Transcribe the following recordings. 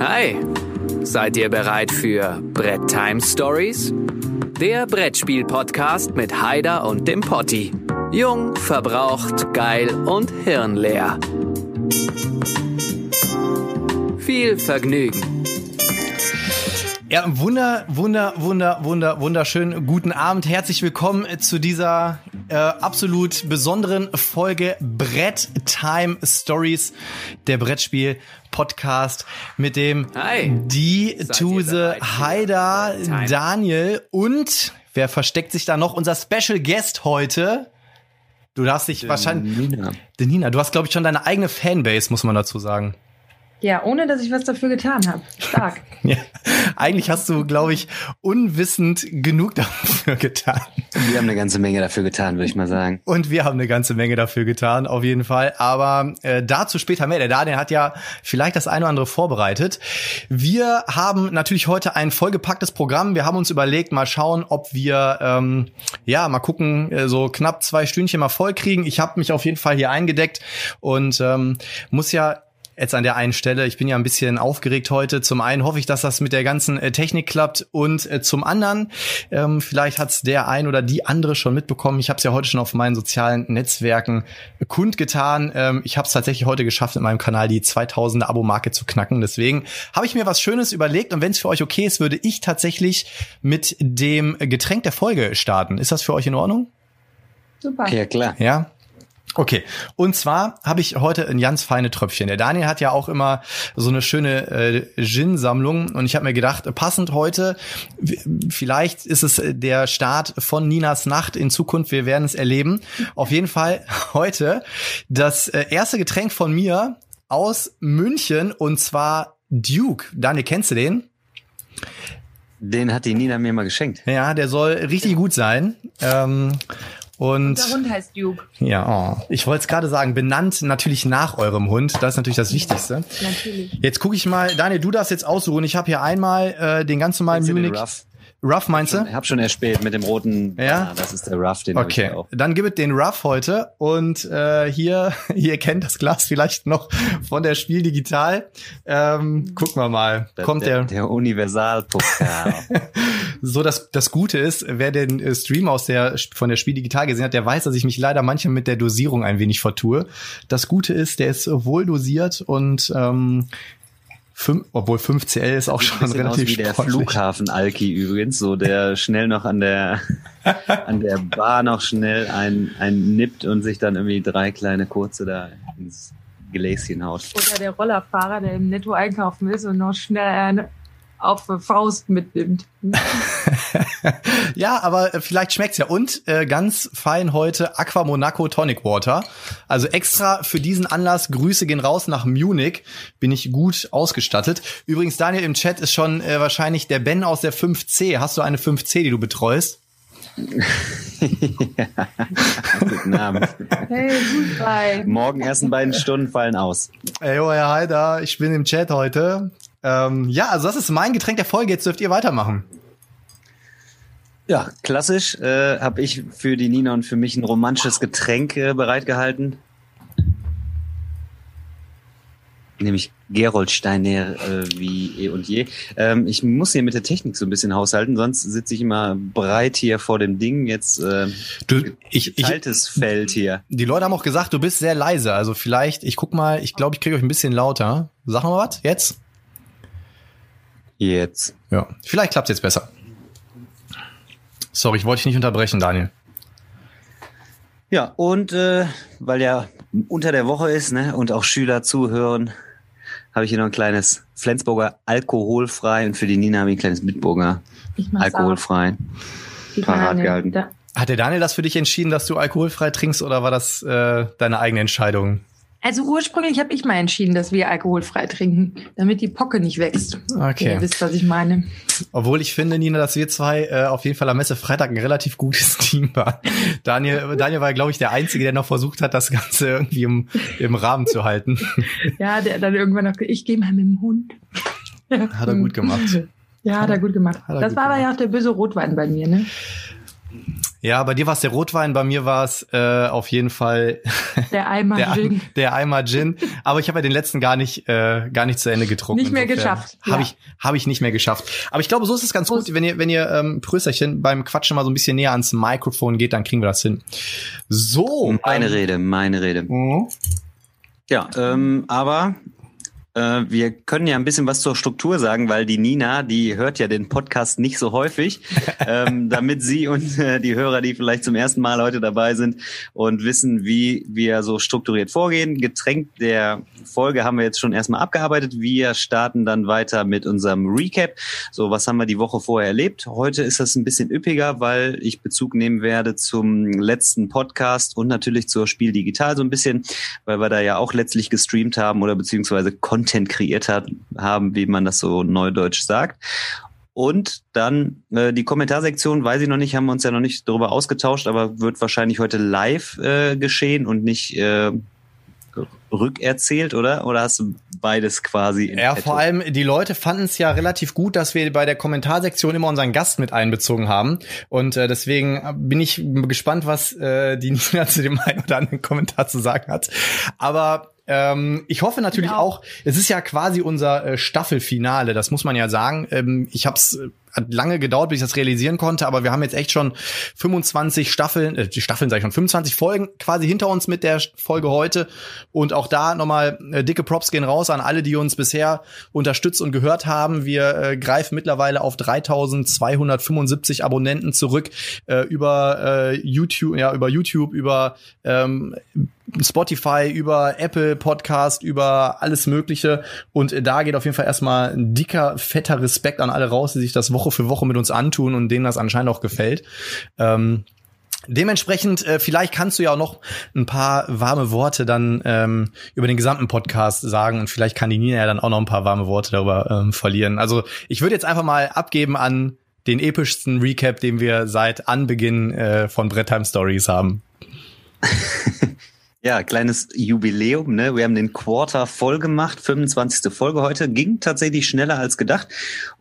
Hi, seid ihr bereit für Brett Time Stories? Der Brettspiel-Podcast mit Haider und dem Potti. Jung, verbraucht, geil und hirnleer. Viel Vergnügen. Ja, wunder, wunder, wunder, wunder, wunderschönen guten Abend. Herzlich willkommen zu dieser äh, absolut besonderen Folge Brett Time Stories, der Brettspiel Podcast mit dem Hi. Die Seid Tuse Haider? Daniel und wer versteckt sich da noch? Unser Special Guest heute. Du darfst dich wahrscheinlich. Nina. Nina, du hast, glaube ich, schon deine eigene Fanbase, muss man dazu sagen. Ja, ohne dass ich was dafür getan habe. Stark. Ja, eigentlich hast du, glaube ich, unwissend genug dafür getan. Wir haben eine ganze Menge dafür getan, würde ich mal sagen. Und wir haben eine ganze Menge dafür getan, auf jeden Fall. Aber äh, dazu später mehr. Der Daniel hat ja vielleicht das eine oder andere vorbereitet. Wir haben natürlich heute ein vollgepacktes Programm. Wir haben uns überlegt, mal schauen, ob wir, ähm, ja, mal gucken, äh, so knapp zwei Stündchen mal voll kriegen. Ich habe mich auf jeden Fall hier eingedeckt und ähm, muss ja jetzt an der einen Stelle. Ich bin ja ein bisschen aufgeregt heute. Zum einen hoffe ich, dass das mit der ganzen äh, Technik klappt und äh, zum anderen, ähm, vielleicht hat's der ein oder die andere schon mitbekommen. Ich habe es ja heute schon auf meinen sozialen Netzwerken kundgetan. Ähm, ich habe es tatsächlich heute geschafft, in meinem Kanal die 2000er Abo-Marke zu knacken. Deswegen habe ich mir was Schönes überlegt und wenn es für euch okay ist, würde ich tatsächlich mit dem Getränk der Folge starten. Ist das für euch in Ordnung? Super. Ja, klar. Ja. Okay, und zwar habe ich heute ein ganz feine Tröpfchen. Der Daniel hat ja auch immer so eine schöne äh, Gin-Sammlung und ich habe mir gedacht, passend heute, vielleicht ist es der Start von Ninas Nacht in Zukunft, wir werden es erleben. Auf jeden Fall heute das äh, erste Getränk von mir aus München und zwar Duke. Daniel, kennst du den? Den hat die Nina mir mal geschenkt. Ja, der soll richtig gut sein. Ähm, und Unser Hund heißt Duke. Ja, oh. ich wollte es gerade sagen, benannt natürlich nach eurem Hund. Das ist natürlich das Wichtigste. Natürlich. Jetzt gucke ich mal, Daniel, du darfst jetzt aussuchen. Ich habe hier einmal äh, den ganz normalen Munich. Ruff? Ruff meinst Ich du? hab schon erspäht mit dem roten. Ja? Ah, das ist der Ruff, den Okay, ich auch. dann gib es den Ruff heute und äh, hier, ihr kennt das Glas vielleicht noch von der Spiel Digital. Ähm, gucken wir mal, kommt der, der, der Universalpokal. so das das Gute ist, wer den äh, Stream aus der von der Spiel Digital gesehen hat, der weiß, dass ich mich leider manchmal mit der Dosierung ein wenig vertue. Das Gute ist, der ist wohl dosiert und ähm, fünf, obwohl 5 CL ist auch Sieht schon ein bisschen aus relativ wie der sportlich. Flughafen Alki übrigens, so der schnell noch an der an der Bar noch schnell ein, ein nippt und sich dann irgendwie drei kleine kurze da ins Gläschen haut. Oder der Rollerfahrer, der im Netto einkaufen ist und noch schnell eine auf Faust mitnimmt. Ja, aber äh, vielleicht schmeckt's ja. Und äh, ganz fein heute Aqua Monaco Tonic Water. Also extra für diesen Anlass. Grüße gehen raus nach Munich. Bin ich gut ausgestattet. Übrigens, Daniel im Chat ist schon äh, wahrscheinlich der Ben aus der 5C. Hast du eine 5C, die du betreust? Guten Abend. Hey, gut bei. Morgen ersten beiden Stunden fallen aus. Ey, oh, Herr Heider, ich bin im Chat heute. Ähm, ja, also das ist mein Getränk der Folge. Jetzt dürft ihr weitermachen. Ja, klassisch äh, habe ich für die Nina und für mich ein romantisches Getränk äh, bereitgehalten. Nämlich Geroldsteiner äh, wie eh und je. Ähm, ich muss hier mit der Technik so ein bisschen haushalten, sonst sitze ich immer breit hier vor dem Ding. Jetzt äh, Du, ich, ich, geteiltes Feld hier. die Leute haben auch gesagt, du bist sehr leise. Also vielleicht, ich guck mal, ich glaube, ich kriege euch ein bisschen lauter. Sag mal was, jetzt? Jetzt. Ja, vielleicht klappt's jetzt besser. Sorry, ich wollte dich nicht unterbrechen, Daniel. Ja, und äh, weil ja unter der Woche ist ne, und auch Schüler zuhören, habe ich hier noch ein kleines Flensburger alkoholfrei und für die Nina habe ich ein kleines Bitburger mach's alkoholfrei. parat gehalten. Da, Hat der Daniel das für dich entschieden, dass du alkoholfrei trinkst oder war das äh, deine eigene Entscheidung? Also ursprünglich habe ich mal entschieden, dass wir alkoholfrei trinken, damit die Pocke nicht wächst. Okay. Ihr wisst, was ich meine. Obwohl ich finde, Nina, dass wir zwei äh, auf jeden Fall am Messe Freitag ein relativ gutes Team waren. Daniel, Daniel war, glaube ich, der Einzige, der noch versucht hat, das Ganze irgendwie im, im Rahmen zu halten. Ja, der dann irgendwann noch, ich gehe mal mit dem Hund. Hat er gut gemacht. Ja, hat er gut gemacht. Er das gut war aber ja auch der böse Rotwein bei mir, ne? Ja, bei dir war es der Rotwein, bei mir war es äh, auf jeden Fall der Eimer der, Gin. Der Eimer Gin. Aber ich habe ja den letzten gar nicht, äh, gar nicht zu Ende getrunken. Nicht mehr geschafft. Habe ja. ich, habe ich nicht mehr geschafft. Aber ich glaube, so ist es ganz Prost. gut, wenn ihr, wenn ihr ähm, Prösterchen beim Quatschen mal so ein bisschen näher ans Mikrofon geht, dann kriegen wir das hin. So. Meine ähm, Rede, meine Rede. Ja, ähm, aber wir können ja ein bisschen was zur Struktur sagen, weil die Nina, die hört ja den Podcast nicht so häufig, ähm, damit sie und äh, die Hörer, die vielleicht zum ersten Mal heute dabei sind und wissen, wie wir so strukturiert vorgehen. Getränk der Folge haben wir jetzt schon erstmal abgearbeitet. Wir starten dann weiter mit unserem Recap. So, was haben wir die Woche vorher erlebt? Heute ist das ein bisschen üppiger, weil ich Bezug nehmen werde zum letzten Podcast und natürlich zur Spiel Digital so ein bisschen, weil wir da ja auch letztlich gestreamt haben oder beziehungsweise Content kreiert hat, haben, wie man das so neudeutsch sagt. Und dann äh, die Kommentarsektion, weiß ich noch nicht, haben wir uns ja noch nicht darüber ausgetauscht, aber wird wahrscheinlich heute live äh, geschehen und nicht äh, rückerzählt, oder? Oder hast du beides quasi in Ja, petto? vor allem die Leute fanden es ja relativ gut, dass wir bei der Kommentarsektion immer unseren Gast mit einbezogen haben. Und äh, deswegen bin ich gespannt, was äh, die Nina zu dem einen oder anderen Kommentar zu sagen hat. Aber ähm, ich hoffe natürlich Ja. auch, es ist ja quasi unser äh, Staffelfinale, das muss man ja sagen. Ähm, ich habe es hat lange gedauert, bis ich das realisieren konnte, aber wir haben jetzt echt schon 25 Staffeln, äh, die Staffeln sage ich schon, 25 Folgen quasi hinter uns mit der Folge heute. Und auch da nochmal äh, dicke Props gehen raus an alle, die uns bisher unterstützt und gehört haben. Wir äh, greifen mittlerweile auf 3275 Abonnenten zurück äh, über äh, YouTube, ja, über YouTube, über ähm, Spotify, über Apple Podcast, über alles Mögliche. Und da geht auf jeden Fall erstmal ein dicker, fetter Respekt an alle raus, die sich das Woche für Woche mit uns antun und denen das anscheinend auch gefällt. Ähm, Dementsprechend, äh, vielleicht kannst du ja auch noch ein paar warme Worte dann ähm, über den gesamten Podcast sagen und vielleicht kann die Nina ja dann auch noch ein paar warme Worte darüber ähm, verlieren. Also ich würde jetzt einfach mal abgeben an den epischsten Recap, den wir seit Anbeginn äh, von Brettheim Stories haben. Ja, kleines Jubiläum, ne? Wir haben den Quarter voll gemacht, 25. Folge heute, ging tatsächlich schneller als gedacht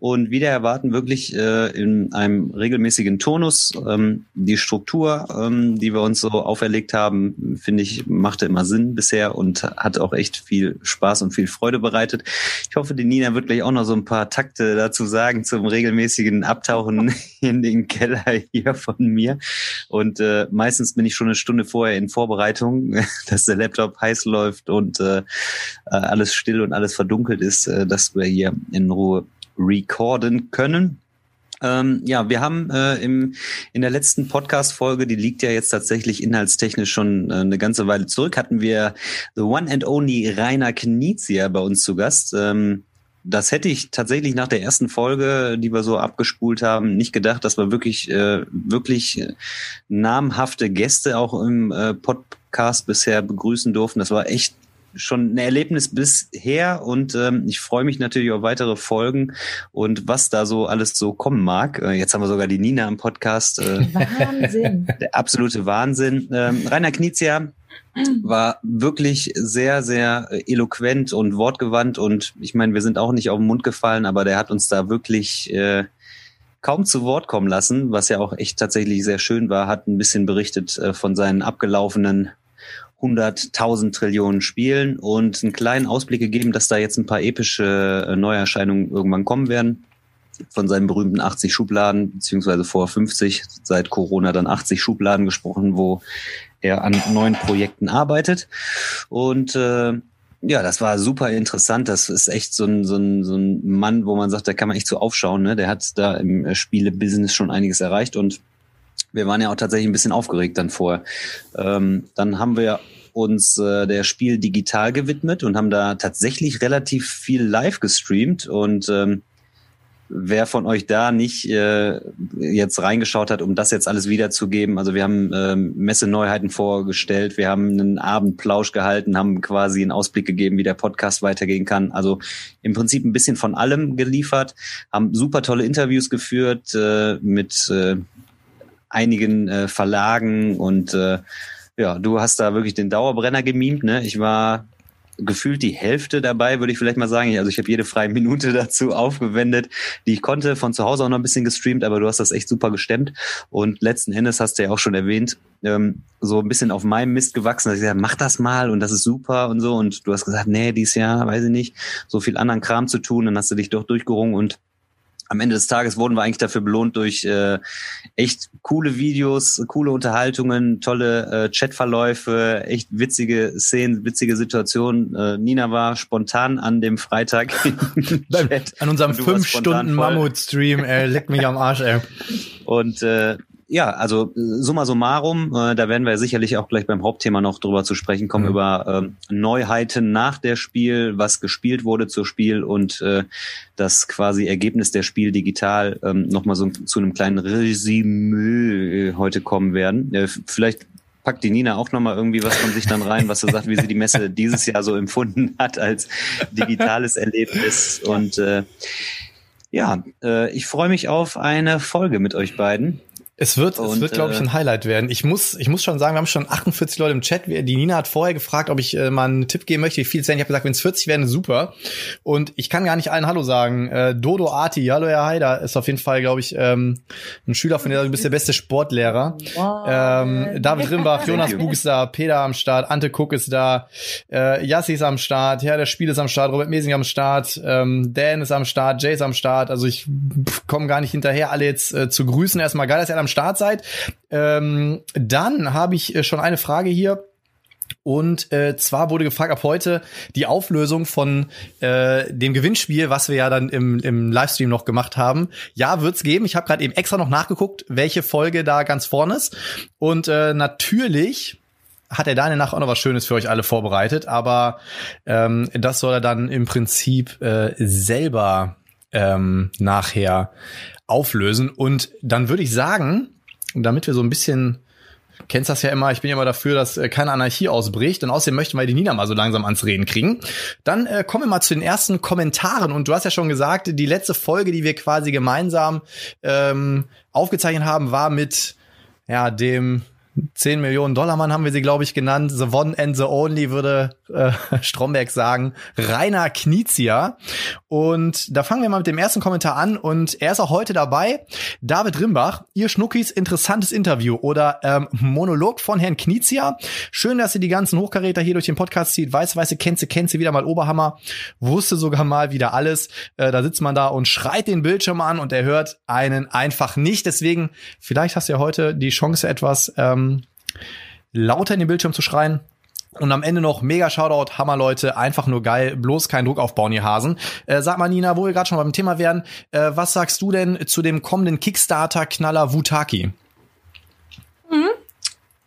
und wieder erwarten wirklich äh, in einem regelmäßigen Tonus. Ähm, die Struktur, ähm, die wir uns so auferlegt haben, finde ich, machte immer Sinn bisher und hat auch echt viel Spaß und viel Freude bereitet. Ich hoffe, die Nina wird gleich auch noch so ein paar Takte dazu sagen zum regelmäßigen Abtauchen in den Keller hier von mir. Und äh, meistens bin ich schon eine Stunde vorher in Vorbereitung, dass der Laptop heiß läuft und äh, äh, alles still und alles verdunkelt ist, äh, dass wir hier in Ruhe recorden können. Ähm, ja, wir haben äh, im, in der letzten Podcast-Folge, die liegt ja jetzt tatsächlich inhaltstechnisch schon äh, eine ganze Weile zurück, hatten wir The One and Only Rainer Knizia bei uns zu Gast. Ähm, das hätte ich tatsächlich nach der ersten Folge, die wir so abgespult haben, nicht gedacht, dass wir wirklich, äh, wirklich äh, namhafte Gäste auch im äh, Podcast bisher begrüßen durften. Das war echt schon ein Erlebnis bisher und ähm, ich freue mich natürlich auf weitere Folgen und was da so alles so kommen mag. Äh, jetzt haben wir sogar die Nina im Podcast. Äh, Wahnsinn. der absolute Wahnsinn. Ähm, Rainer Knizia war wirklich sehr, sehr eloquent und wortgewandt und ich meine, wir sind auch nicht auf den Mund gefallen, aber der hat uns da wirklich äh, kaum zu Wort kommen lassen, was ja auch echt tatsächlich sehr schön war, hat ein bisschen berichtet äh, von seinen abgelaufenen 100.000 Trillionen Spielen und einen kleinen Ausblick gegeben, dass da jetzt ein paar epische äh, Neuerscheinungen irgendwann kommen werden. Von seinen berühmten 80 Schubladen, beziehungsweise vor 50, seit Corona dann 80 Schubladen gesprochen, wo er an neuen Projekten arbeitet. Und äh, ja, das war super interessant. Das ist echt so ein, so ein, so ein Mann, wo man sagt, da kann man echt so aufschauen. Ne? Der hat da im äh, Spiele-Business schon einiges erreicht und wir waren ja auch tatsächlich ein bisschen aufgeregt dann vorher. Ähm, dann haben wir uns äh, der Spiel digital gewidmet und haben da tatsächlich relativ viel live gestreamt und ähm, wer von euch da nicht äh, jetzt reingeschaut hat, um das jetzt alles wiederzugeben. Also wir haben ähm, Messeneuheiten vorgestellt, wir haben einen Abendplausch gehalten, haben quasi einen Ausblick gegeben, wie der Podcast weitergehen kann. Also im Prinzip ein bisschen von allem geliefert, haben super tolle Interviews geführt äh, mit äh, einigen äh, Verlagen und äh, ja, du hast da wirklich den Dauerbrenner gemimt. Ne? Ich war gefühlt die Hälfte dabei, würde ich vielleicht mal sagen. Also ich habe jede freie Minute dazu aufgewendet, die ich konnte, von zu Hause auch noch ein bisschen gestreamt, aber du hast das echt super gestemmt. Und letzten Endes hast du ja auch schon erwähnt, ähm, so ein bisschen auf meinem Mist gewachsen, dass ich gesagt mach das mal und das ist super und so. Und du hast gesagt, nee, dieses Jahr, weiß ich nicht, so viel anderen Kram zu tun, dann hast du dich doch durchgerungen und am Ende des Tages wurden wir eigentlich dafür belohnt durch äh, echt coole Videos, coole Unterhaltungen, tolle äh, Chatverläufe, echt witzige Szenen, witzige Situationen. Äh, Nina war spontan an dem Freitag an unserem fünf Stunden Mammut-Stream, ey, leck mich am Arsch, ey. Und äh, ja, also summa summarum, äh, da werden wir sicherlich auch gleich beim Hauptthema noch drüber zu sprechen kommen, mhm. über ähm, Neuheiten nach der Spiel, was gespielt wurde zur Spiel und äh, das quasi Ergebnis der Spiel digital ähm, nochmal so zu einem kleinen Resümee äh, heute kommen werden. Äh, vielleicht packt die Nina auch nochmal irgendwie was von sich dann rein, was sie sagt, wie sie die Messe dieses Jahr so empfunden hat als digitales Erlebnis. Und äh, ja, äh, ich freue mich auf eine Folge mit euch beiden. Es wird, und, es wird, glaube ich, ein äh, Highlight werden. Ich muss, ich muss schon sagen, wir haben schon 48 Leute im Chat. Die Nina hat vorher gefragt, ob ich äh, mal einen Tipp geben möchte, wie viel es werden. Ich habe gesagt, wenn es 40 werden, super. Und ich kann gar nicht allen Hallo sagen. Äh, Dodo Arti, hallo Herr Heider, ist auf jeden Fall, glaube ich, ähm, ein Schüler von dir. Du bist der beste Sportlehrer. Ähm, David Rimbach, Jonas Bug ist da, Peter am Start, Ante Cook ist da, äh, Yassi ist am Start, Herr der Spiel ist am Start, Robert Mesing am Start, ähm, Dan ist am Start, Jay ist am Start. Also ich komme gar nicht hinterher, alle jetzt äh, zu grüßen. Erstmal geil, dass ihr am Start seid. Ähm, dann habe ich äh, schon eine Frage hier. Und äh, zwar wurde gefragt, ab heute die Auflösung von äh, dem Gewinnspiel, was wir ja dann im, im Livestream noch gemacht haben. Ja, wird's geben. Ich habe gerade eben extra noch nachgeguckt, welche Folge da ganz vorne ist. Und äh, natürlich hat er Daniel nachher auch noch was Schönes für euch alle vorbereitet, aber ähm, das soll er dann im Prinzip äh, selber ähm, nachher auflösen. Und dann würde ich sagen, damit wir so ein bisschen kennst das ja immer, ich bin ja immer dafür, dass äh, keine Anarchie ausbricht und außerdem möchten wir die Nina mal so langsam ans Reden kriegen. Dann äh, kommen wir mal zu den ersten Kommentaren und du hast ja schon gesagt, die letzte Folge, die wir quasi gemeinsam ähm, aufgezeichnet haben, war mit ja dem 10 Millionen Dollar Mann haben wir sie, glaube ich, genannt. The One and the Only würde äh, Stromberg sagen. Rainer Knizia. Und da fangen wir mal mit dem ersten Kommentar an. Und er ist auch heute dabei. David Rimbach, ihr Schnuckis interessantes Interview oder ähm, Monolog von Herrn Knizia. Schön, dass ihr die ganzen Hochkaräter hier durch den Podcast zieht. Weiß, weiße, Kenze, Kenze, wieder mal Oberhammer. Wusste sogar mal wieder alles. Äh, da sitzt man da und schreit den Bildschirm an und er hört einen einfach nicht. Deswegen, vielleicht hast du ja heute die Chance etwas ähm, lauter in den Bildschirm zu schreien. Und am Ende noch mega Shoutout, Hammer Leute, einfach nur geil, bloß keinen Druck aufbauen, ihr Hasen. Äh, sag mal, Nina, wo wir gerade schon beim Thema wären, äh, was sagst du denn zu dem kommenden Kickstarter-Knaller Wutaki? Mhm.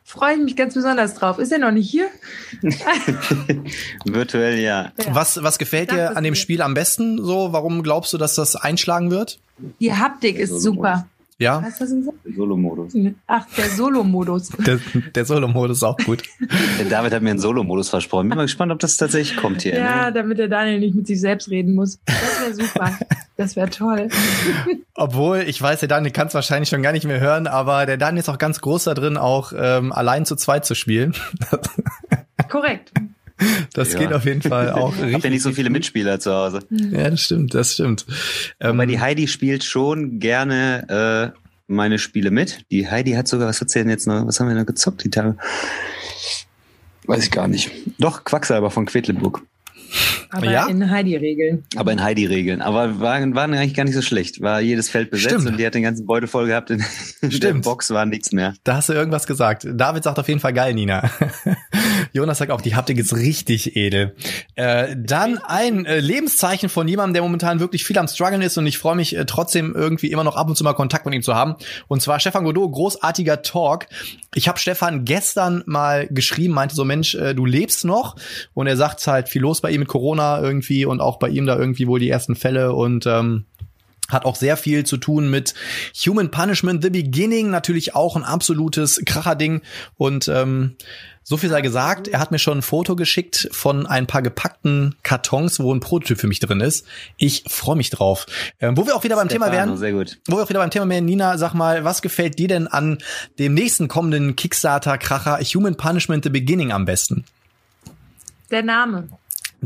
Freue ich mich ganz besonders drauf. Ist er noch nicht hier? Virtuell ja. ja. Was, was gefällt dir an dem Spiel am besten so? Warum glaubst du, dass das einschlagen wird? Die Haptik ist super. Ja. Was hast du gesagt? Der Solo-Modus. Ach, der Solo-Modus. der, der Solo-Modus ist auch gut. der David hat mir einen Solo-Modus versprochen. Bin mal gespannt, ob das tatsächlich kommt hier. Ja, ne? damit der Daniel nicht mit sich selbst reden muss. Das wäre super. Das wäre toll. Obwohl, ich weiß, der Daniel kann es wahrscheinlich schon gar nicht mehr hören, aber der Daniel ist auch ganz groß da drin, auch ähm, allein zu zweit zu spielen. Korrekt. Das ja. geht auf jeden Fall auch richtig. Ich habe ja nicht so viele Mitspieler zu Hause. Ja, das stimmt, das stimmt. Aber ähm, die Heidi spielt schon gerne äh, meine Spiele mit. Die Heidi hat sogar, was hat sie denn jetzt noch, was haben wir noch gezockt die Tage? Weiß ich gar nicht. Doch, Quacksalber von Quedlinburg. Aber ja? in Heidi-Regeln. Aber in Heidi-Regeln. Aber waren, waren eigentlich gar nicht so schlecht. War jedes Feld besetzt Stimmt. und die hat den ganzen Beutel voll gehabt. In Stimmt. der Box war nichts mehr. Da hast du irgendwas gesagt. David sagt auf jeden Fall geil, Nina. Jonas sagt auch, die Haptik ist richtig edel. Äh, dann ein äh, Lebenszeichen von jemandem, der momentan wirklich viel am struggeln ist und ich freue mich äh, trotzdem irgendwie immer noch ab und zu mal Kontakt mit ihm zu haben. Und zwar Stefan Godot, großartiger Talk. Ich habe Stefan gestern mal geschrieben, meinte so, Mensch, äh, du lebst noch. Und er sagt halt viel los bei ihm mit Corona irgendwie und auch bei ihm da irgendwie wohl die ersten Fälle und ähm, hat auch sehr viel zu tun mit Human Punishment, The Beginning, natürlich auch ein absolutes Kracherding und ähm, so viel sei gesagt, er hat mir schon ein Foto geschickt von ein paar gepackten Kartons, wo ein Prototyp für mich drin ist. Ich freue mich drauf. Ähm, wo wir auch wieder beim Stefano, Thema wären. Sehr gut. Wo wir auch wieder beim Thema wären, Nina, sag mal, was gefällt dir denn an dem nächsten kommenden Kickstarter-Kracher Human Punishment The Beginning am besten? Der Name.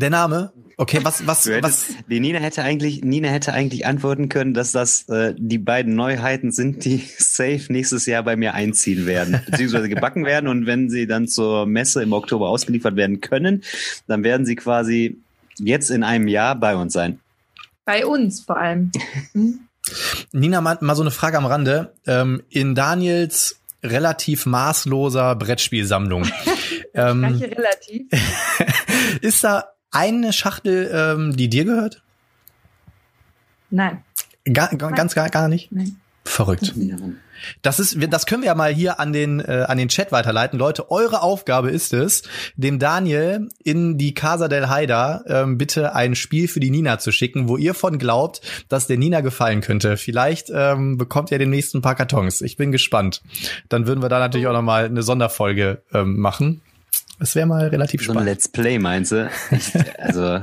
Der Name? Okay, was, was, hättest, was? die Nina hätte eigentlich, Nina hätte eigentlich antworten können, dass das äh, die beiden Neuheiten sind, die safe nächstes Jahr bei mir einziehen werden, beziehungsweise gebacken werden und wenn sie dann zur Messe im Oktober ausgeliefert werden können, dann werden sie quasi jetzt in einem Jahr bei uns sein. Bei uns vor allem. Hm? Nina, mal, mal so eine Frage am Rande. Ähm, in Daniels relativ maßloser Brettspielsammlung. ähm, Gleiche relativ. ist da eine Schachtel, ähm, die dir gehört? Nein, Gar, gar, ganz gar, gar nicht? nein. Verrückt. Das ist, das können wir ja mal hier an den äh, an den Chat weiterleiten, Leute. Eure Aufgabe ist es, dem Daniel in die Casa del Haida ähm, bitte ein Spiel für die Nina zu schicken, wo ihr von glaubt, dass der Nina gefallen könnte. Vielleicht ähm, bekommt ihr demnächst ein paar Kartons. Ich bin gespannt. Dann würden wir da natürlich auch noch mal eine Sonderfolge ähm, machen. Das wäre mal relativ So ein spannend. Let's Play meinst du? Also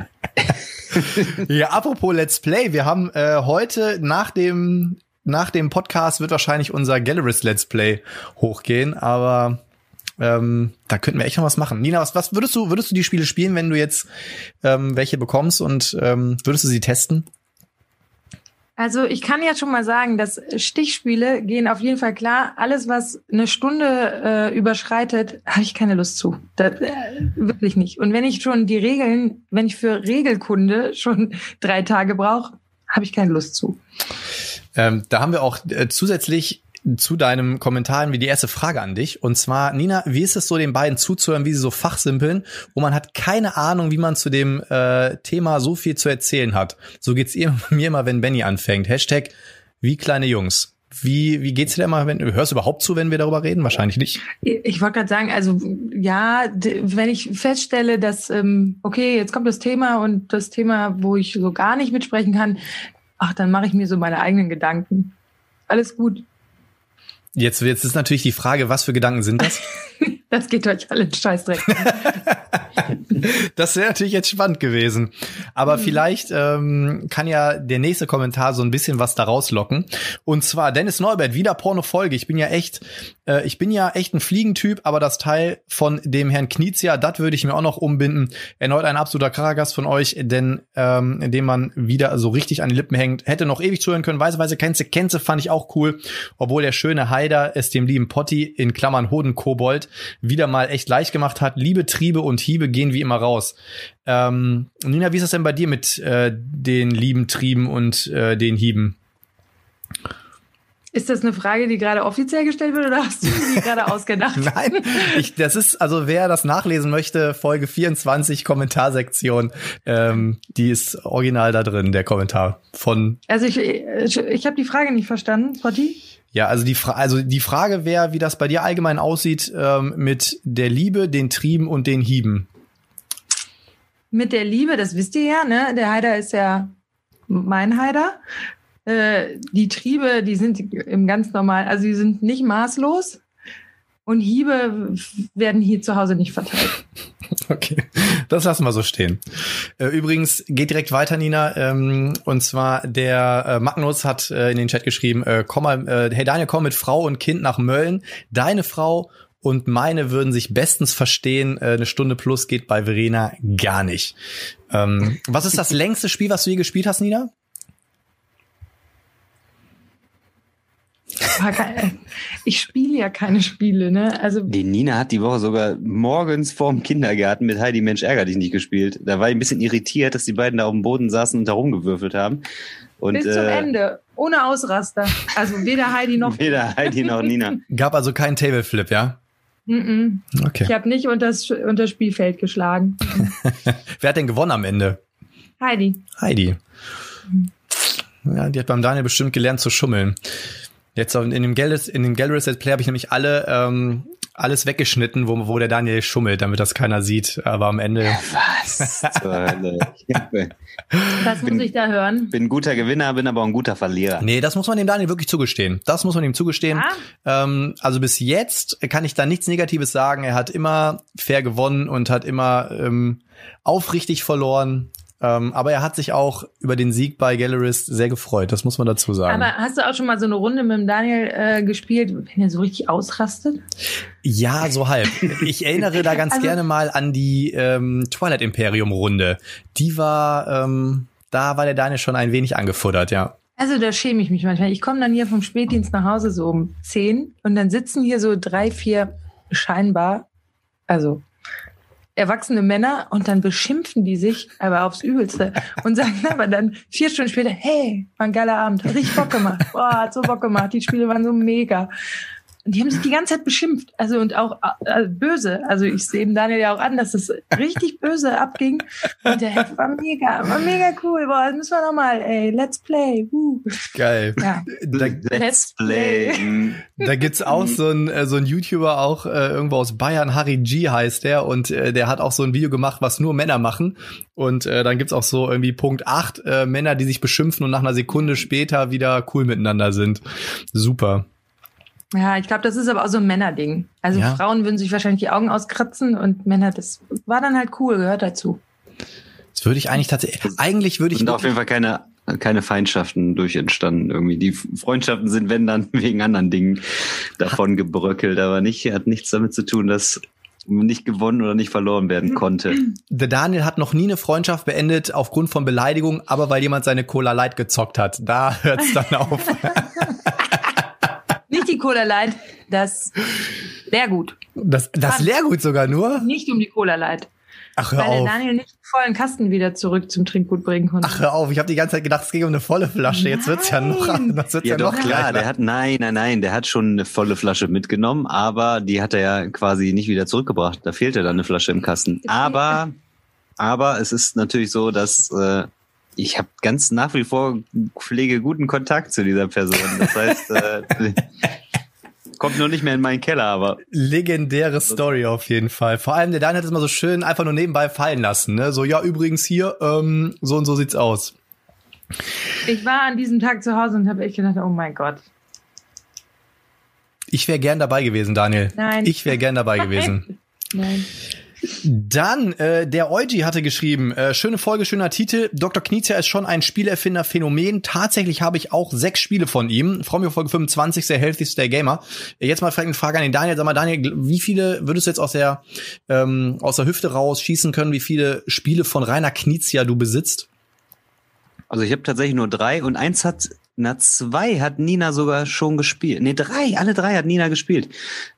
Ja, apropos Let's Play, wir haben äh, heute nach dem nach dem Podcast wird wahrscheinlich unser Galleries Let's Play hochgehen, aber ähm, da könnten wir echt noch was machen. Nina, was, was würdest du würdest du die Spiele spielen, wenn du jetzt ähm, welche bekommst und ähm, würdest du sie testen? Also ich kann jetzt schon mal sagen, dass Stichspiele gehen auf jeden Fall klar. Alles, was eine Stunde äh, überschreitet, habe ich keine Lust zu. Das, äh, wirklich nicht. Und wenn ich schon die Regeln, wenn ich für Regelkunde schon drei Tage brauche, habe ich keine Lust zu. Ähm, da haben wir auch äh, zusätzlich zu deinem Kommentar wie die erste Frage an dich. Und zwar, Nina, wie ist es so, den beiden zuzuhören, wie sie so fachsimpeln und man hat keine Ahnung, wie man zu dem äh, Thema so viel zu erzählen hat. So geht's ihr, mir immer, wenn Benny anfängt. Hashtag wie kleine Jungs. Wie, wie geht's dir immer, wenn du hörst überhaupt zu, wenn wir darüber reden? Wahrscheinlich nicht. Ich wollte gerade sagen, also ja, wenn ich feststelle, dass, ähm, okay, jetzt kommt das Thema und das Thema, wo ich so gar nicht mitsprechen kann, ach, dann mache ich mir so meine eigenen Gedanken. Alles gut. Jetzt, jetzt ist natürlich die Frage, was für Gedanken sind das? Das geht euch alle in Scheißdreck. Das wäre natürlich jetzt spannend gewesen. Aber vielleicht ähm, kann ja der nächste Kommentar so ein bisschen was daraus locken. Und zwar Dennis Neubert, wieder Porno-Folge. Ich bin ja echt, äh, ich bin ja echt ein Fliegentyp, aber das Teil von dem Herrn Knizia, das würde ich mir auch noch umbinden. Erneut ein absoluter Karagast von euch, denn ähm, indem man wieder so richtig an die Lippen hängt. Hätte noch ewig zuhören können. Weiße, Kenze, Kenze fand ich auch cool. Obwohl der schöne Haider es dem lieben Potti in Klammern Hodenkobold wieder mal echt leicht gemacht hat. Liebe Triebe und Hiebe gehen wie immer raus. Ähm, Nina, wie ist das denn bei dir mit äh, den lieben Trieben und äh, den Hieben? Ist das eine Frage, die gerade offiziell gestellt wird oder hast du die gerade ausgedacht? Nein, ich, das ist, also wer das nachlesen möchte, Folge 24, Kommentarsektion, ähm, die ist original da drin, der Kommentar von Also ich, ich, ich habe die Frage nicht verstanden, Potti. Ja, also die, Fra also die Frage wäre, wie das bei dir allgemein aussieht ähm, mit der Liebe, den Trieben und den Hieben. Mit der Liebe, das wisst ihr ja, ne? Der Haider ist ja mein Haider. Äh, die Triebe, die sind im ganz normal, also die sind nicht maßlos. Und Hiebe werden hier zu Hause nicht verteilt. Okay, das lassen wir so stehen. Äh, übrigens geht direkt weiter, Nina. Ähm, und zwar der äh, Magnus hat äh, in den Chat geschrieben: komm mal, Hey Daniel, komm mit Frau und Kind nach Mölln. Deine Frau und meine würden sich bestens verstehen. Äh, eine Stunde plus geht bei Verena gar nicht. Ähm, was ist das längste Spiel, was du je gespielt hast, Nina? Ich spiele ja keine Spiele, ne? Also Die Nina hat die Woche sogar morgens vorm Kindergarten mit Heidi Mensch ärger dich nicht gespielt. Da war ich ein bisschen irritiert, dass die beiden da auf dem Boden saßen und da rumgewürfelt haben. Und bis zum äh, Ende, ohne Ausraster. Also weder Heidi noch. weder Heidi noch Nina. Gab also keinen Tableflip, ja? Mm -mm. Okay. Ich habe nicht unter das, Spielfeld geschlagen. Wer hat denn gewonnen am Ende? Heidi. Heidi. Ja, die hat beim Daniel bestimmt gelernt zu schummeln. Jetzt in dem Galleries Let's Play habe ich nämlich alle ähm, alles weggeschnitten, wo, wo der Daniel schummelt, damit das keiner sieht. Aber am Ende. Was Was muss ich da hören? bin ein guter Gewinner, bin aber auch ein guter Verlierer. Nee, das muss man dem Daniel wirklich zugestehen. Das muss man ihm zugestehen. Ähm, also bis jetzt kann ich da nichts Negatives sagen. Er hat immer fair gewonnen und hat immer ähm, aufrichtig verloren. Ähm, aber er hat sich auch über den Sieg bei Gallerist sehr gefreut, das muss man dazu sagen. Aber hast du auch schon mal so eine Runde mit dem Daniel äh, gespielt, wenn er so richtig ausrastet? Ja, so halb. Ich erinnere da ganz Also- gerne mal an die ähm, Twilight Imperium Runde. Die war, ähm, da war der Daniel schon ein wenig angefuttert, ja. Also da schäme ich mich manchmal. Ich komme dann hier vom Spätdienst nach Hause so um 10 und dann sitzen hier so drei, vier scheinbar, also erwachsene Männer und dann beschimpfen die sich aber aufs Übelste und sagen aber dann vier Stunden später, hey, war ein geiler Abend, hat richtig Bock gemacht, boah, hat so Bock gemacht, die Spiele waren so mega. Und die haben sich die ganze Zeit beschimpft, also und auch äh, böse. Also ich sehe dem Daniel ja auch an, dass das richtig böse abging. Und der Heft war mega, war mega cool. Boah, das müssen wir nochmal, ey, let's play. Uh. Geil. Ja. Da, Let's play. Da gibt's auch so ein äh, so ein YouTuber auch äh, irgendwo aus Bayern, Harry G heißt der und äh, der hat auch so ein Video gemacht, was nur Männer machen und äh, dann gibt's auch so irgendwie Punkt 8 äh, Männer, die sich beschimpfen und nach einer Sekunde später wieder cool miteinander sind. Super. Ja, ich glaube, das ist aber auch so ein Männerding. Also Ja. Frauen würden sich wahrscheinlich die Augen auskratzen und Männer, das war dann halt cool, gehört dazu. Das würde ich eigentlich tatsächlich eigentlich würde ich Und auf jeden Fall keine, keine Feindschaften durch entstanden irgendwie. Die Freundschaften sind, wenn dann, wegen anderen Dingen davon gebröckelt, aber nicht, hat nichts damit zu tun, dass nicht gewonnen oder nicht verloren werden konnte. Der Daniel hat noch nie eine Freundschaft beendet aufgrund von Beleidigung, aber weil jemand seine Cola Light gezockt hat. Da hört's dann auf. Nicht die Cola Light, das sehr gut. Das, das Leergut sogar nur? Nicht um die Cola Light. Ach, hör Weil der auf. Daniel nicht den vollen Kasten wieder zurück zum Trinkgut bringen konnte. Ach, hör auf. Ich habe die ganze Zeit gedacht, es ging um eine volle Flasche. Jetzt wird's ja noch, Nein. das wird's Ja, ja, doch, noch klar, der hat, nein, nein, nein, der hat schon eine volle Flasche mitgenommen, aber die hat er ja quasi nicht wieder zurückgebracht. Da fehlte dann eine Flasche im Kasten. Aber, aber es ist natürlich so, dass äh, ich habe ganz nach wie vor pflege guten Kontakt zu dieser Person. Das heißt, äh, kommt nur nicht mehr in meinen Keller, aber Legendäre Story auf jeden Fall. Vor allem der Daniel hat es mal so schön einfach nur nebenbei fallen lassen. Ne? So, ja, übrigens hier, ähm, so und so sieht's aus. Ich war an diesem Tag zu Hause und habe echt gedacht, oh mein Gott. Ich wäre gern dabei gewesen, Daniel. Nein. Ich wäre gern dabei gewesen. Nein. Dann, äh, der Eugi hatte geschrieben, äh, schöne Folge, schöner Titel. Dr. Knizia ist schon ein Spielerfinder Phänomen. Tatsächlich habe ich auch sechs Spiele von ihm. Freue mich auf Folge 25, sehr healthy Stay Gamer. Jetzt mal eine Frage an den Daniel. Sag mal, Daniel, wie viele würdest du jetzt aus der, ähm, aus der Hüfte raus schießen können, wie viele Spiele von Rainer Knizia du besitzt? also ich habe tatsächlich nur drei und eins hat, na zwei hat Nina sogar schon gespielt. Nee, drei, alle drei hat Nina gespielt.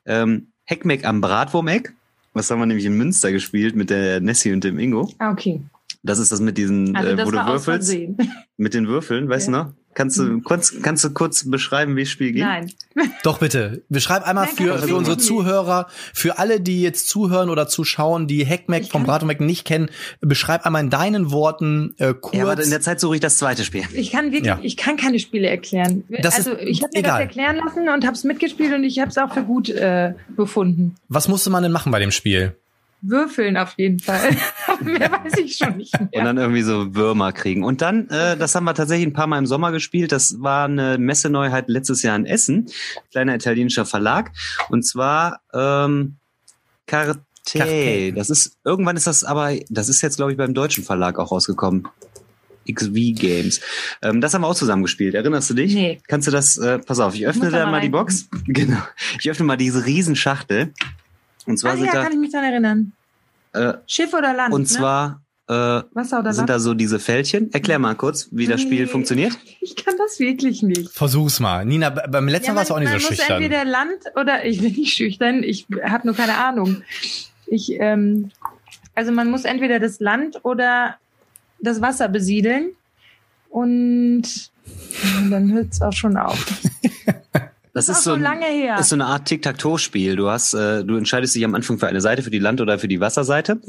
Ähm, Heckmeck am Bratwurmeck. Das haben wir nämlich in Münster gespielt mit der Nessie und dem Ingo. Ah, okay. Das ist das mit diesen, Also äh, das wo du würfelst. Mit den Würfeln, weißt Ja. du noch? Kannst du, kurz, kannst du kurz beschreiben, wie das Spiel geht? Nein. Doch bitte. Beschreib einmal Nein, für, für unsere Zuhörer, für alle, die jetzt zuhören oder zuschauen, die Hackmack vom Bratomec nicht kennen, beschreib einmal in deinen Worten äh, kurz. Ja, warte, in der Zeit suche ich das zweite Spiel. Ich kann wirklich, Ja. ich kann keine Spiele erklären. Das also ich habe mir egal. das erklären lassen und habe es mitgespielt und ich habe es auch für gut äh, befunden. Was musste man denn machen bei dem Spiel? Würfeln auf jeden Fall. Mehr weiß ich schon nicht Und mehr. dann irgendwie so Würmer kriegen. Und dann, äh, das haben wir tatsächlich ein paar Mal im Sommer gespielt. Das war eine Messeneuheit letztes Jahr in Essen. Kleiner italienischer Verlag. Und zwar ähm, Carte. Carte. Das ist, irgendwann ist das aber, das ist jetzt, glaube ich, beim deutschen Verlag auch rausgekommen. XV Games. Ähm, das haben wir auch zusammen gespielt. Erinnerst du dich? Nee. Kannst du das, äh, pass auf, ich öffne da mal mal die Box. Genau. Ich öffne mal diese Riesenschachtel. Und zwar Ah, sind ja, da, kann ich mich daran erinnern. äh, Schiff oder Land? und ne? zwar, äh, Wasser oder sind Land? da so diese Fältchen. Erklär mal kurz, wie das Spiel Nee. funktioniert. Ich kann das wirklich nicht. Versuch's mal. Nina, beim letzten Mal warst du auch nicht so man muss schüchtern. entweder Land oder ich bin nicht schüchtern, ich habe nur keine Ahnung. Ich, ähm, also man muss entweder das Land oder das Wasser besiedeln und dann hört's auch schon auf. Das ist ist so, schon ein, lange her. ist so eine Art Tic-Tac-Toe-Spiel. Du hast, äh, du entscheidest dich am Anfang für eine Seite, für die Land- oder für die Wasserseite.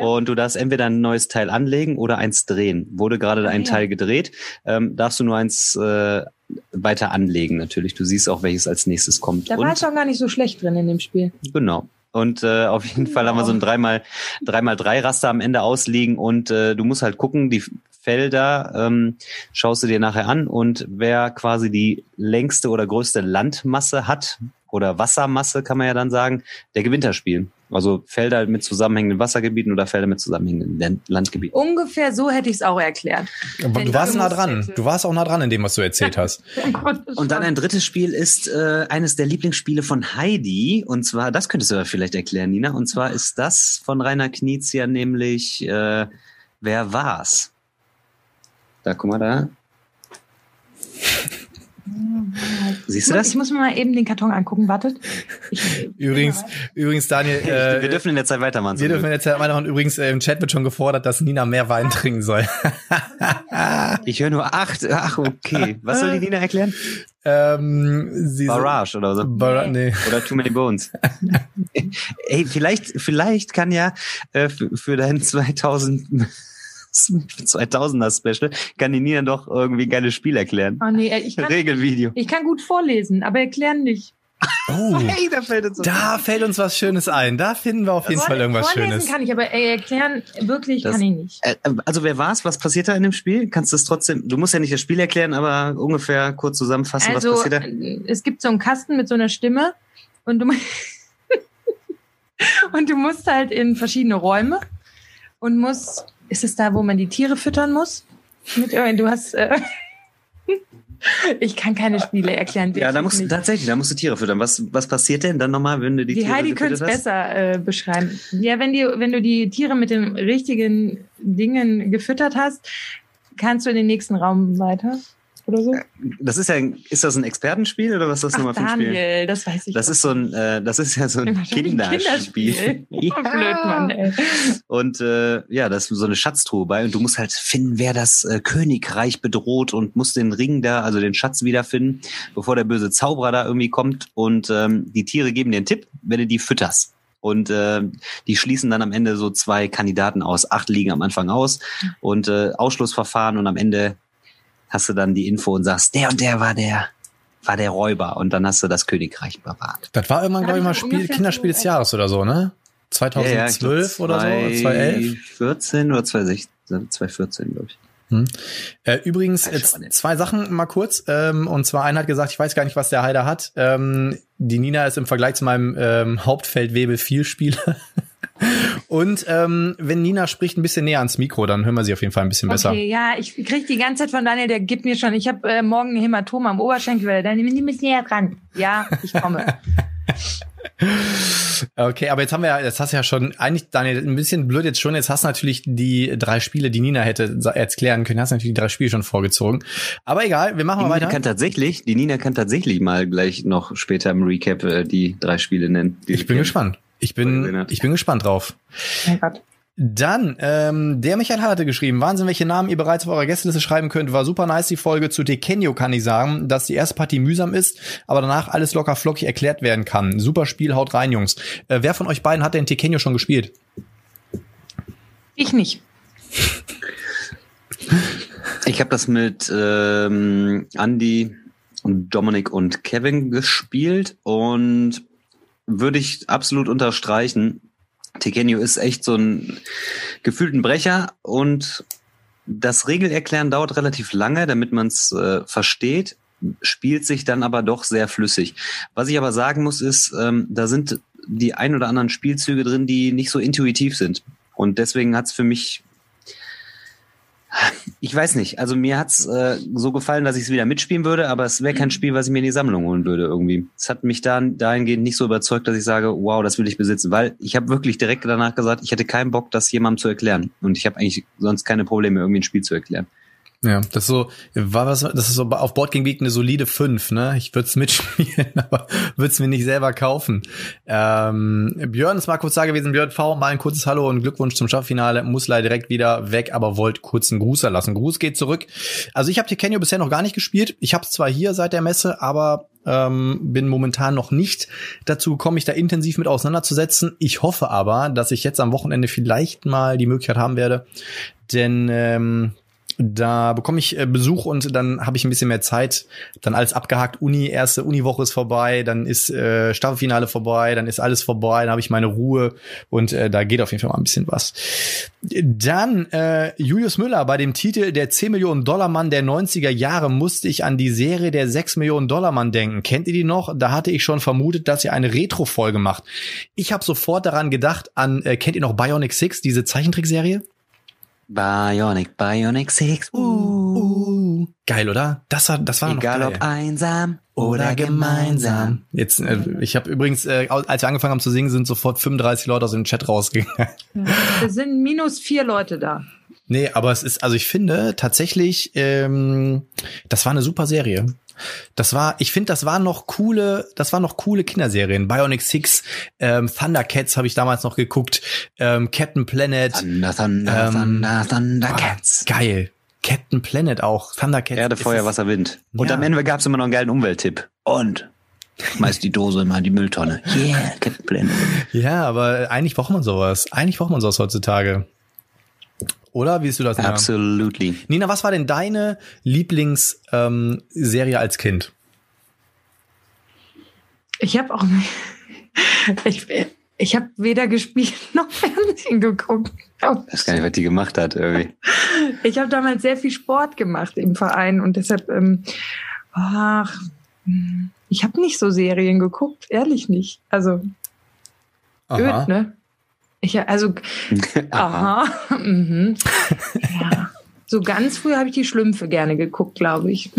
Und du darfst entweder ein neues Teil anlegen oder eins drehen. Wurde gerade ein ja. Teil gedreht, ähm, darfst du nur eins äh, weiter anlegen natürlich. Du siehst auch, welches als nächstes kommt. da war ich auch gar nicht so schlecht drin in dem Spiel. Genau. Und äh, auf jeden Fall haben wir so ein 3x3 3 drei Raster am Ende ausliegen und äh, du musst halt gucken, die Felder ähm, schaust du dir nachher an und wer quasi die längste oder größte Landmasse hat, oder Wassermasse, kann man ja dann sagen, der gewinnt das Spiel. Also Felder mit zusammenhängenden Wassergebieten oder Felder mit zusammenhängenden Landgebieten. Ungefähr so hätte ich es auch erklärt. Aber du warst nah dran. Du warst auch nah dran in dem, was du erzählt hast. Und dann ein drittes Spiel ist äh, eines der Lieblingsspiele von Heidi. Und zwar, das könntest du ja vielleicht erklären, Nina. Und zwar ist das von Rainer Knizia nämlich äh, Wer war's? Da, guck mal da. Siehst du das? Ich muss mir mal eben den Karton angucken. Wartet. Ich, übrigens, übrigens, Daniel. Äh, wir dürfen in der Zeit weitermachen. Wir dürfen in der Zeit weitermachen. Übrigens, äh, im Chat wird schon gefordert, dass Nina mehr Wein trinken soll. ich höre nur acht. Ach, okay. Was soll die Nina erklären? Ähm, sie Barrage oder so. Bar nee. Oder Too Many Bones. Ey, vielleicht, vielleicht kann ja äh, für, für deinen 2000 2000er Special, kann die Nina doch irgendwie ein geiles Spiel erklären. Oh nee, ich kann, Regelvideo. Ich kann gut vorlesen, aber erklären nicht. Oh, hey, da fällt uns, da fällt uns was Schönes ein. Da finden wir auf jeden Fall irgendwas vorlesen Schönes. kann ich, aber ey, erklären wirklich das, kann ich nicht. Äh, also wer war's? Was passiert da in dem Spiel? Kannst du das trotzdem? Du musst ja nicht das Spiel erklären, aber ungefähr kurz zusammenfassen, also, was passiert da? Es gibt so einen Kasten mit so einer Stimme und du und du musst halt in verschiedene Räume und musst ist es da, wo man die Tiere füttern muss? Mit, du hast. Äh, ich kann keine Spiele erklären. Ja, da musst du tatsächlich, da musst du Tiere füttern. Was, was passiert denn dann nochmal, wenn du die, die Tiere Heidi könnte es besser äh, beschreiben. Ja, wenn, die, wenn du die Tiere mit den richtigen Dingen gefüttert hast, kannst du in den nächsten Raum weiter oder so? Das ist ja, ist das ein Expertenspiel oder was ist das Ach, nochmal für ein Spiel? Daniel, das weiß ich. Das doch. ist so ein, äh, das ist ja so ein Kinderspiel. Kinderspiel. ja. Blöd, Mann, ey. Und äh, ja, da ist so eine Schatztruhe bei und du musst halt finden, wer das äh, Königreich bedroht und musst den Ring da, also den Schatz wiederfinden, bevor der böse Zauberer da irgendwie kommt. Und ähm, die Tiere geben dir einen Tipp, wenn du die fütterst. Und äh, die schließen dann am Ende so zwei Kandidaten aus. Acht liegen am Anfang aus und äh, Ausschlussverfahren und am Ende hast du dann die Info und sagst, der und der war der, war der Räuber und dann hast du das Königreich bewahrt. Das war irgendwann, glaube ich, mal Spiel, Kinderspiel des Jahres oder so, ne? 2012 ja, ja, oder so, 2011? 2014 oder 2016, 2014, glaube ich. Hm. Äh, übrigens, äh, zwei Sachen mal kurz. Ähm, und zwar einer hat gesagt, ich weiß gar nicht, was der Heider hat. Ähm, die Nina ist im Vergleich zu meinem ähm, Hauptfeldwebel viel Spieler. Und ähm, wenn Nina spricht ein bisschen näher ans Mikro, dann hören wir sie auf jeden Fall ein bisschen besser. Okay, ja, ich krieg die ganze Zeit von Daniel, der gibt mir schon, ich habe äh, morgen ein Hämatom am Oberschenkel, dann nimm es näher dran. Ja, ich komme. Okay, aber jetzt haben wir ja, jetzt hast du ja schon, eigentlich, Daniel, ein bisschen blöd jetzt schon, jetzt hast du natürlich die drei Spiele, die Nina hätte erklären können, hast natürlich die drei Spiele schon vorgezogen. Aber egal, wir machen die mal Nina weiter. Kann tatsächlich, die Nina kann tatsächlich mal gleich noch später im Recap äh, die drei Spiele nennen. Ich bin gespannt. Ich bin, ich bin gespannt drauf. Mein Gott. Dann, ähm, der Michael hatte geschrieben, Wahnsinn, welche Namen ihr bereits auf eurer Gästeliste schreiben könnt. War super nice, die Folge zu Tekenyo kann ich sagen, dass die erste Partie mühsam ist, aber danach alles locker flockig erklärt werden kann. Super Spiel, haut rein, Jungs. Äh, wer von euch beiden hat denn Tekenyo schon gespielt? Ich nicht. Ich habe das mit ähm, Andy und Dominik und Kevin gespielt und würde ich absolut unterstreichen. Tekenio ist echt so ein gefühlten Brecher und das Regelerklären dauert relativ lange, damit man es äh, versteht, spielt sich dann aber doch sehr flüssig. Was ich aber sagen muss, ist, ähm, da sind die ein oder anderen Spielzüge drin, die nicht so intuitiv sind. Und deswegen hat es für mich ich weiß nicht. Also mir hat's äh, so gefallen, dass ich es wieder mitspielen würde, aber es wäre kein Spiel, was ich mir in die Sammlung holen würde irgendwie. Es hat mich dann dahingehend nicht so überzeugt, dass ich sage, wow, das will ich besitzen, weil ich habe wirklich direkt danach gesagt, ich hätte keinen Bock, das jemandem zu erklären. Und ich habe eigentlich sonst keine Probleme, irgendwie ein Spiel zu erklären. Ja, das so, war was, das ist so auf Board Game Geek eine solide 5, ne? Ich würde es mitspielen, aber würde es mir nicht selber kaufen. Ähm, Björn ist mal kurz da gewesen, Björn V, mal ein kurzes Hallo und Glückwunsch zum Staffelfinale. Muss leider direkt wieder weg, aber wollt kurz einen Gruß erlassen. Gruß geht zurück. Also ich habe Tekenyo bisher noch gar nicht gespielt. Ich habe es zwar hier seit der Messe, aber ähm, bin momentan noch nicht dazu gekommen, mich da intensiv mit auseinanderzusetzen. Ich hoffe aber, dass ich jetzt am Wochenende vielleicht mal die Möglichkeit haben werde, denn ähm, da bekomme ich äh, Besuch und dann habe ich ein bisschen mehr Zeit. Dann alles abgehakt. Uni, erste Uniwoche ist vorbei, dann ist äh, Staffelfinale vorbei, dann ist alles vorbei, dann habe ich meine Ruhe und äh, da geht auf jeden Fall mal ein bisschen was. Dann äh, Julius Müller bei dem Titel Der 10 Millionen Dollar Mann der 90er Jahre musste ich an die Serie Der 6 Millionen Dollar Mann denken. Kennt ihr die noch? Da hatte ich schon vermutet, dass ihr eine Retro-Folge macht. Ich habe sofort daran gedacht, an, äh, kennt ihr noch Bionic Six, diese Zeichentrickserie? Bionic, Bionic 6. Uh, Uh, geil, oder? Das war, das war Egal noch ob geil. einsam oder gemeinsam. Jetzt, äh, ich habe übrigens, äh, als wir angefangen haben zu singen, sind sofort 35 Leute aus dem Chat rausgegangen. Es sind minus vier Leute da. Nee, aber es ist, also ich finde tatsächlich, ähm, das war eine super Serie. Das war, ich finde, das waren noch coole, das waren noch coole Kinderserien. Bionic Six, ähm, Thundercats habe ich damals noch geguckt, ähm, Captain Planet. Thunder, Thunder, Ähm, Thunder, Thundercats. Ah, geil. Captain Planet auch. Thundercats. Erde, Feuer, es- Wasser, Wind. Und Ja. am Ende gab's immer noch einen geilen Umwelttipp. Und schmeiß die Dose immer in die Mülltonne. Yeah, Captain Planet. Ja, aber eigentlich braucht man sowas. Eigentlich braucht man sowas heutzutage. Oder? Wie siehst du das? Nina? Absolutely. Nina, was war denn deine Lieblingsserie ähm, als Kind? Ich habe auch ich, ich habe weder gespielt noch Fernsehen geguckt. Ich weiß gar nicht, was die gemacht hat, irgendwie. Ich habe damals sehr viel Sport gemacht im Verein und deshalb, ähm, ach, ich habe nicht so Serien geguckt, ehrlich nicht. Also öd, ne? Ich, also, aha, mhm. ja. So ganz früh habe ich die Schlümpfe gerne geguckt, glaube ich.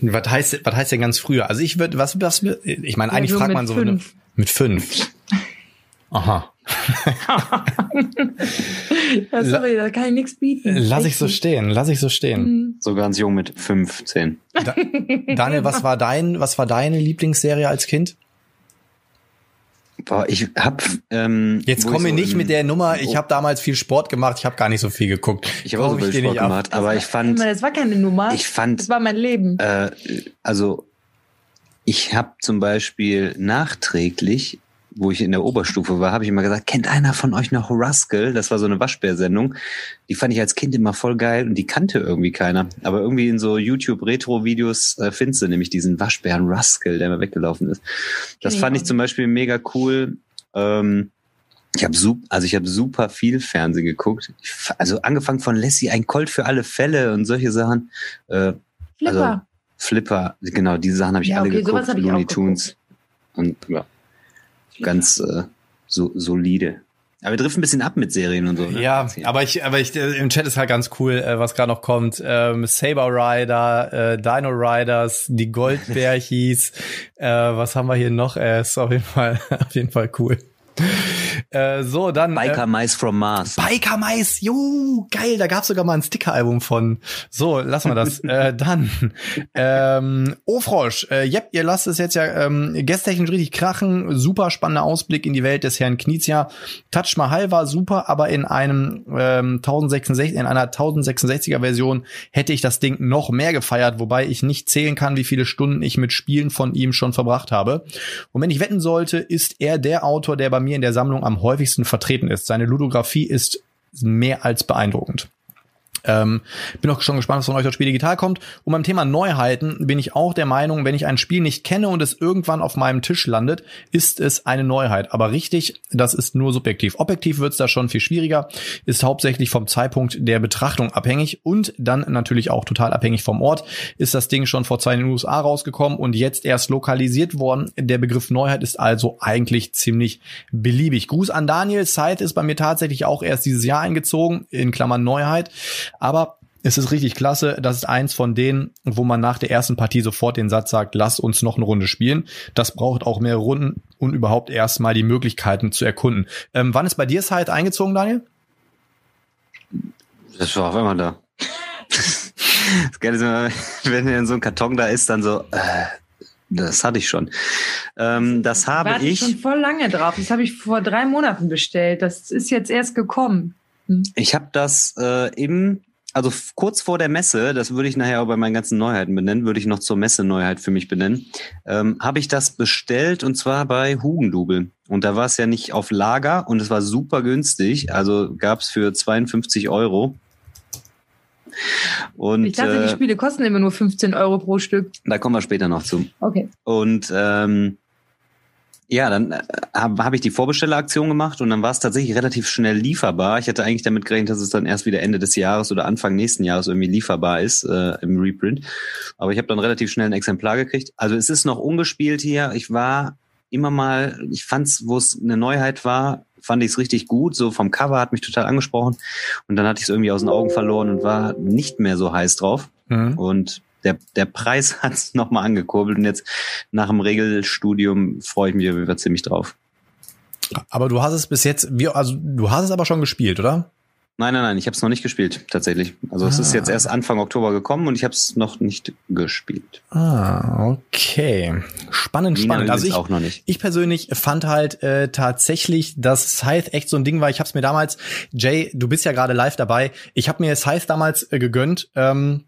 Was heißt, was heißt denn ganz früher? Also ich würde, was, was, ich meine, eigentlich Ja, so fragt man so fünf. mit fünf. Aha. Ja, sorry, da kann ich nichts bieten. Lass ich so stehen, lass ich so stehen. Mhm. So ganz jung mit 15. Da, Daniel, was war dein, was war deine Lieblingsserie als Kind? Boah, ich hab. Ähm, Jetzt komme ich so nicht mit der Nummer, ich habe damals viel Sport gemacht, ich habe gar nicht so viel geguckt. Ich habe auch so viel Sport gemacht, aber ich fand, Das war keine Nummer. ich fand, das war mein Leben. äh, also ich habe zum Beispiel nachträglich, wo ich in der Oberstufe war, habe ich immer gesagt, kennt einer von euch noch Rascal? Das war so eine Waschbär-Sendung. Die fand ich als Kind immer voll geil und die kannte irgendwie keiner. Aber irgendwie in so YouTube-Retro-Videos äh, findest du nämlich diesen Waschbären Rascal, der immer weggelaufen ist. Das fand ich zum Beispiel mega cool. Ähm, ich habe super, also ich habe super viel Fernsehen geguckt. Also angefangen von Lassie, ein Colt für alle Fälle und solche Sachen. Äh, Flipper. also Flipper, genau, diese Sachen habe ich Ja, alle okay, sowas geguckt, hab ich auch Looney Tunes. Und ja, ganz äh, so solide. Aber wir driften ein bisschen ab mit Serien und so. Ne? Ja, aber ich, aber ich, äh, im Chat ist halt ganz cool, äh, was gerade noch kommt. Ähm, Saber Rider, äh, Dino Riders, die Goldbärchis. äh, was haben wir hier noch? Äh, ist auf jeden Fall, auf jeden Fall cool. Äh, so, dann. Biker Äh, Mice from Mars. Biker Mais, jo, geil, da gab's sogar mal ein Sticker-Album von. So, lassen wir das. äh, dann, ähm, Ofrosch, äh, jep, ihr lasst es jetzt ja ähm, gästtechnisch richtig krachen. Super spannender Ausblick in die Welt des Herrn Knizia. Touch Mahal war super, aber in einem ähm, 1066, in einer 1066er Version hätte ich das Ding noch mehr gefeiert, wobei ich nicht zählen kann, wie viele Stunden ich mit Spielen von ihm schon verbracht habe. Und wenn ich wetten sollte, ist er der Autor, der bei mir in der Sammlung am häufigsten vertreten ist. Seine Ludografie ist mehr als beeindruckend. Ähm, bin auch schon gespannt, was von euch das Spiel digital kommt. Und beim Thema Neuheiten bin ich auch der Meinung, wenn ich ein Spiel nicht kenne und es irgendwann auf meinem Tisch landet, ist es eine Neuheit. Aber richtig, das ist nur subjektiv. Objektiv wird es da schon viel schwieriger, ist hauptsächlich vom Zeitpunkt der Betrachtung abhängig und dann natürlich auch total abhängig vom Ort. Ist das Ding schon vor zwei in den USA rausgekommen und jetzt erst lokalisiert worden. Der Begriff Neuheit ist also eigentlich ziemlich beliebig. Gruß an Daniel. Scythe ist bei mir tatsächlich auch erst dieses Jahr eingezogen, in Klammern Neuheit. Aber es ist richtig klasse. Das ist eins von denen, wo man nach der ersten Partie sofort den Satz sagt, lass uns noch eine Runde spielen. Das braucht auch mehrere Runden und überhaupt erstmal die Möglichkeiten zu erkunden. Ähm, wann ist bei dir Scythe eingezogen, Daniel? Das war auf einmal da. das Geile ist immer, wenn er in so einem Karton da ist, dann so, äh, das hatte ich schon. Ähm, das habe Warte ich. schon voll lange drauf. Das habe ich vor drei Monaten bestellt. Das ist jetzt erst gekommen. Hm. Ich habe das äh, im, also kurz vor der Messe, das würde ich nachher auch bei meinen ganzen Neuheiten benennen, würde ich noch zur Messe Neuheit für mich benennen, ähm, habe ich das bestellt und zwar bei Hugendubel. Und da war es ja nicht auf Lager und es war super günstig. Also gab es für 52 Euro. Und ich dachte, die äh, Spiele kosten immer nur 15 Euro pro Stück. da kommen wir später noch zu. Okay. Und ähm, ja, dann äh, habe hab ich die Vorbestelleraktion gemacht und dann war es tatsächlich relativ schnell lieferbar. Ich hatte eigentlich damit gerechnet, dass es dann erst wieder Ende des Jahres oder Anfang nächsten Jahres irgendwie lieferbar ist äh, im Reprint. Aber ich habe dann relativ schnell ein Exemplar gekriegt. Also es ist noch ungespielt hier. Ich war immer mal, ich fand's, wo es eine Neuheit war, fand ich es richtig gut. So vom Cover hat mich total angesprochen. Und dann hatte ich es irgendwie aus den Augen verloren und war nicht mehr so heiß drauf. Mhm. Und der, der Preis hat es nochmal angekurbelt und jetzt nach dem Regelstudium freue ich mich über ziemlich drauf. Aber du hast es bis jetzt, wie, also du hast es aber schon gespielt, oder? Nein, nein, nein, ich habe es noch nicht gespielt, tatsächlich. Also es ist Ah. jetzt erst Anfang Oktober gekommen und ich habe es noch nicht gespielt. Ah, okay. Spannend, Nina spannend. Also ich, auch noch nicht. Ich persönlich fand halt äh, tatsächlich, dass Scythe echt so ein Ding war. Ich habe es mir damals, Jay, du bist ja gerade live dabei. Ich habe mir Scythe damals äh, gegönnt. Ähm,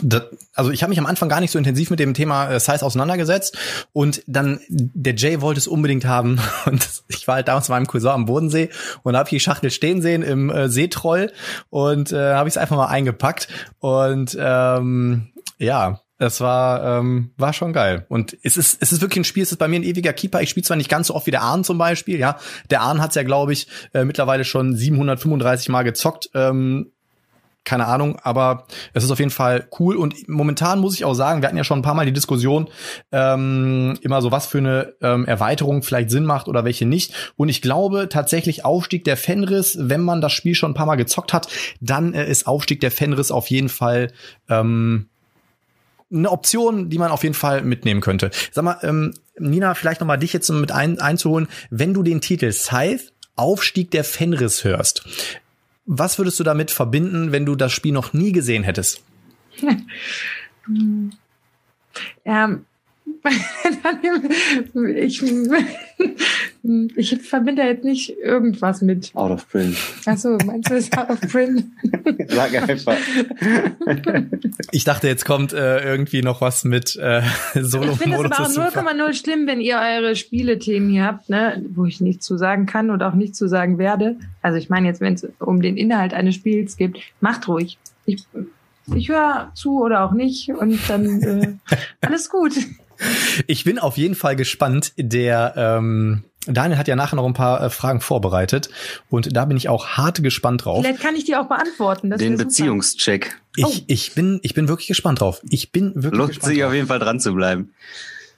das, also ich habe mich am Anfang gar nicht so intensiv mit dem Thema äh, Size auseinandergesetzt und dann der Jay wollte es unbedingt haben und ich war halt damals mit meinem Cousin am Bodensee und habe die Schachtel stehen sehen im äh, Seetroll und äh, habe ich es einfach mal eingepackt und ähm, ja, das war, ähm, war schon geil. Und es ist, es ist wirklich ein Spiel, es ist bei mir ein ewiger Keeper. Ich spiele zwar nicht ganz so oft wie der Ahn zum Beispiel, ja. Der Ahn hat's ja, glaube ich, äh, mittlerweile schon 735 Mal gezockt. Ähm, keine Ahnung, aber es ist auf jeden Fall cool. Und momentan muss ich auch sagen, wir hatten ja schon ein paar Mal die Diskussion, ähm, immer so, was für eine ähm, Erweiterung vielleicht Sinn macht oder welche nicht. Und ich glaube tatsächlich Aufstieg der Fenris, wenn man das Spiel schon ein paar Mal gezockt hat, dann äh, ist Aufstieg der Fenris auf jeden Fall ähm, eine Option, die man auf jeden Fall mitnehmen könnte. Sag mal, ähm, Nina, vielleicht noch mal dich jetzt mit ein, einzuholen, wenn du den Titel Scythe Aufstieg der Fenris hörst. Was würdest du damit verbinden, wenn du das Spiel noch nie gesehen hättest? Ähm, ich, ich verbinde da jetzt nicht irgendwas mit. Out of print. Achso, meinst du, es ist out of print? Sag einfach. Ich dachte, jetzt kommt äh, irgendwie noch was mit äh, Ich finde es aber auch 0,0 schlimm, wenn ihr eure Spielethemen hier habt, ne, wo ich nichts zu sagen kann und auch nichts zu sagen werde. Also ich meine jetzt, wenn es um den Inhalt eines Spiels geht, macht ruhig. Ich, ich höre zu oder auch nicht und dann äh, alles gut. Ich bin auf jeden Fall gespannt. Der ähm, Daniel hat ja nachher noch ein paar äh, Fragen vorbereitet und da bin ich auch hart gespannt drauf. Vielleicht kann ich die auch beantworten. Das Den. Beziehungscheck. Ich, ich bin ich bin wirklich gespannt drauf. Ich bin wirklich Lohnt gespannt sich drauf. auf jeden Fall dran zu bleiben.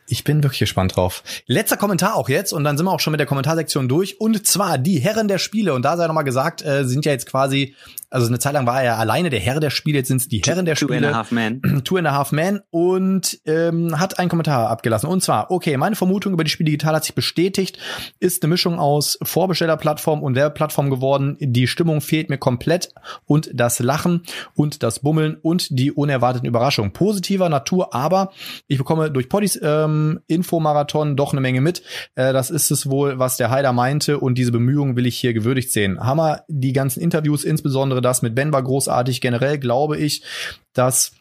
Ich bin wirklich gespannt drauf. Letzter Kommentar auch jetzt und dann sind wir auch schon mit der Kommentarsektion durch. Und zwar die Herren der Spiele. Und da sei noch mal gesagt, äh, sind ja jetzt quasi, also eine Zeit lang war er alleine der Herr der Spiele, jetzt sind es die Herren der Two Spiele. and a half man. Two and a Half Man und ähm, hat einen Kommentar abgelassen. Und zwar, okay, meine Vermutung über die Spiel Digital hat sich bestätigt, ist eine Mischung aus Vorbestellerplattform und Werbeplattform geworden. Die Stimmung fehlt mir komplett und das Lachen und das Bummeln und die unerwarteten Überraschungen. Positiver Natur, aber ich bekomme durch Poddys ähm, Infomarathon doch eine Menge mit. Äh, das ist es wohl, was der Heider meinte und diese Bemühungen will ich hier gewürdigt sehen. Hammer, die ganzen Interviews, insbesondere das mit Ben war großartig. Generell glaube ich, dass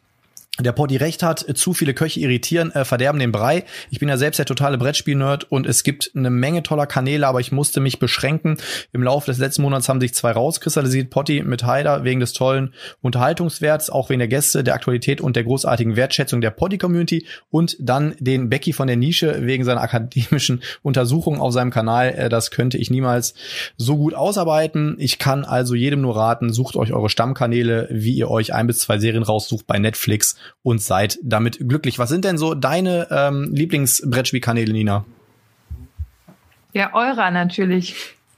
der Poddy recht hat, zu viele Köche irritieren, äh, verderben den Brei. Ich bin ja selbst der totale Brettspiel-Nerd und es gibt eine Menge toller Kanäle, aber ich musste mich beschränken. Im Laufe des letzten Monats haben sich zwei rauskristallisiert. Potty mit Haider wegen des tollen Unterhaltungswerts, auch wegen der Gäste, der Aktualität und der großartigen Wertschätzung der Poddy-Community und dann den Becky von der Nische wegen seiner akademischen Untersuchungen auf seinem Kanal. Äh, das könnte ich niemals so gut ausarbeiten. Ich kann also jedem nur raten, sucht euch eure Stammkanäle, wie ihr euch ein bis zwei Serien raussucht bei Netflix und seid damit glücklich. Was sind denn so deine ähm, Lieblingsbrettspielkanäle, Nina? Ja, eurer natürlich.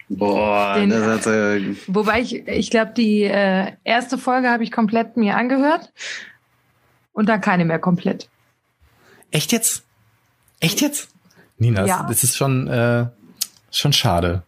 Boah, Den- das hat, äh, Wobei ich, ich glaube, die äh, erste Folge habe ich komplett mir angehört und dann keine mehr komplett. Echt jetzt? Echt jetzt? Nina, Ja. das, das ist schon, äh, schon schade.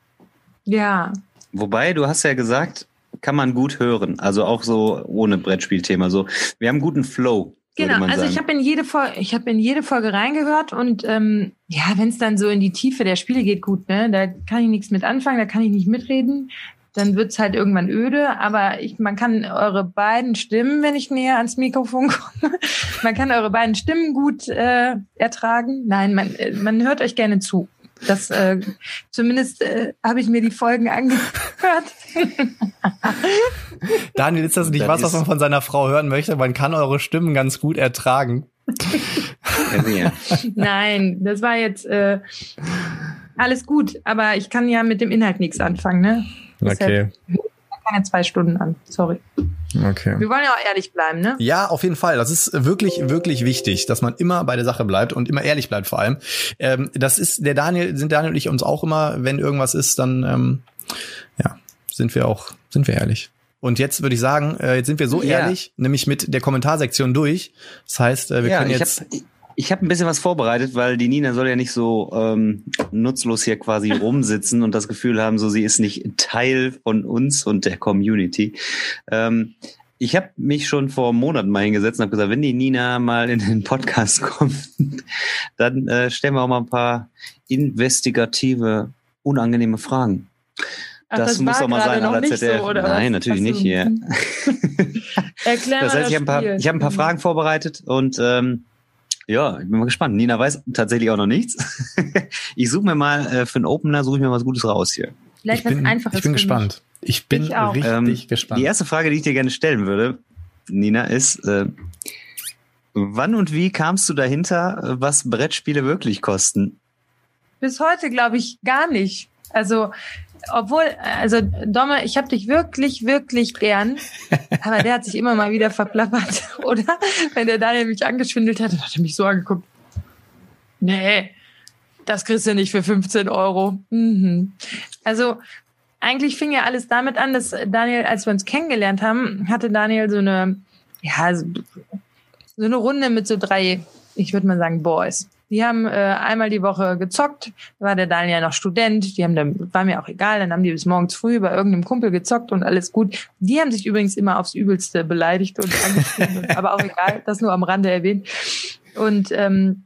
Ja, Wobei, du hast ja gesagt, kann man gut hören. Also auch so ohne Brettspielthema. So, wir haben guten Flow. genau. Also sagen. ich habe in jede Folge, ich habe in jede Folge reingehört und ähm, ja, wenn es dann so in die Tiefe der Spiele geht, gut, ne, da kann ich nichts mit anfangen, da kann ich nicht mitreden. Dann wird's halt irgendwann öde, aber ich, man kann eure beiden Stimmen, wenn ich näher ans Mikrofon komme, man kann eure beiden Stimmen gut äh, ertragen. Nein, man, äh, man hört euch gerne zu. Das äh, zumindest äh, habe ich mir die Folgen angehört. Daniel, ist das nicht Das was, was man von seiner Frau hören möchte? Man kann eure Stimmen ganz gut ertragen. Nein, das war jetzt äh, alles gut, aber ich kann ja mit dem Inhalt nichts anfangen, ne? Deshalb keine zwei Stunden an. Sorry. okay. Wir wollen ja auch ehrlich bleiben, ne? Ja, auf jeden Fall. Das ist wirklich, wirklich wichtig, dass man immer bei der Sache bleibt und immer ehrlich bleibt vor allem. Ähm, das ist der Daniel, sind Daniel und ich uns auch immer, wenn irgendwas ist, dann ähm, ja, sind wir auch, sind wir ehrlich. Und jetzt würde ich sagen, äh, jetzt sind wir so Ja. ehrlich, nämlich mit der Kommentarsektion durch. Das heißt, äh, wir ja, können ich jetzt. habe ich hab ein bisschen was vorbereitet, weil die Nina soll ja nicht so ähm, nutzlos hier quasi rumsitzen und das Gefühl haben, so sie ist nicht Teil von uns und der Community. Ähm, ich habe mich schon vor Monaten mal hingesetzt und habe gesagt, wenn die Nina mal in den Podcast kommt, dann äh, stellen wir auch mal ein paar investigative, unangenehme Fragen. Ach, das, muss war doch mal sein, aller ZDF. So, Nein, was? natürlich Ach nicht hier. Erklär Das heißt, ich habe ein paar, Spiel. ich habe ein paar Fragen vorbereitet und ähm, ja, ich bin mal gespannt. Nina weiß tatsächlich auch noch nichts. ich suche mir mal äh, für einen Opener suche ich mir was Gutes raus hier. Vielleicht ich was bin, Einfaches. ich bin für mich. gespannt. Ich bin Ich auch. richtig Ähm, gespannt. Die erste Frage, die ich dir gerne stellen würde, Nina, ist: äh, Wann und wie kamst du dahinter, was Brettspiele wirklich kosten? Bis heute glaube ich gar nicht. Also, obwohl, also Domme, ich habe dich wirklich, wirklich gern, aber der hat sich immer mal wieder verplappert, oder? Wenn der Daniel mich angeschwindelt hat, dann hat er mich so angeguckt. Nee, das kriegst du nicht für 15 Euro. Mhm. Also, eigentlich fing ja alles damit an, dass Daniel, als wir uns kennengelernt haben, hatte Daniel so eine, ja, so, so eine Runde mit so drei, ich würde mal sagen, Boys. Die haben äh, einmal die Woche gezockt, da war der Daniel ja noch Student, die haben dann, war mir auch egal, dann haben die bis morgens früh bei irgendeinem Kumpel gezockt und alles gut. Die haben sich übrigens immer aufs Übelste beleidigt und aber auch egal, das nur am Rande erwähnt. Und ähm,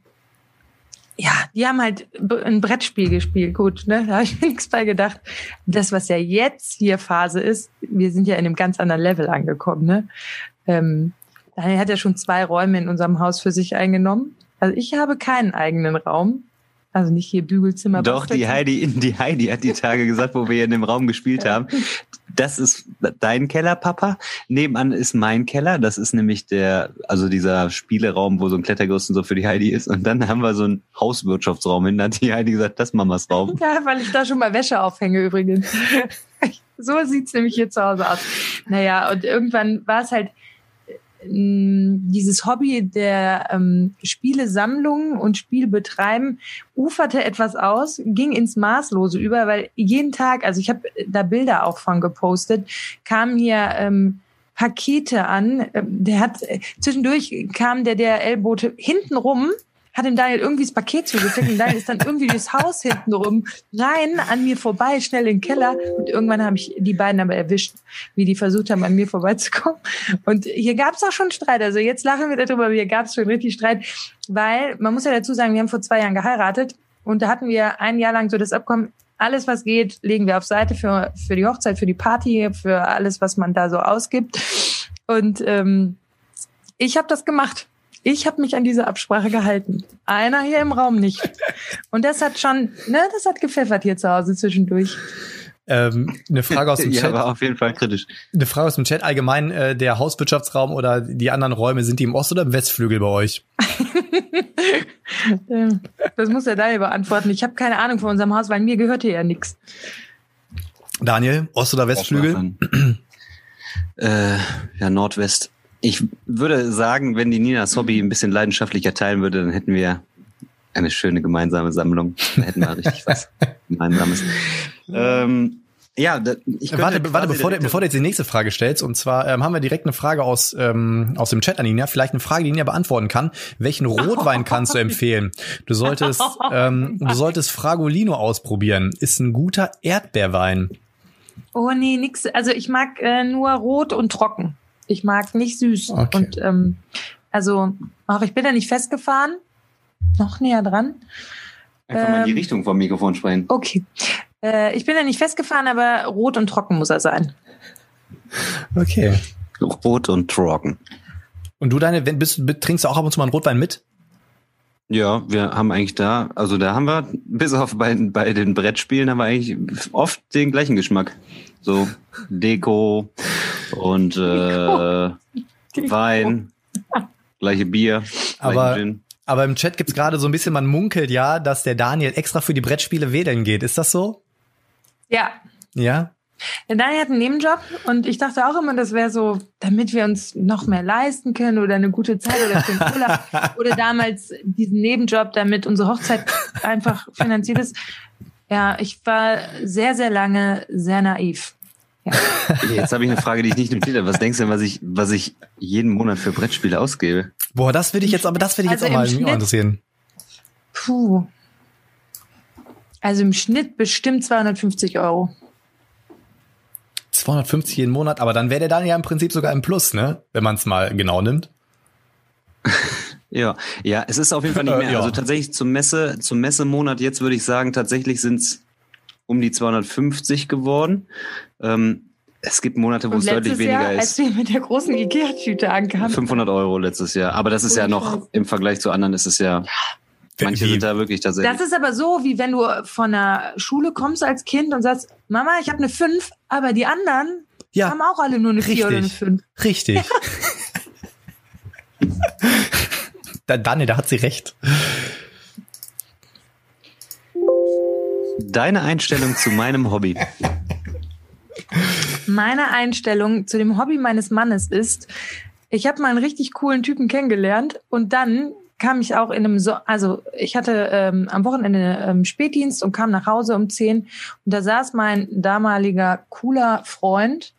ja, die haben halt ein Brettspiel gespielt. Gut, ne? Da habe ich mir nichts bei gedacht. Das, was ja jetzt hier Phase ist, wir sind ja in einem ganz anderen Level angekommen, ne? Ähm, Daniel hat ja schon zwei Räume in unserem Haus für sich eingenommen. Also ich habe keinen eigenen Raum. Also nicht hier Bügelzimmer. Doch, die. Heidi, die Heidi hat die Tage gesagt, wo wir hier in dem Raum gespielt haben. Das ist dein Keller, Papa. Nebenan ist mein Keller. Das ist nämlich der, also dieser Spieleraum, wo so ein Klettergerüst und so für die Heidi ist. Und dann haben wir so einen Hauswirtschaftsraum hin. Da hat die Heidi gesagt, das ist Mamas Raum. Ja, weil ich da schon mal Wäsche aufhänge übrigens. so sieht's nämlich hier zu Hause aus. Naja, und irgendwann war es halt dieses Hobby der ähm, Spielesammlung und Spielbetreiben uferte etwas aus, ging ins Maßlose über, weil jeden Tag, also ich habe da Bilder auch von gepostet, kamen hier ähm, Pakete an. Ähm, Der hat äh, zwischendurch kam der DRL-Bote hinten rum, hat dem Daniel irgendwie das Paket zugesteckt und Daniel ist dann irgendwie durchs Haus hinten rum rein an mir vorbei, schnell in den Keller und irgendwann habe ich die beiden aber erwischt, wie die versucht haben, an mir vorbeizukommen. Und hier gab es auch schon Streit. Also jetzt lachen wir darüber, aber hier gab es schon richtig Streit, weil man muss ja dazu sagen, wir haben vor zwei Jahren geheiratet und da hatten wir ein Jahr lang so das Abkommen, alles was geht, legen wir auf Seite für, für die Hochzeit, für die Party, für alles, was man da so ausgibt. Und ähm, ich habe das gemacht. Ich habe mich an diese Absprache gehalten. Einer hier im Raum nicht. Und das hat schon, ne, das hat gepfeffert hier zu Hause zwischendurch. Ähm, eine Frage aus dem ja, Chat. war auf jeden Fall kritisch. Eine Frage aus dem Chat allgemein, äh, der Hauswirtschaftsraum oder die anderen Räume, sind die im Ost- oder im Westflügel bei euch? Ähm, Das muss er da beantworten. Ich habe keine Ahnung von unserem Haus, weil mir gehört hier ja nichts. Daniel, Ost- oder Westflügel? Äh, ja, Nordwest. Ich würde sagen, wenn die Ninas Hobby ein bisschen leidenschaftlicher teilen würde, dann hätten wir eine schöne gemeinsame Sammlung. Da hätten wir richtig was Gemeinsames. Ähm, ja, da, ich könnte Warte, warte, bevor, du, bevor du jetzt die nächste Frage stellst, und zwar ähm, haben wir direkt eine Frage aus, ähm, aus dem Chat an Nina, vielleicht eine Frage, die Nina beantworten kann. Welchen Rotwein kannst du empfehlen? Du solltest, ähm, du solltest Fragolino ausprobieren. Ist ein guter Erdbeerwein. Oh nee, nix. Also ich mag äh, nur rot und trocken. Ich mag nicht süß. Okay. Und ähm, also, ach, ich bin da nicht festgefahren. Noch näher dran. Einfach mal in die ähm, Richtung vom Mikrofon sprechen. Okay. Äh, ich bin da nicht festgefahren, aber rot und trocken muss er sein. Okay. Rot und trocken. Und du deine, wenn bist, trinkst du auch ab und zu mal einen Rotwein mit? Ja, wir haben eigentlich da, also da haben wir, bis auf bei, bei den Brettspielen, haben wir eigentlich oft den gleichen Geschmack. So Deko und äh, Wein, gleiche Bier, aber, aber im Chat gibt's gerade so ein bisschen, man munkelt ja, dass der Daniel extra für die Brettspiele wedeln geht. Ist das so? Ja. Ja? Der Daniel hat einen Nebenjob und ich dachte auch immer, das wäre so, damit wir uns noch mehr leisten können oder eine gute Zeit oder für den Urlaub oder damals diesen Nebenjob, damit unsere Hochzeit einfach finanziert ist. Ja, ich war sehr, sehr lange sehr naiv. Ja. Jetzt habe ich eine Frage, die ich nicht notiert habe. Was denkst du denn, was ich, was ich jeden Monat für Brettspiele ausgebe? Boah, das würde ich jetzt, aber das würde ich Also jetzt auch mal Schnitt- interessieren. Puh. Also im Schnitt bestimmt 250 Euro. 250 jeden Monat, aber dann wäre der Daniel ja im Prinzip sogar im Plus, ne? Wenn man es mal genau nimmt. Ja, ja, es ist auf jeden Fall nicht Äh, mehr. ja. Also tatsächlich zum Messe, zum Messemonat jetzt würde ich sagen, tatsächlich sind es um die 250 geworden. Ähm, es gibt Monate, wo Und es deutlich letztes Jahr, weniger als ist. wir mit der großen Ikea-Tüte ankamen, 500 Euro letztes Jahr. Aber das ist ja noch im Vergleich zu anderen ist es ja. Manche sind da wirklich tatsächlich. Das ist aber so, wie wenn du von der Schule kommst als Kind und sagst, Mama, ich habe eine 5, aber die anderen Ja, haben auch alle nur eine 4 oder eine richtig. 5. Richtig. da, Daniel, da hat sie recht. Deine Einstellung zu meinem Hobby. Meine Einstellung zu dem Hobby meines Mannes ist, ich habe mal einen richtig coolen Typen kennengelernt und dann kam ich auch in einem so also ich hatte ähm, am Wochenende ähm, Spätdienst und kam nach Hause um 10 und da saß mein damaliger cooler Freund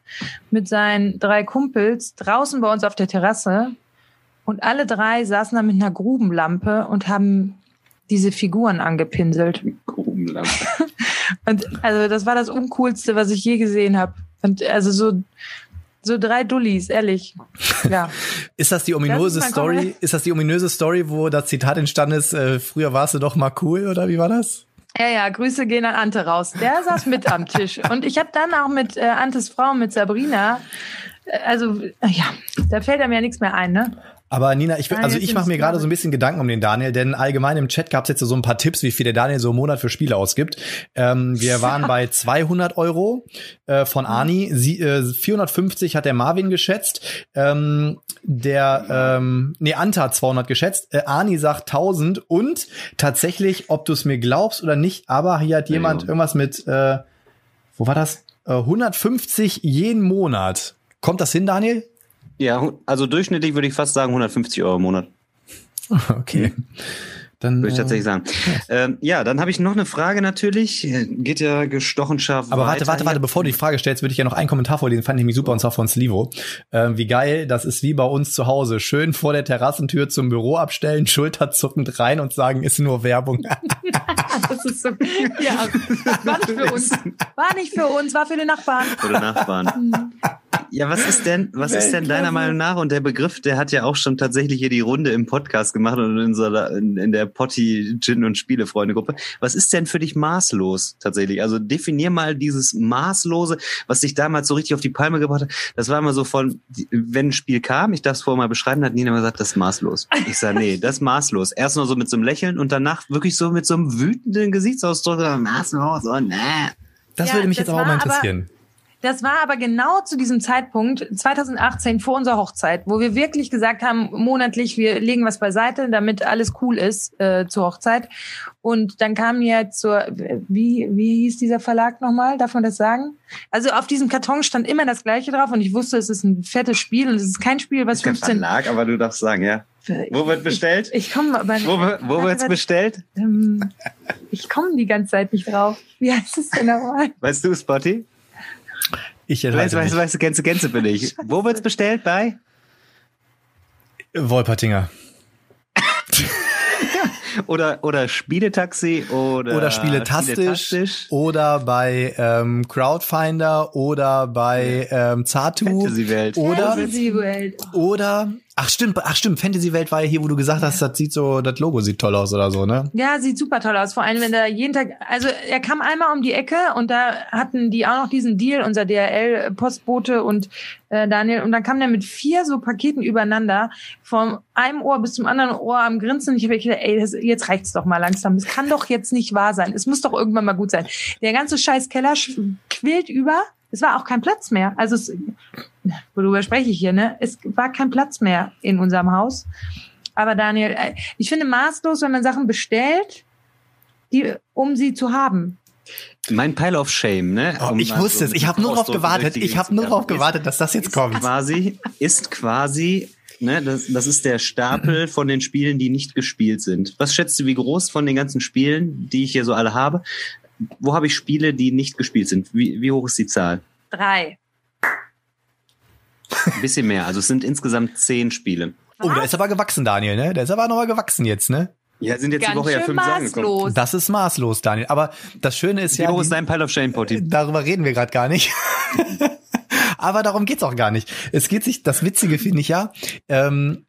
mit seinen drei Kumpels draußen bei uns auf der Terrasse und alle drei saßen da mit einer Grubenlampe und haben diese Figuren angepinselt. Grubenlampe. Und also das war das uncoolste, was ich je gesehen habe. Und also so so drei Dullis, ehrlich. Ja. Ist das die ominöse Das ist Story? Ist das die ominöse Story, wo das Zitat entstanden ist, äh, früher warst du doch mal cool, oder wie war das? Ja, ja, Grüße gehen an Ante raus. Der saß mit am Tisch. Und ich habe dann auch mit äh, Antes Frau, mit Sabrina, äh, also äh, ja, da fällt einem ja nichts mehr ein, ne? Aber Nina, ich, will- also ich mache mir gerade so ein bisschen Gedanken um den Daniel, denn allgemein im Chat gab es jetzt so ein paar Tipps, wie viel der Daniel so im Monat für Spiele ausgibt. Ähm, wir waren bei 200 Euro äh, von Ani, Sie, äh, 450 hat der Marvin geschätzt, ähm, der ähm, nee, Anta hat 200 geschätzt, äh, Ani sagt 1000 und tatsächlich, ob du es mir glaubst oder nicht, aber hier hat jemand Ja. irgendwas mit, äh, wo war das? Äh, 150 jeden Monat. Kommt das hin, Daniel? Ja, also durchschnittlich würde ich fast sagen 150 Euro im Monat. Okay. Dann, Würde ich äh, tatsächlich sagen. Ähm, ja, dann habe ich noch eine Frage natürlich. Geht ja gestochen scharf Aber warte, warte, warte, bevor du die Frage stellst, würde ich ja noch einen Kommentar vorlesen, den fand ich nämlich super, und zwar von Slivo. Ähm, wie geil, das ist wie bei uns zu Hause. Schön vor der Terrassentür zum Büro abstellen, schulterzuckend rein und sagen, ist nur Werbung. Das ist so, ja, war nicht für uns. War nicht für uns, war für den Nachbarn. Oder Nachbarn. Ja, was ist denn, was ist denn deiner Meinung nach? Und der Begriff, der hat ja auch schon tatsächlich hier die Runde im Podcast gemacht und in, so, in, in der Potti Gin und Spielefreunde Gruppe. Was ist denn für dich maßlos tatsächlich? Also definier mal dieses maßlose, was dich damals so richtig auf die Palme gebracht hat. Das war immer so von, wenn ein Spiel kam, ich darf es vorher mal beschreiben, hat Nina immer gesagt, das ist maßlos. Ich sage, nee, das ist maßlos. Erst nur so mit so einem Lächeln und danach wirklich so mit so einem wütenden Gesichtsausdruck, maßlos und nee. Das Ja, würde mich das jetzt aber auch mal war aber- interessieren. Das war aber genau zu diesem Zeitpunkt, 2018, vor unserer Hochzeit, wo wir wirklich gesagt haben, monatlich, wir legen was beiseite, damit alles cool ist äh, zur Hochzeit. Und dann kam jetzt zur, wie, wie hieß dieser Verlag nochmal? Darf man das sagen? Also auf diesem Karton stand immer das Gleiche drauf und ich wusste, es ist ein fettes Spiel und es ist kein Spiel, was Kein 15... Verlag, aber du darfst sagen, ja. Wo wird bestellt? Ich, ich komme aber Wo, wo wird's bestellt? ähm, Ich komme die ganze Zeit nicht drauf. Wie heißt es denn nochmal? Weißt du, Spotty? Ich Weißt, weißt, mich. weißt du, Gänse, Gänse bin ich. Wo wird's bestellt? Bei? Wolpertinger. Oder, oder Spieletaxi oder, Oder Spieletastisch. Oder bei ähm, Crowdfinder oder bei ähm, Zatu. Fantasy-Welt. Oder, Fantasy Welt. oder Ach stimmt, ach stimmt, Fantasy-Welt war ja hier, wo du gesagt hast, das sieht so, das Logo sieht toll aus oder so, ne? Ja, sieht super toll aus. Vor allem, wenn er jeden Tag, also er kam einmal um die Ecke und da hatten die auch noch diesen Deal, unser DRL-Postbote und äh, Daniel, und dann kam der mit vier so Paketen übereinander, vom einem Ohr bis zum anderen Ohr am Grinsen. Und ich habe gedacht, ey, das, jetzt reicht's doch mal langsam. Das kann doch jetzt nicht wahr sein. Es muss doch irgendwann mal gut sein. Der ganze scheiß Keller quillt über. Es war auch kein Platz mehr. Also es, worüber spreche ich hier, ne? Es war kein Platz mehr in unserem Haus. Aber Daniel, äh, ich finde maßlos, wenn man Sachen bestellt, die, um sie zu haben. Mein Pile of Shame, ne? Oh, Um ich wusste so es. Ich habe nur darauf gewartet. Ich habe nur darauf gewartet, dass das jetzt kommt. quasi, ist quasi, ne, das, das ist der Stapel von den Spielen, die nicht gespielt sind. Was schätzt du, wie groß von den ganzen Spielen, die ich hier so alle habe? Wo habe ich Spiele, die nicht gespielt sind? Wie, wie hoch ist die Zahl? Drei. Ein bisschen mehr. Also es sind insgesamt zehn Spiele. Oh, der ist aber gewachsen, Daniel, ne? Der ist aber nochmal gewachsen jetzt, ne? Ja, sind jetzt die Ganz Woche ja fünf Sachen gekommen. maßlos. Das ist maßlos, Daniel. Aber das Schöne ist Wie ja, hoch die- ist dein Pile of Shame, Potti? darüber reden wir gerade gar nicht. Aber darum geht's auch gar nicht. Es geht sich, das Witzige finde ich ja, ähm,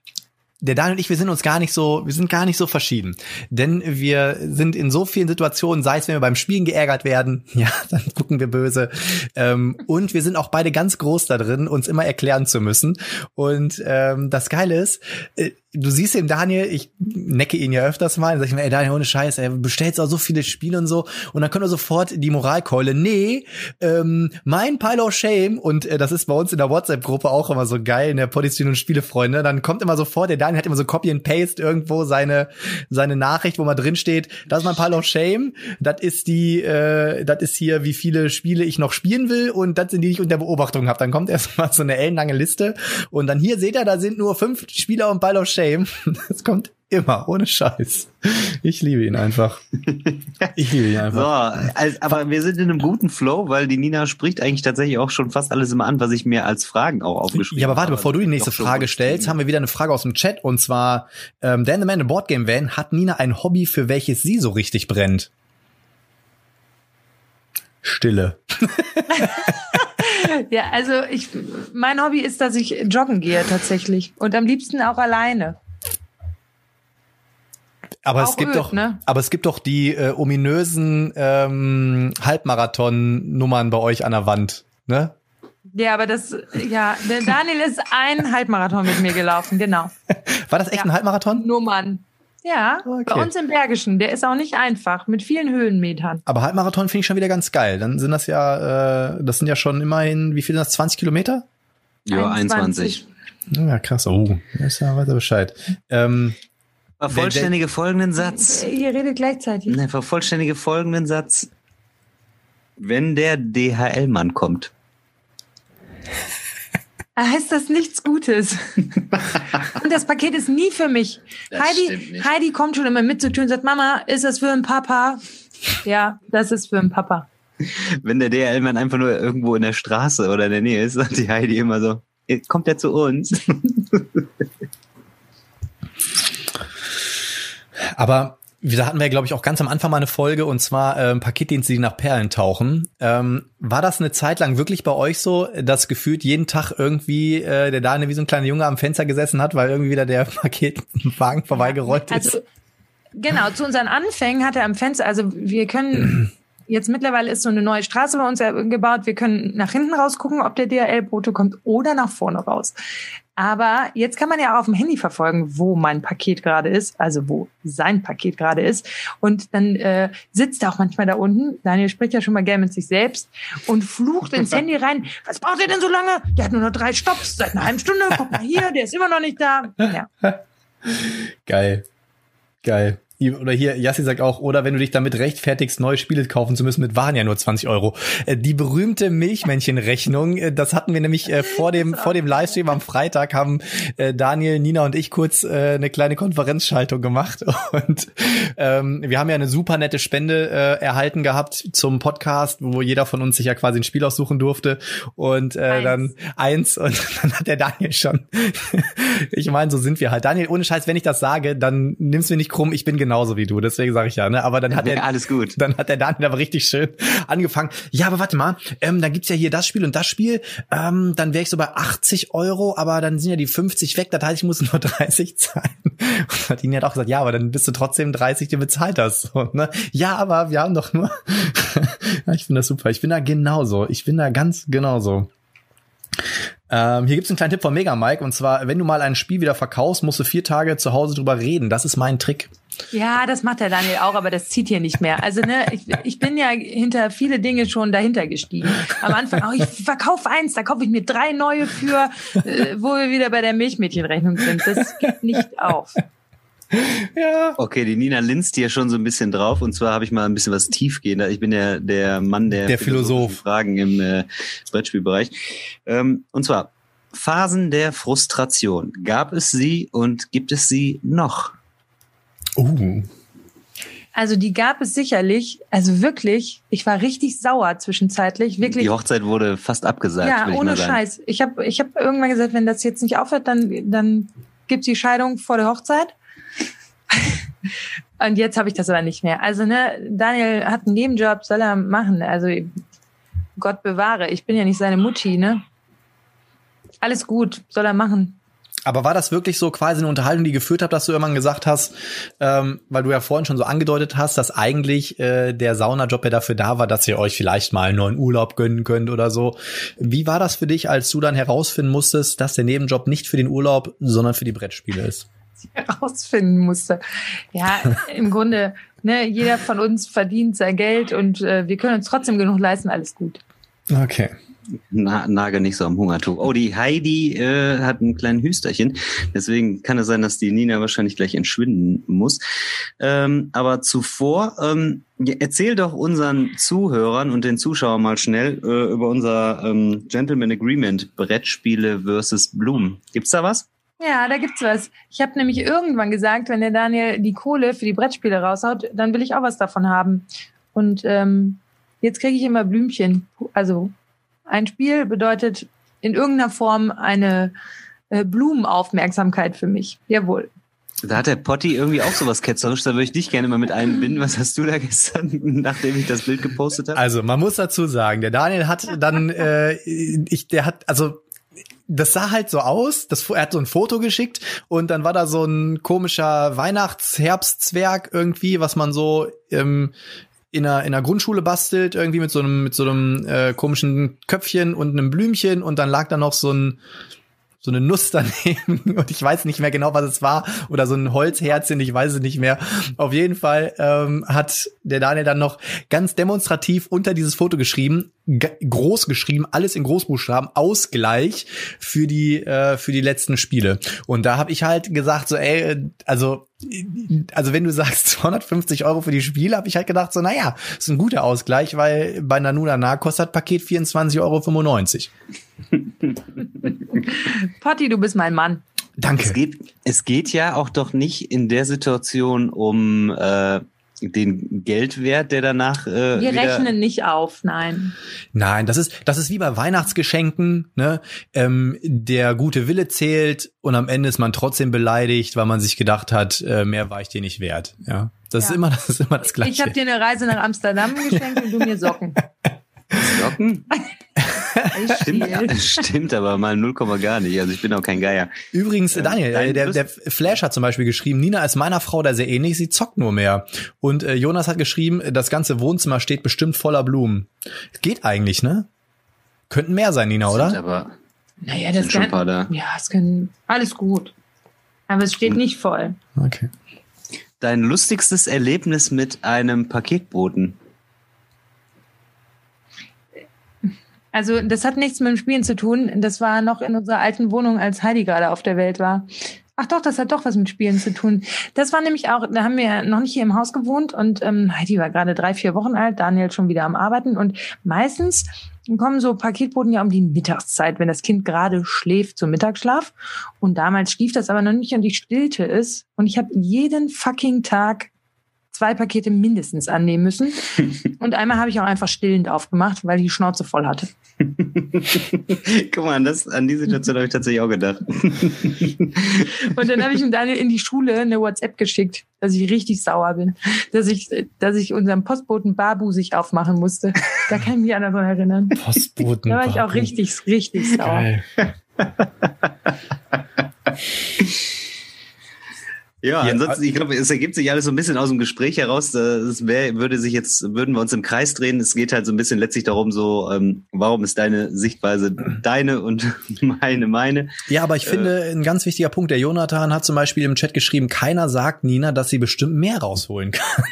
der Daniel und ich, wir sind uns gar nicht so, wir sind gar nicht so verschieden. Denn wir sind in so vielen Situationen, sei es, wenn wir beim Spielen geärgert werden, ja, dann gucken wir böse. Ähm, und wir sind auch beide ganz groß da drin, uns immer erklären zu müssen. Und ähm, das Geile ist, äh, du siehst den Daniel, ich necke ihn ja öfters mal, sag ich mir, ey Daniel, ohne Scheiß, ey, bestellst auch so viele Spiele und so. Und dann kommt er sofort die Moralkeule, nee, ähm, mein Pile of Shame, und äh, das ist bei uns in der WhatsApp-Gruppe auch immer so geil, in der Podistin und Spielefreunde, dann kommt immer sofort, der Daniel hat immer so Copy and Paste irgendwo seine, seine Nachricht, wo mal drin steht, das ist mein Pile of Shame, das ist die, äh, das ist hier, wie viele Spiele ich noch spielen will und das sind die, die ich unter Beobachtung habe. Dann kommt erstmal so eine ellenlange Liste und dann hier seht ihr, da sind nur fünf Spieler und Pile of Shame. Das kommt immer, ohne Scheiß. Ich liebe ihn einfach. Ich liebe ihn So, einfach. also, aber wir sind in einem guten Flow, weil die Nina spricht eigentlich tatsächlich auch schon fast alles immer an, was ich mir als Fragen auch aufgeschrieben habe. Ja, aber warte, bevor du die nächste Doch schon Frage stellst, haben wir wieder eine Frage aus dem Chat und zwar, ähm, Dan the Man, a Board Game Van, hat Nina ein Hobby, für welches sie so richtig brennt? Stille. Ja, also ich, mein Hobby ist, dass ich joggen gehe tatsächlich und am liebsten auch alleine. Aber es gibt öd, doch, ne? aber es gibt doch die äh, ominösen ähm, Halbmarathon-Nummern bei euch an der Wand, ne? Ja, aber das, ja, der Daniel ist ein Halbmarathon mit mir gelaufen, genau. War das echt Ja. ein Halbmarathon? Nummern. Ja, Okay. bei uns im Bergischen. Der ist auch nicht einfach, mit vielen Höhenmetern. Aber Halbmarathon finde ich schon wieder ganz geil. Dann sind das ja, äh, das sind ja schon immerhin, wie viel sind das? 20 Kilometer? Ja, 21. Ja, krass. Oh, das ist ja weiter Bescheid. Ähm, Vervollständige folgenden Satz. Ihr redet gleichzeitig. Ne, vervollständige folgenden Satz. Wenn der DHL-Mann kommt. Heißt das nichts Gutes? und das Paket ist nie für mich. Das Heidi. Heidi kommt schon immer mit zur Tür und sagt, Mama, ist das für ein Papa? Ja, das ist für ein Papa. Wenn der DHL-Mann einfach nur irgendwo in der Straße oder in der Nähe ist, sagt die Heidi immer so, "Eh, kommt der zu uns? Aber da hatten wir, glaube ich, auch ganz am Anfang mal eine Folge und zwar ähm, Paketdienste, die nach Perlen tauchen. Ähm, war das eine Zeit lang wirklich bei euch so, dass gefühlt jeden Tag irgendwie äh, der Daniel wie so ein kleiner Junge am Fenster gesessen hat, weil irgendwie wieder der Paketwagen vorbeigerollt ist? Also, genau, zu unseren Anfängen hat er am Fenster, also wir können, jetzt mittlerweile ist so eine neue Straße bei uns gebaut, wir können nach hinten raus gucken, ob der DHL-Bote kommt oder nach vorne raus. Aber jetzt kann man ja auch auf dem Handy verfolgen, wo mein Paket gerade ist, also wo sein Paket gerade ist. Und dann äh, sitzt er auch manchmal da unten. Daniel spricht ja schon mal gern mit sich selbst und flucht ins Handy rein. Was braucht ihr denn so lange? Der hat nur noch drei Stopps seit einer halben Stunde. Guck mal hier, der ist immer noch nicht da. Ja. Geil. Geil. Oder hier, Yassi sagt auch, oder wenn du dich damit rechtfertigst, neue Spiele kaufen zu müssen, mit waren ja nur 20 Euro. Äh, Die berühmte Milchmännchen-Rechnung, äh, das hatten wir nämlich äh, vor dem, vor dem Livestream am Freitag, haben Daniel, Nina und ich kurz eine kleine Konferenzschaltung gemacht. Und ähm, wir haben ja eine super nette Spende äh, erhalten gehabt zum Podcast, wo jeder von uns sich ja quasi ein Spiel aussuchen durfte. Und äh, Eins. dann eins und dann hat der Daniel schon. ich meine, so sind wir halt. Daniel, ohne Scheiß, wenn ich das sage, dann nimm's mir nicht krumm. Ich bin genauso wie du, deswegen sage ich ja, ne? Aber dann hat Ja, er alles gut. Dann hat der Daniel aber richtig schön angefangen. Ja, aber warte mal, ähm, dann gibt's ja hier das Spiel und das Spiel. Ähm, dann wäre ich so bei 80 Euro, aber dann sind ja die 50 weg. Das heißt, ich muss nur 30 zahlen. Und Nadine hat auch gesagt, ja, aber dann bist du trotzdem 30, die bezahlt hast. So, ne? Ja, aber wir haben doch nur. ja, ich finde das super. Ich bin da genauso. Ich bin da ganz genauso. Ähm, hier gibt's einen kleinen Tipp von Mega Mike und zwar, wenn du mal ein Spiel wieder verkaufst, musst du vier Tage zu Hause drüber reden. Das ist mein Trick. Ja, das macht der Daniel auch, aber das zieht hier nicht mehr. Also ne, ich, ich bin ja hinter viele Dinge schon dahinter gestiegen. Am Anfang, oh, ich verkaufe eins, da kaufe ich mir drei neue für, äh, wo wir wieder bei der Milchmädchenrechnung sind. Das geht nicht auf. Ja. Okay, die Nina linst hier schon so ein bisschen drauf. Und zwar habe ich mal ein bisschen was tiefgehender. Ich bin ja der Mann der, Der Philosoph. Fragen im äh, Brettspielbereich. Ähm, und zwar Phasen der Frustration. Gab es sie und gibt es sie noch? Uh. Also die gab es sicherlich, also wirklich, ich war richtig sauer zwischenzeitlich, wirklich. Die Hochzeit wurde fast abgesagt. ja, ohne mal sagen. Scheiß. Ich habe ich hab irgendwann gesagt, wenn das jetzt nicht aufhört, dann, dann gibt's die Scheidung vor der Hochzeit. Und jetzt habe ich das aber nicht mehr. Also, ne, Daniel hat einen Nebenjob, soll er machen. Also, Gott bewahre, ich bin ja nicht seine Mutti, ne? Alles gut, soll er machen. Aber war das wirklich so quasi eine Unterhaltung, die geführt hat, dass du irgendwann gesagt hast, ähm, weil du ja vorhin schon so angedeutet hast, dass eigentlich äh, der Saunajob ja dafür da war, dass ihr euch vielleicht mal einen neuen Urlaub gönnen könnt oder so. Wie war das für dich, als du dann herausfinden musstest, dass der Nebenjob nicht für den Urlaub, sondern für die Brettspiele ist? herausfinden musste. Ja, im Grunde, ne, jeder von uns verdient sein Geld und äh, wir können uns trotzdem genug leisten, alles gut. Okay. Na, nage nicht so am Hungertuch. Oh, die Heidi äh, hat einen kleinen Hüsterchen. Deswegen kann es sein, dass die Nina wahrscheinlich gleich entschwinden muss. Ähm, aber zuvor, ähm, erzähl doch unseren Zuhörern und den Zuschauern mal schnell äh, über unser ähm, Gentleman Agreement Brettspiele versus Blumen. Gibt's da was? Ja, da gibt's was. Ich habe nämlich irgendwann gesagt, wenn der Daniel die Kohle für die Brettspiele raushaut, dann will ich auch was davon haben. Und ähm, jetzt kriege ich immer Blümchen. Also ein Spiel bedeutet in irgendeiner Form eine äh, Blumenaufmerksamkeit für mich. Jawohl. Da hat der Potti irgendwie auch sowas ketzerisch, da würde ich dich gerne mal mit einbinden. Was hast du da gestern, nachdem ich das Bild gepostet habe? Also man muss dazu sagen, der Daniel hat dann, äh, ich, der hat, also das sah halt so aus, das, er hat so ein Foto geschickt und dann war da so ein komischer Weihnachtsherbstzwerg irgendwie, was man so ähm, in einer, in einer Grundschule bastelt, irgendwie mit so einem, mit so einem äh, komischen Köpfchen und einem Blümchen und dann lag da noch so ein so eine Nuss daneben und ich weiß nicht mehr genau, was es war oder so ein Holzherzchen, ich weiß es nicht mehr. Auf jeden Fall ähm, hat der Daniel dann noch ganz demonstrativ unter dieses Foto geschrieben, groß geschrieben, alles in Großbuchstaben, Ausgleich für die äh, für die letzten Spiele. Und da habe ich halt gesagt so, ey, äh, also also wenn du sagst 250 Euro für die Spiele, habe ich halt gedacht so, naja, ist ein guter Ausgleich, weil bei Nanuna Na kostet Paket 24,95 Euro. Potti, du bist mein Mann. Danke. Es geht, es geht ja auch doch nicht in der Situation um äh, den Geldwert, der danach äh, Wir wieder, rechnen nicht auf, nein. Nein, das ist, das ist wie bei Weihnachtsgeschenken, ne? Ähm, der gute Wille zählt und am Ende ist man trotzdem beleidigt, weil man sich gedacht hat, äh, mehr war ich dir nicht wert. Ja. Das Ja. ist immer, das ist immer das Gleiche. Ich habe dir eine Reise nach Amsterdam geschenkt und du mir Socken. Socken. Ich Stimmt, stimmt aber mal 0, gar nicht. Also ich bin auch kein Geier. Übrigens, Daniel, dein äh, der, der Flash hat zum Beispiel geschrieben, Nina ist meiner Frau da sehr ähnlich, sie zockt nur mehr. Und äh, Jonas hat geschrieben, das ganze Wohnzimmer steht bestimmt voller Blumen. Geht eigentlich, ne? Könnten mehr sein, Nina, oder? aber Naja, das sind schon ein paar kann, da. ja, es können, alles gut. Aber es steht nicht voll. Okay. Dein lustigstes Erlebnis mit einem Paketboten. Also das hat nichts mit dem Spielen zu tun. Das war noch in unserer alten Wohnung, als Heidi gerade auf der Welt war. Ach doch, das hat doch was mit Spielen zu tun. Das war nämlich auch, da haben wir noch nicht hier im Haus gewohnt und ähm, Heidi war gerade drei, vier Wochen alt, Daniel schon wieder am Arbeiten und meistens kommen so Paketboten ja um die Mittagszeit, wenn das Kind gerade schläft zum Mittagsschlaf. Und damals schlief das aber noch nicht und ich stillte es und ich habe jeden fucking Tag zwei Pakete mindestens annehmen müssen. Und einmal habe ich auch einfach stillend aufgemacht, weil ich die Schnauze voll hatte. Guck mal, an, das, an die Situation habe ich tatsächlich auch gedacht. Und dann habe ich ihm Daniel in die Schule eine WhatsApp geschickt, dass ich richtig sauer bin, dass ich, dass ich unserem Postboten Babu sich aufmachen musste. Da kann ich mich an daran erinnern. Postboten. Da war ich auch richtig, richtig sauer. Geil. Ja, ansonsten, ich glaube, es ergibt sich alles so ein bisschen aus dem Gespräch heraus. Es wär, würde sich jetzt, würden wir uns im Kreis drehen. Es geht halt so ein bisschen letztlich darum, so, ähm, warum ist deine Sichtweise deine und meine meine? Ja, aber ich finde, ein ganz wichtiger Punkt, der Jonathan hat zum Beispiel im Chat geschrieben, keiner sagt Nina, dass sie bestimmt mehr rausholen kann.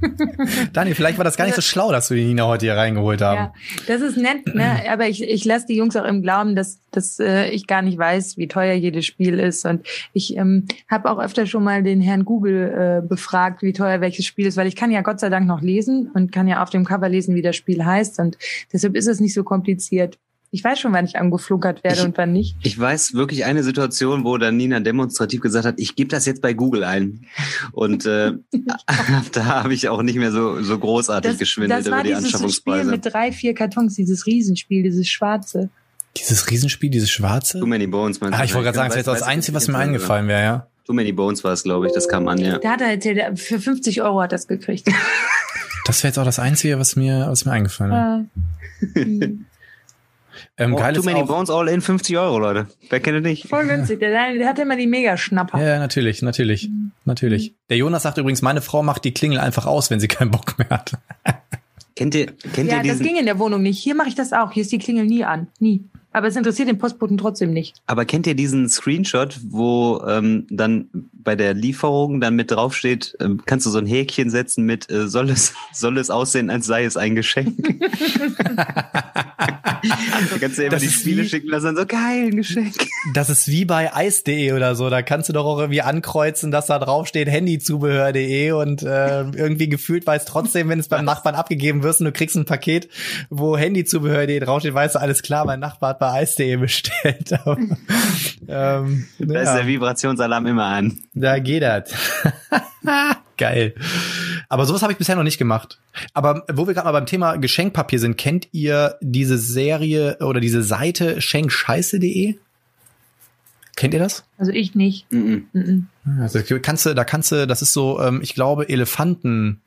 Daniel, vielleicht war das gar nicht so schlau, dass wir die Nina heute hier reingeholt haben. Ja, das ist nett, ne? aber ich, ich lasse die Jungs auch im Glauben, dass, dass äh, ich gar nicht weiß, wie teuer jedes Spiel ist. Und ich ähm, habe auch öfter schon mal den Herrn Google äh, befragt, wie teuer welches Spiel ist, weil ich kann ja Gott sei Dank noch lesen und kann ja auf dem Cover lesen, wie das Spiel heißt. Und deshalb ist es nicht so kompliziert. Ich weiß schon, wann ich angeflunkert werde Ich- und wann nicht. Ich weiß wirklich eine Situation, wo dann Nina demonstrativ gesagt hat, ich gebe das jetzt bei Google ein. Und äh, da habe ich auch nicht mehr so, so großartig geschwindelt das über war die dieses Spiel Anschaffungspreise. mit drei, vier Kartons, dieses Riesenspiel, dieses schwarze. Dieses Riesenspiel, dieses schwarze. Too Many Bones, meinst? Ah, ich wollte gerade sagen, das wäre jetzt das weiß ich Einzige, was mir eingefallen wäre, ja. Too Many Bones war es, glaube ich, das kam an, ja. Da hat er erzählt, er- für 50 Euro hat er das gekriegt. Das wäre jetzt auch das Einzige, was mir, was mir eingefallen wäre. Ja. Ähm, Oh, Too Many auch, Bones all in 50 Euro, Leute. Wer kennt es nicht? Voll günstig. Der, der hat immer die Mega-Schnapper. Ja, ja, natürlich, natürlich, natürlich. Der Jonas sagt übrigens, meine Frau macht die Klingel einfach aus, wenn sie keinen Bock mehr hat. Kennt ihr, kennt Ja, ihr das diesen, ging in der Wohnung nicht. Hier mache ich das auch. Hier ist die Klingel nie an. Nie. Aber es interessiert den Postboten trotzdem nicht. aber kennt ihr diesen Screenshot, wo ähm, dann bei der Lieferung dann mit draufsteht, ähm, kannst du so ein Häkchen setzen mit, äh, soll es, soll es aussehen, als sei es ein Geschenk? da kannst du immer Das die ist Spiele wie- schicken lassen, so geil, ein Geschenk. Das ist wie bei Eis.de oder so. Da kannst du doch auch irgendwie ankreuzen, dass da draufsteht Handyzubehör.de und äh, irgendwie gefühlt weiß trotzdem, wenn es beim Nachbarn abgegeben wird und du kriegst ein Paket, wo Handyzubehör.de draufsteht, weißt du, alles klar, mein Nachbar hat bei Eis.de bestellt. Aber, ähm, Da ist ja. der Vibrationsalarm immer an. Da geht das. Geil. Aber sowas habe ich bisher noch nicht gemacht. Aber wo wir gerade mal beim Thema Geschenkpapier sind, kennt ihr diese Serie oder diese Seite schenkscheiße.de? Kennt ihr das? Also ich nicht. Mhm. Mhm. Also kannst du, da kannst du, das ist so, ähm, ich glaube, Elefanten.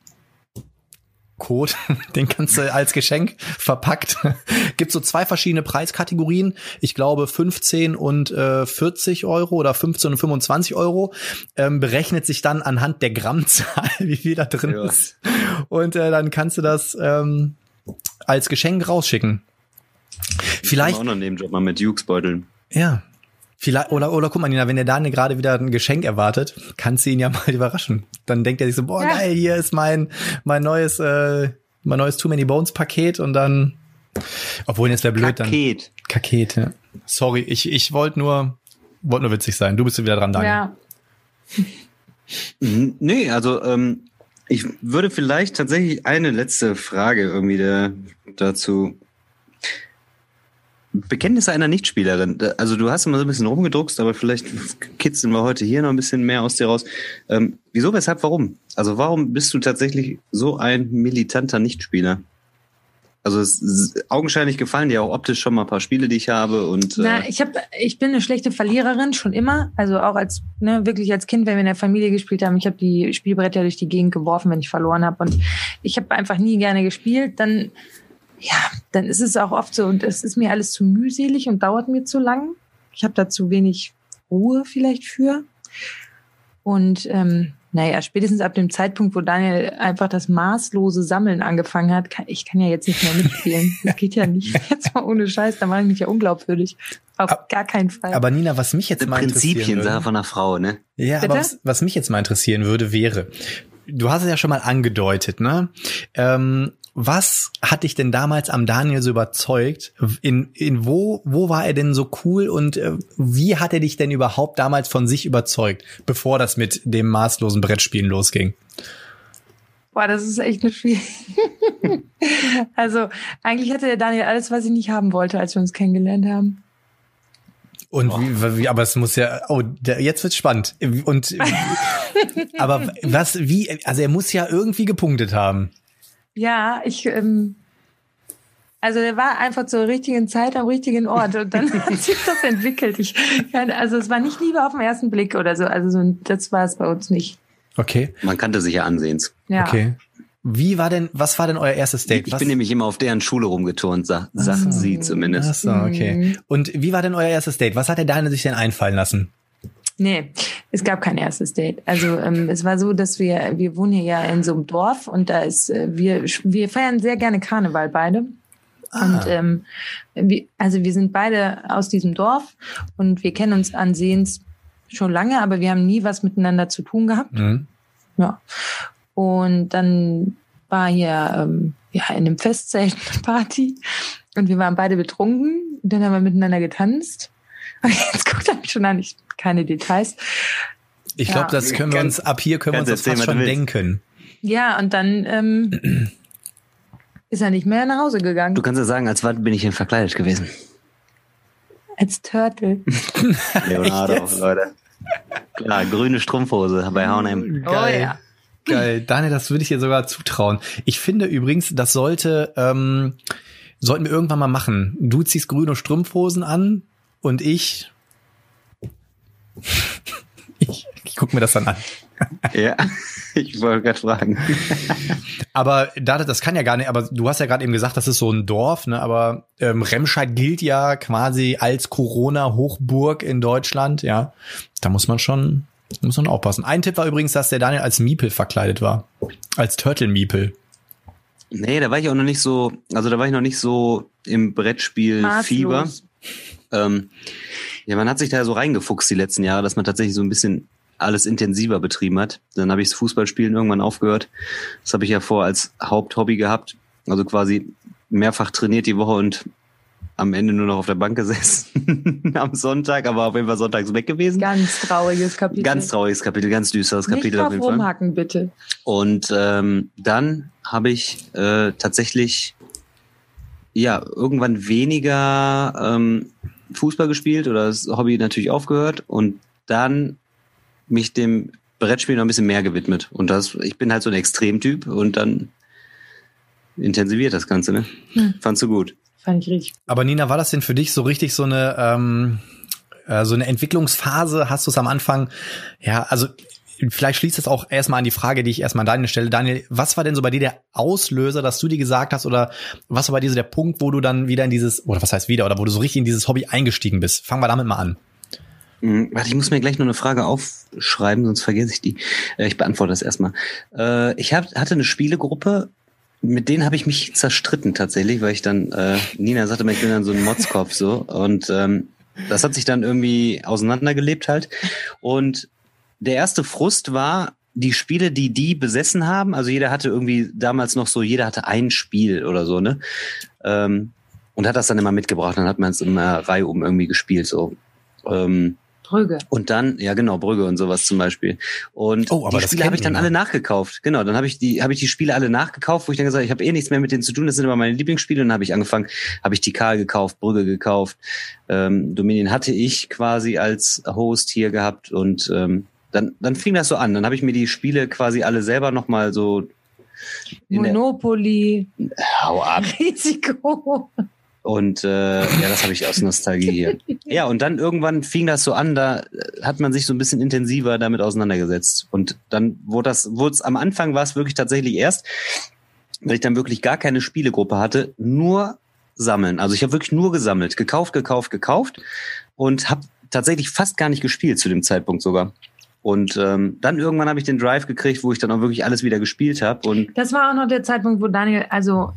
Code, den kannst du als Geschenk verpackt. Gibt so zwei verschiedene Preiskategorien. Ich glaube 15 und äh, 40 Euro oder 15 und 25 Euro. Ähm, berechnet sich dann anhand der Grammzahl, wie viel da drin Ja. ist. Und äh, dann kannst du das ähm, als Geschenk rausschicken. Vielleicht Auch noch einen Nebenjob mal mit Jukes-Beuteln. ja. Vielleicht, oder, oder guck mal, Nina, wenn der Daniel gerade wieder ein Geschenk erwartet, kannst du ihn ja mal überraschen. Dann denkt er sich so, boah, Ja. geil, hier ist mein, mein neues, äh, mein neues Too Many Bones Paket und dann, obwohl jetzt wäre blöd, dann. Paket. Paket, ja. Sorry, ich, ich wollte nur, wollte nur witzig sein. Du bist wieder dran, Daniel. Ja. Mhm. Nee, also ähm, ich würde vielleicht tatsächlich eine letzte Frage irgendwie da, dazu. Bekenntnisse einer Nichtspielerin. Also du hast immer so ein bisschen rumgedruckst, aber vielleicht kitzeln wir heute hier noch ein bisschen mehr aus dir raus. Ähm, wieso, weshalb, warum? Also warum bist du tatsächlich so ein militanter Nichtspieler? Also augenscheinlich gefallen dir auch optisch schon mal ein paar Spiele, die ich habe und Na, äh, ich hab, ich bin eine schlechte Verliererin schon immer. Also auch als ne, wirklich als Kind, wenn wir in der Familie gespielt haben. Ich habe die Spielbretter durch die Gegend geworfen, wenn ich verloren habe. Und ich habe einfach nie gerne gespielt. Dann ja, dann ist es auch oft so und es ist mir alles zu mühselig und dauert mir zu lang. Ich habe da zu wenig Ruhe vielleicht für. Und ähm, naja, spätestens ab dem Zeitpunkt, wo Daniel einfach das maßlose Sammeln angefangen hat, kann, ich kann ja jetzt nicht mehr mitspielen. Das geht ja nicht. Jetzt mal ohne Scheiß, da mache ich mich ja unglaubwürdig. Auf Ab- gar keinen Fall. Aber Nina, was mich jetzt mal interessieren Prinzipien würde, Sache von einer Frau, ne? Ja, Bitte? aber was, was mich jetzt mal interessieren würde, wäre, du hast es ja schon mal angedeutet, ne? Ähm, was hat dich denn damals am Daniel so überzeugt? In, in wo, wo war er denn so cool und äh, wie hat er dich denn überhaupt damals von sich überzeugt, bevor das mit dem maßlosen Brettspielen losging? Boah, das ist echt eine schwierige. also eigentlich hatte der Daniel alles, was ich nicht haben wollte, als wir uns kennengelernt haben. Und wie, wie, aber es muss ja, oh, der, jetzt wird's spannend. Und, aber was, wie, also er muss ja irgendwie gepunktet haben. Ja, ich, ähm, also der war einfach zur richtigen Zeit am richtigen Ort und dann hat sich das entwickelt. Ich, also es war nicht Liebe auf den ersten Blick oder so. Also so, das war es bei uns nicht. Okay. Man kannte sich ja ansehens. Ja. Okay. Wie war denn, was war denn euer erstes Date? Ich was? bin nämlich immer auf deren Schule rumgeturnt, sa sagt so. sie Ach zumindest. so, okay. Mhm. Und wie war denn euer erstes Date? Was hat der Daniel sich denn einfallen lassen? Nee, es gab kein erstes Date. Also ähm, es war so, dass wir, wir wohnen hier ja in so einem Dorf und da ist, äh, wir, wir feiern sehr gerne Karneval beide. Und ähm, wir, also wir sind beide aus diesem Dorf und wir kennen uns ansehens schon lange, aber wir haben nie was miteinander zu tun gehabt. Mhm. Ja. Und dann war hier ähm, ja in einem Festzelt eine Party und wir waren beide betrunken. Dann haben wir miteinander getanzt. Jetzt guckt er mich schon an, ich keine Details. Ich Ja. glaube, das können wir uns ab hier können wir uns das fast schon denken. Ja, und dann ähm, ist er nicht mehr nach Hause gegangen. Du kannst ja sagen, als was bin ich denn verkleidet gewesen? als Turtle. Leonardo? Leute. Klar, grüne Strumpfhose bei H&M. Oh Geil. ja. Geil. Daniel, das würde ich dir sogar zutrauen. Ich finde übrigens, das sollte, ähm, sollten wir irgendwann mal machen. Du ziehst grüne Strumpfhosen an und ich, ich, ich guck mir das dann an. Ja, ich wollte gerade fragen. Aber da, das kann ja gar nicht, aber du hast ja gerade eben gesagt, das ist so ein Dorf, ne? Aber ähm, Remscheid gilt ja quasi als Corona-Hochburg in Deutschland, ja. Da muss man schon, muss man aufpassen. Ein Tipp war übrigens, dass der Daniel als Miepel verkleidet war. Als Turtle-Miepel. Nee, da war ich auch noch nicht so, also da war ich noch nicht so im Brettspiel-Fieber. Maßlos. Ähm, ja, man hat sich da so reingefuchst die letzten Jahre, dass man tatsächlich so ein bisschen alles intensiver betrieben hat. Dann habe ich das Fußballspielen irgendwann aufgehört. Das habe ich ja vor als Haupthobby gehabt. Also quasi mehrfach trainiert die Woche und am Ende nur noch auf der Bank gesessen am Sonntag, aber auf jeden Fall sonntags weg gewesen. Ganz trauriges Kapitel. Ganz trauriges Kapitel, ganz düsteres Nicht Kapitel auf drauf jeden Fall. bitte. Und ähm, dann habe ich äh, tatsächlich ja irgendwann weniger ähm, Fußball gespielt oder das Hobby natürlich aufgehört und dann mich dem Brettspiel noch ein bisschen mehr gewidmet. Und das, ich bin halt so ein Extremtyp und dann intensiviert das Ganze, ne? Hm. Fandst du gut? Fand ich richtig. Aber Nina, war das denn für dich so richtig so eine, ähm, äh, so eine Entwicklungsphase? Hast du es am Anfang, ja, also vielleicht schließt das auch erstmal an die Frage, die ich erstmal an Daniel stelle. Daniel, was war denn so bei dir der Auslöser, dass du dir gesagt hast, oder was war bei dir so der Punkt, wo du dann wieder in dieses, oder was heißt wieder, oder wo du so richtig in dieses Hobby eingestiegen bist? Fangen wir damit mal an. Hm, Warte, ich muss mir gleich noch eine Frage aufschreiben, sonst vergesse ich die. Äh, ich beantworte das erstmal. Äh, ich hatte eine Spielegruppe, mit denen habe ich mich zerstritten tatsächlich, weil ich dann, äh, Nina sagte mir, ich bin dann so ein Motzkopf so. Und ähm, das hat sich dann irgendwie auseinandergelebt halt. Und der erste Frust war, die Spiele, die die besessen haben, also jeder hatte irgendwie damals noch so, jeder hatte ein Spiel oder so, ne? Ähm, und hat das dann immer mitgebracht, dann hat man es immer Reihe um irgendwie gespielt, so. Ähm, Brügge. und dann, ja genau, Brügge und sowas zum Beispiel. Und Oh, aber die Spiele habe ich dann alle nachgekauft. Genau, dann habe ich die, habe ich die Spiele alle nachgekauft, wo ich dann gesagt habe, ich habe eh nichts mehr mit denen zu tun, das sind aber meine Lieblingsspiele. Und dann habe ich angefangen, habe ich Tikal gekauft, Brügge gekauft. Ähm, Dominion hatte ich quasi als Host hier gehabt und ähm, dann, dann fing das so an. Dann habe ich mir die Spiele quasi alle selber nochmal so in der, Monopoly, Hau ab. Risiko. Und äh, ja, das habe ich aus Nostalgie hier. Ja, und dann irgendwann fing das so an, da äh, hat man sich so ein bisschen intensiver damit auseinandergesetzt. Und dann wurde das, wurde es am Anfang war es wirklich tatsächlich erst, weil ich dann wirklich gar keine Spielegruppe hatte, nur sammeln. Also ich habe wirklich nur gesammelt, gekauft, gekauft, gekauft und habe tatsächlich fast gar nicht gespielt zu dem Zeitpunkt sogar. Und ähm, dann irgendwann habe ich den Drive gekriegt, wo ich dann auch wirklich alles wieder gespielt habe. Und Das war auch noch der Zeitpunkt, wo Daniel, also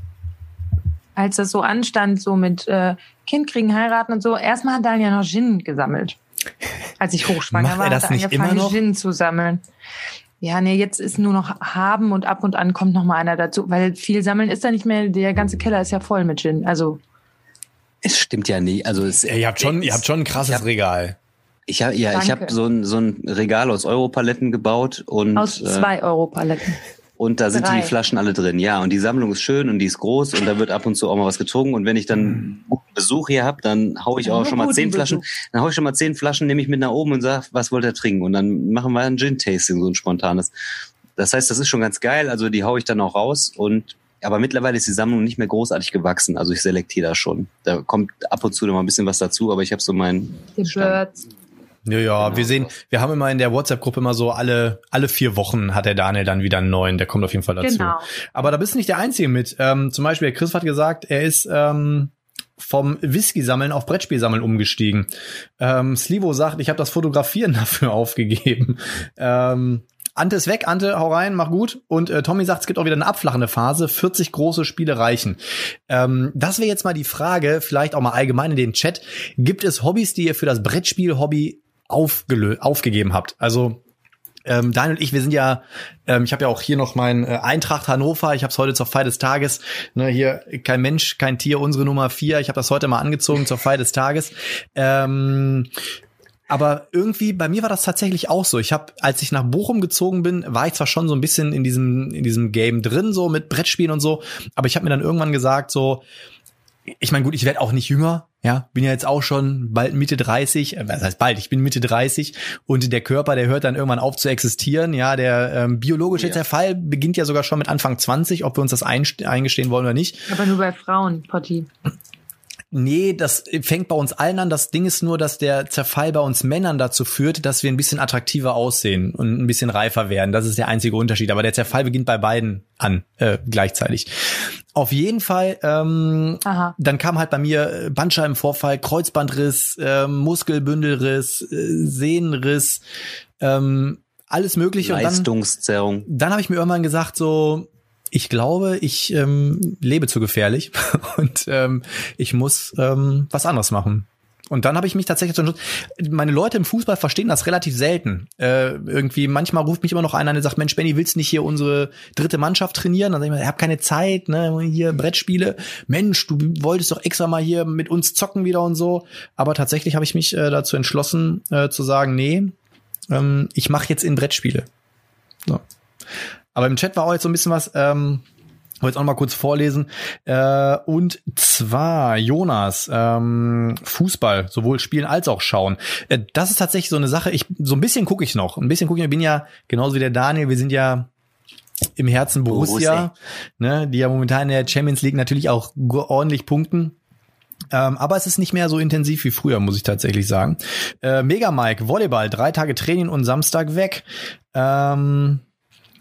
als das so anstand, so mit äh, Kind kriegen, heiraten und so, erstmal hat Daniel noch Gin gesammelt. Als ich hochschwanger Macht war, das hat er nicht angefangen, immer noch? Gin zu sammeln. Ja, nee, jetzt ist nur noch haben und ab und an kommt noch mal einer dazu, weil viel sammeln ist da nicht mehr, der ganze Keller ist ja voll mit Gin. Also es stimmt ja nie. Also es, Ja, ihr habt schon, ihr habt schon ein krasses hab- Regal. Ich habe ja, ich Danke. habe so ein so ein Regal aus Europaletten gebaut und aus äh, zwei Euro Paletten. und da sind Drei. die Flaschen alle drin. Ja, und die Sammlung ist schön und die ist groß und da wird ab und zu auch mal was getrunken. Und wenn ich dann guten Besuch hier hab, dann hau ich auch Ja, schon mal zehn Flaschen, dann hau ich schon mal zehn Flaschen, nehme ich mit nach oben und sag, was wollt ihr trinken? Und dann machen wir ein Gin-Tasting, so ein spontanes. Das heißt, das ist schon ganz geil. Also die hau ich dann auch raus und aber mittlerweile ist die Sammlung nicht mehr großartig gewachsen. Also ich selektiere da schon. Da kommt ab und zu noch mal ein bisschen was dazu, aber ich habe so mein Die Birds. Ja, ja, Genau. wir sehen, wir haben immer in der WhatsApp-Gruppe immer so alle, alle vier Wochen hat der Daniel dann wieder einen neuen, der kommt auf jeden Fall dazu. Genau. Aber da bist du nicht der Einzige mit. Ähm, zum Beispiel, Chris hat gesagt, er ist ähm, vom Whisky-Sammeln auf Brettspielsammeln umgestiegen. Ähm, Slivo sagt, ich habe das Fotografieren dafür aufgegeben. Ähm, Ante ist weg, Ante, hau rein, mach gut. Und äh, Tommy sagt, es gibt auch wieder eine abflachende Phase. 40 große Spiele reichen. Ähm, das wäre jetzt mal die Frage, vielleicht auch mal allgemein in den Chat. Gibt es Hobbys, die ihr für das Brettspiel-Hobby aufgelö aufgegeben habt? Also ähm, Daniel und ich, wir sind ja, ähm, ich habe ja auch hier noch mein äh, Eintracht Hannover, ich habe es heute zur Feier des Tages, ne, hier kein Mensch, kein Tier, unsere Nummer vier, ich habe das heute mal angezogen zur Feier des Tages. Ähm, aber irgendwie, bei mir war das tatsächlich auch so. Ich habe, als ich nach Bochum gezogen bin, war ich zwar schon so ein bisschen in diesem, in diesem Game drin, so mit Brettspielen und so, aber ich habe mir dann irgendwann gesagt, so, ich meine, gut, ich werde auch nicht jünger, ja, bin ja jetzt auch schon bald Mitte 30, äh, was heißt bald, ich bin Mitte 30 und der Körper, der hört dann irgendwann auf zu existieren, ja, der ähm, biologische Ja. Zerfall beginnt ja sogar schon mit Anfang 20, ob wir uns das eingestehen wollen oder nicht. Aber nur bei Frauen, Potti. Nee, das fängt bei uns allen an. Das Ding ist nur, dass der Zerfall bei uns Männern dazu führt, dass wir ein bisschen attraktiver aussehen und ein bisschen reifer werden. Das ist der einzige Unterschied. Aber der Zerfall beginnt bei beiden an, äh, gleichzeitig. Auf jeden Fall, ähm, Aha. dann kam halt bei mir äh, Bandscheibenvorfall, Kreuzbandriss, ähm, Muskelbündelriss, äh, Sehnenriss, ähm, alles mögliche. Und dann, Leistungszerrung. dann habe ich mir irgendwann gesagt, so, ich glaube, ich ähm, lebe zu gefährlich und ähm, ich muss ähm, was anderes machen. Und dann habe ich mich tatsächlich so meine Leute im Fußball verstehen das relativ selten. Äh, irgendwie manchmal ruft mich immer noch einer und sagt, Mensch, Benny, willst nicht hier unsere dritte Mannschaft trainieren? Dann sag ich mal, ich habe keine Zeit, ne, hier Brettspiele. Mensch, du wolltest doch extra mal hier mit uns zocken wieder und so. Aber tatsächlich habe ich mich äh, dazu entschlossen äh, zu sagen, nee, ähm, ich mache jetzt in Brettspiele. So. Aber im Chat war auch jetzt so ein bisschen was, ähm, wollte jetzt auch noch mal kurz vorlesen. Äh, und zwar, Jonas, ähm, Fußball, sowohl spielen als auch schauen. Äh, das ist tatsächlich so eine Sache, ich, so ein bisschen gucke ich noch. Ein bisschen gucke ich, ich bin ja, genauso wie der Daniel, wir sind ja im Herzen Borussia, ne, die ja momentan in der Champions League natürlich auch ordentlich punkten. Ähm, aber es ist nicht mehr so intensiv wie früher, muss ich tatsächlich sagen. Äh, Mega Mike, Volleyball, drei Tage Training und Samstag weg. Ähm,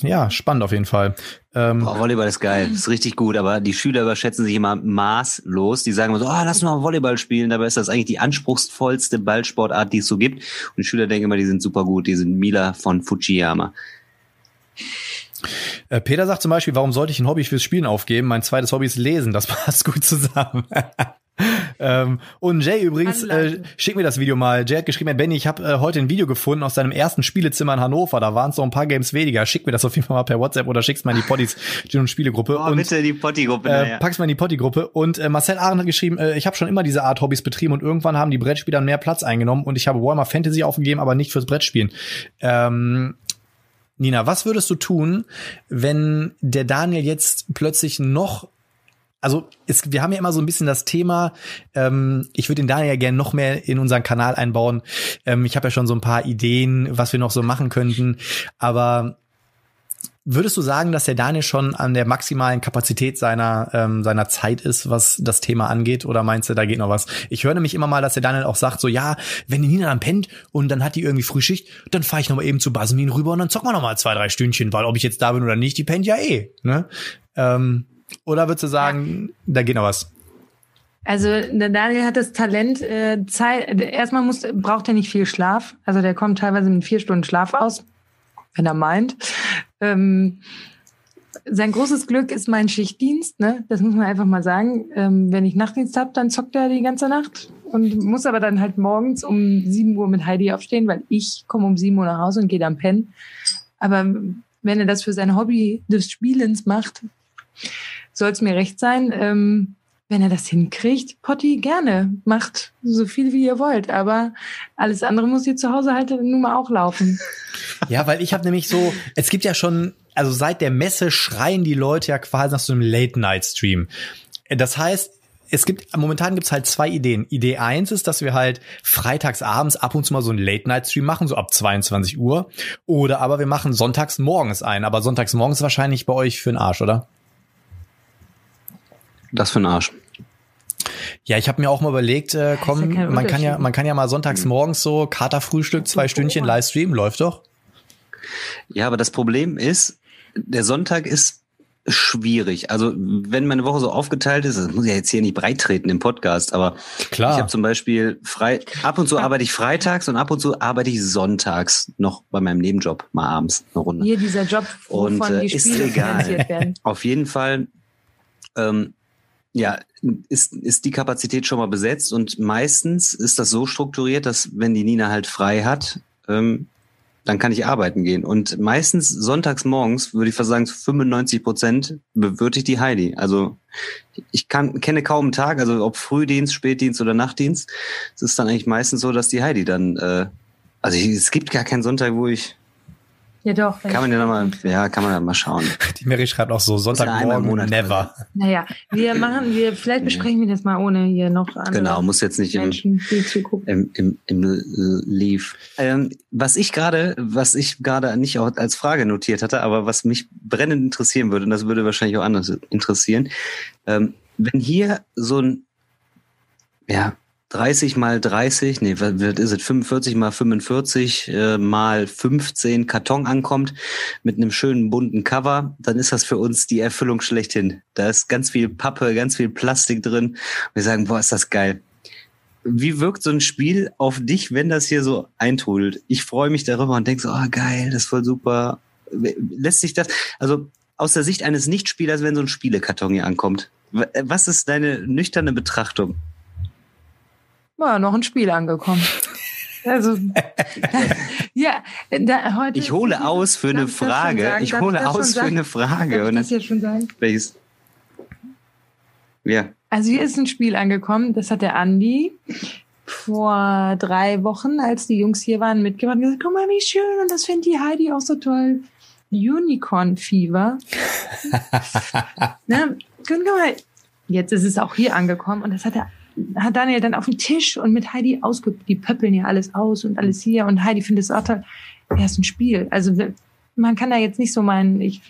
ja, spannend auf jeden Fall. Ähm, Boah, Volleyball ist geil, ist richtig gut, aber die Schüler überschätzen sich immer maßlos. Die sagen immer so, ah, lass mal Volleyball spielen. Dabei ist das eigentlich die anspruchsvollste Ballsportart, die es so gibt. Und die Schüler denken immer, die sind super gut. Die sind Mila von Fujiyama. Äh, Peter sagt zum Beispiel, warum sollte ich ein Hobby fürs Spielen aufgeben? Mein zweites Hobby ist Lesen. Das passt gut zusammen. Ähm, und Jay übrigens, äh, schick mir das Video mal. Jay hat geschrieben, Benny, ich habe äh, heute ein Video gefunden aus deinem ersten Spielezimmer in Hannover. Da waren es noch ein paar Games weniger. Schick mir das auf jeden Fall mal per WhatsApp oder schick's mal in die Potties und Spielegruppe. Oh, und bitte die Potti-Gruppe. äh, naja. pack's mal in die Potti-Gruppe. Und äh, Marcel Arendt hat geschrieben, äh, ich habe schon immer diese Art Hobbys betrieben und irgendwann haben die Brettspieler mehr Platz eingenommen und ich habe Warhammer Fantasy aufgegeben, aber nicht fürs Brettspielen. Ähm, Nina, was würdest du tun, wenn der Daniel jetzt plötzlich noch also es, wir haben ja immer so ein bisschen das Thema, ähm, ich würde den Daniel ja gerne noch mehr in unseren Kanal einbauen. Ähm, ich habe ja schon so ein paar Ideen, was wir noch so machen könnten. Aber würdest du sagen, dass der Daniel schon an der maximalen Kapazität seiner, ähm, seiner Zeit ist, was das Thema angeht? Oder meinst du, da geht noch was? Ich höre nämlich immer mal, dass der Daniel auch sagt, so ja, wenn die Nina dann pennt und dann hat die irgendwie Frühschicht, dann fahre ich noch mal eben zu Basmin rüber und dann zocken wir noch mal zwei, drei Stündchen, weil ob ich jetzt da bin oder nicht, die pennt ja eh. Ne? Ähm, oder würdest du sagen, da geht noch was? Also der Daniel hat das Talent, äh, Zeit, erstmal muss, braucht er nicht viel Schlaf. Also der kommt teilweise mit vier Stunden Schlaf aus, wenn er meint. Ähm, sein großes Glück ist mein Schichtdienst, ne? Das muss man einfach mal sagen. Ähm, wenn ich Nachtdienst habe, dann zockt er die ganze Nacht und muss aber dann halt morgens um 7 Uhr mit Heidi aufstehen, weil ich komme um 7 Uhr nach Hause und gehe dann pennen. Aber wenn er das für sein Hobby des Spielens macht, soll es mir recht sein. Ähm, wenn er das hinkriegt, Potti, gerne. Macht so viel, wie ihr wollt. Aber alles andere muss hier zu Hause halt nun mal auch laufen. Ja, weil ich habe nämlich so, es gibt ja schon, also seit der Messe schreien die Leute ja quasi nach so einem Late-Night-Stream. Das heißt, es gibt, momentan gibt's halt zwei Ideen. Idee eins ist, dass wir halt freitags abends ab und zu mal so einen Late-Night-Stream machen, so ab 22 Uhr. Oder aber wir machen sonntags morgens ein. Aber sonntags morgens wahrscheinlich bei euch für den Arsch, oder? Das für ein Arsch. Ja, ich habe mir auch mal überlegt, äh, komm, ja man kann ja, man kann ja mal sonntags morgens so Katerfrühstück, zwei Stündchen Livestream, läuft doch. Ja, aber das Problem ist, der Sonntag ist schwierig. Also wenn meine Woche so aufgeteilt ist, das muss ich ja jetzt hier nicht breit treten im Podcast, aber Klar. ich habe zum Beispiel frei, ab und zu arbeite ich freitags und ab und zu arbeite ich sonntags noch bei meinem Nebenjob mal abends eine Runde. Hier dieser Job, Und, wovon äh, die ist Spiele egal. finanziert werden. Auf jeden Fall, ähm, ja, ist, ist die Kapazität schon mal besetzt und meistens ist das so strukturiert, dass wenn die Nina halt frei hat, ähm, dann kann ich arbeiten gehen. Und meistens sonntags morgens, würde ich fast sagen, zu 95 Prozent bewirte ich die Heidi. Also ich kann, kenne kaum einen Tag, also ob Frühdienst, Spätdienst oder Nachtdienst. Es ist dann eigentlich meistens so, dass die Heidi dann, äh, also ich, es gibt gar keinen Sonntag, wo ich, Ja doch. kann man ja nochmal, ja, kann man ja mal schauen. Die Mary schreibt auch so, Sonntagmorgen, never. Naja, wir machen, wir, vielleicht besprechen wir das mal ohne hier noch andere Genau, muss jetzt nicht im, Menschen, im, im, im Leaf. Ähm, was ich gerade, was ich gerade nicht auch als Frage notiert hatte, aber was mich brennend interessieren würde, und das würde wahrscheinlich auch anders interessieren, ähm, wenn hier so ein, ja, 30 mal 30, nee, was ist es, 45 mal 45 äh, mal 15 Karton ankommt mit einem schönen bunten Cover, dann ist das für uns die Erfüllung schlechthin. Da ist ganz viel Pappe, ganz viel Plastik drin. Wir sagen, boah, ist das geil. Wie wirkt so ein Spiel auf dich, wenn das hier so eintrudelt? Ich freue mich darüber und denke so, oh geil, das ist voll super. Lässt sich das, also aus der Sicht eines Nichtspielers, wenn so ein Spielekarton hier ankommt, wa- was ist deine nüchterne Betrachtung? War noch ein Spiel angekommen. Also, ja, da, heute. Ich hole aus für eine Frage. sagen? Ich hole aus für eine Frage. Darf ich das hier schon sagen? welches? Ja. Also hier ist ein Spiel angekommen, das hat der Andi vor drei Wochen, als die Jungs hier waren, mitgebracht und gesagt, guck mal, wie schön und das findet die Heidi auch so toll. Unicorn Fever. ne? Guck mal, jetzt ist es auch hier angekommen und das hat er hat Daniel dann auf den Tisch und mit Heidi ausge die pöppeln ja alles aus und alles hier und Heidi findet es auch toll. Ja, ist ein Spiel. Also man kann da jetzt nicht so meinen, ich,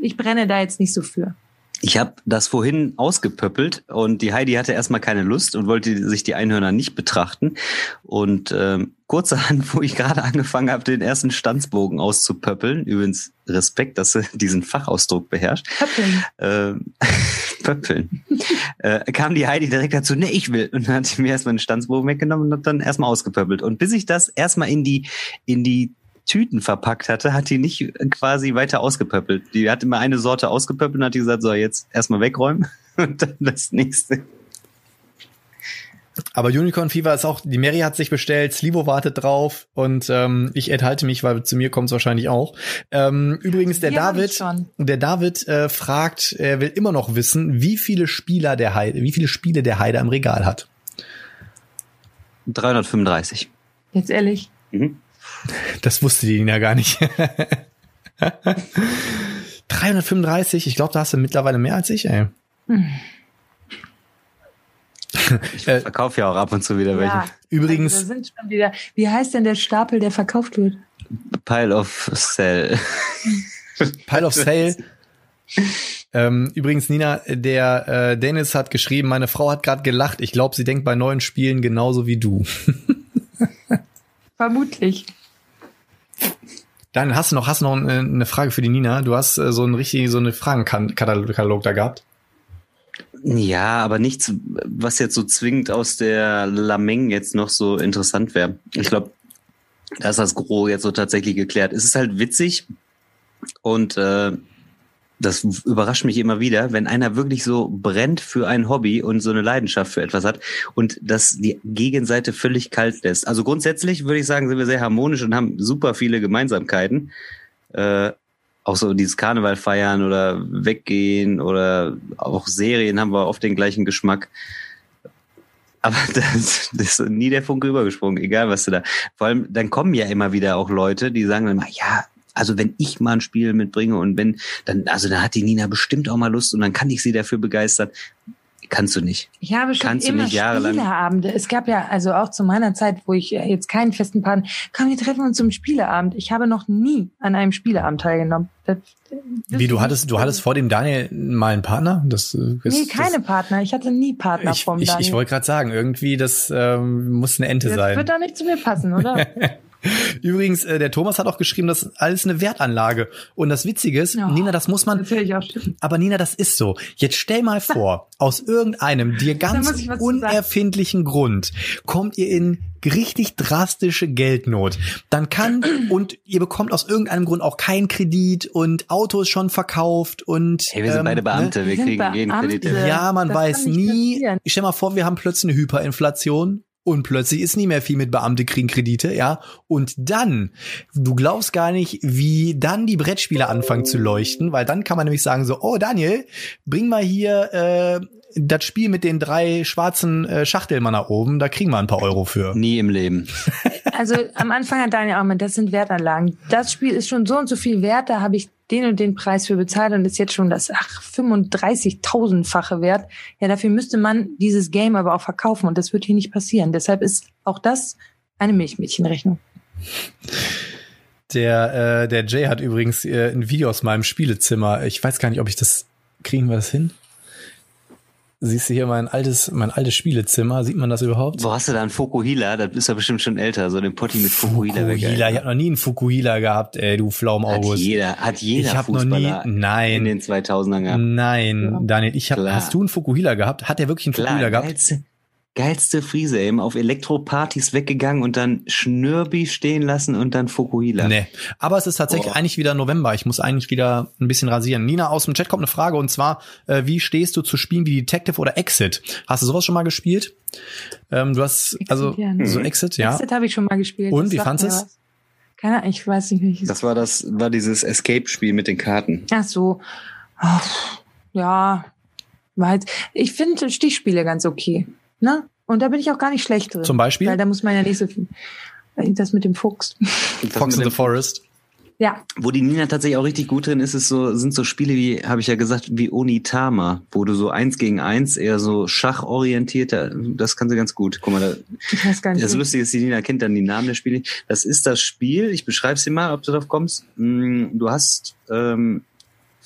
ich brenne da jetzt nicht so für. Ich habe das vorhin ausgepöppelt und die Heidi hatte erstmal keine Lust und wollte sich die Einhörner nicht betrachten. Und ähm, kurzerhand, wo ich gerade angefangen habe, den ersten Stanzbogen auszupöppeln, übrigens Respekt, dass sie diesen Fachausdruck beherrscht, Pöppeln. ähm, pöppeln, äh, kam die Heidi direkt dazu, nee, ich will. Und dann hat sie mir erstmal einen Stanzbogen weggenommen und hat dann erstmal ausgepöppelt. Und bis ich das erstmal in die, in die Tüten verpackt hatte, hat die nicht quasi weiter ausgepöppelt. Die hat immer eine Sorte ausgepöppelt und hat die gesagt, so, jetzt erstmal wegräumen und dann das nächste. Aber Unicorn Fever ist auch, die Mary hat sich bestellt, Slivo wartet drauf und ähm, ich enthalte mich, weil zu mir kommt es wahrscheinlich auch. Ähm, übrigens, der haben David, der David äh, fragt, er will immer noch wissen, wie viele Spieler der Heide, wie viele Spiele der Heide im Regal hat. 335. Jetzt ehrlich. Mhm. Das wusste die Nina gar nicht. 335, ich glaube, da hast du mittlerweile mehr als ich, ey. Ich verkaufe ja auch ab und zu wieder welche. Ja. Übrigens, Also sind schon wieder. Wie heißt denn der Stapel, der verkauft wird? Pile of Cell. Pile of Sale. Ähm, übrigens, Nina, der äh, Dennis hat geschrieben, meine Frau hat gerade gelacht. Ich glaube, sie denkt bei neuen Spielen genauso wie du. Vermutlich. Dann hast du noch, hast du noch eine, eine Frage für die Nina. Du hast äh, so ein richtig, so eine Fragenkatalog da gehabt. Ja, aber nichts, was jetzt so zwingend aus der Lameng jetzt noch so interessant wäre. Ich glaube, da ist das Gros jetzt so tatsächlich geklärt. Es ist halt witzig und äh, das überrascht mich immer wieder, wenn einer wirklich so brennt für ein Hobby und so eine Leidenschaft für etwas hat und das die Gegenseite völlig kalt lässt. Also grundsätzlich würde ich sagen, sind wir sehr harmonisch und haben super viele Gemeinsamkeiten. Äh, auch so dieses Karneval feiern oder weggehen oder auch Serien haben wir oft den gleichen Geschmack. Aber das, das ist nie der Funke übergesprungen, egal was du da. Vor allem, dann kommen ja immer wieder auch Leute, die sagen dann mal, ja, also wenn ich mal ein Spiel mitbringe und wenn, dann, also dann hat die Nina bestimmt auch mal Lust und dann kann ich sie dafür begeistern. Kannst du nicht. Ich habe schon Kannst du immer nicht jahrelang- Spieleabende. Es gab ja also auch zu meiner Zeit, wo ich äh, jetzt keinen festen Partner, komm, wir treffen uns zum Spieleabend. Ich habe noch nie an einem Spieleabend teilgenommen. Das, das Wie du hattest, du hattest vor dem Daniel mal einen Partner? Das, äh, das Nee, keine Partner. Ich hatte nie Partner Ich, vom ich, Daniel. ich wollte gerade sagen, irgendwie das ähm, muss eine Ente das sein. wird doch nicht zu mir passen, oder? Übrigens, äh, der Thomas hat auch geschrieben, das ist alles eine Wertanlage. Und das Witzige ist, Ja. Nina, das muss man, Das höre ich auch aber Nina, das ist so. Jetzt stell mal vor, aus irgendeinem dir ganz unerfindlichen Grund kommt ihr in richtig drastische Geldnot. Dann kann und ihr bekommt aus irgendeinem Grund auch keinen Kredit und Auto ist schon verkauft und Hey, wir sind ähm, beide Beamte, wir Wir sind kriegen jeden. Kredit. ja, man Das weiß nie. passieren. Ich stell mal vor, wir haben plötzlich eine Hyperinflation und plötzlich ist nie mehr viel mit Beamte kriegen Kredite, ja. Und dann, du glaubst gar nicht, wie dann die Brettspiele anfangen zu leuchten, weil dann kann man nämlich sagen so, oh Daniel, bring mal hier äh, das Spiel mit den drei schwarzen äh, Schachteln mal nach oben, da kriegen wir ein paar Euro für. Nie im Leben. Also am Anfang hat Daniel auch mal, das sind Wertanlagen. Das Spiel ist schon so und so viel wert, da habe ich den und den Preis für bezahlt und ist jetzt schon das ach, 35.000-fache wert. Ja, dafür müsste man dieses Game aber auch verkaufen und das wird hier nicht passieren. Deshalb ist auch das eine Milchmädchenrechnung. Der, äh, der Jay hat übrigens äh, ein Video aus meinem Spielezimmer. Ich weiß gar nicht, ob ich das, kriegen wir das hin? Siehst du hier mein altes, mein altes Spielezimmer? Sieht man das überhaupt? Wo hast du da einen Fokuhila? Das ist ja bestimmt schon älter, so den Potti mit geil. Fukuhila, ich habe noch nie einen Fukuhila gehabt, ey, du Flaum Hat August. jeder, hat jeder ich habe noch nie, Fußballer in nein, den 2000ern gehabt. nein. Daniel, ich habe, hast du einen Fukuhila gehabt? Hat er wirklich einen Fukuhila Klar, gehabt? geilste, geilste Friese eben auf Elektropartys weggegangen und dann Schnürbi stehen lassen und dann Fukuhila. Nee. Aber es ist tatsächlich Oh. eigentlich wieder November. Ich muss eigentlich wieder ein bisschen rasieren. Nina, aus dem Chat kommt eine Frage und zwar, äh, wie stehst du zu Spielen wie Detective oder Exit? Hast du sowas schon mal gespielt? Ähm, du hast, also, ja, ne? so Exit, ja. Exit habe ich schon mal gespielt. Und, Das wie mir du's? was. Keine Ahnung, ich weiß nicht, welches. Das war das, war dieses Escape-Spiel mit den Karten. Ach so. Ach, ja. War halt, ich finde Stichspiele ganz okay. Ne? Und da bin ich auch gar nicht schlecht drin. Zum Beispiel? Weil da muss man ja nicht so viel. Das mit dem Fuchs. Fox in the Forest. Ja, Wo die Nina tatsächlich auch richtig gut drin ist, ist so, sind so Spiele wie, habe ich ja gesagt, wie Onitama, wo du so eins gegen eins eher so schachorientierter, das kann sie ganz gut. Guck mal, da, ich weiß gar nicht. das Lustige ist, die Nina kennt dann die Namen der Spiele. Das ist das Spiel, ich beschreibe es dir mal, ob du drauf kommst. Mm, Du hast ähm,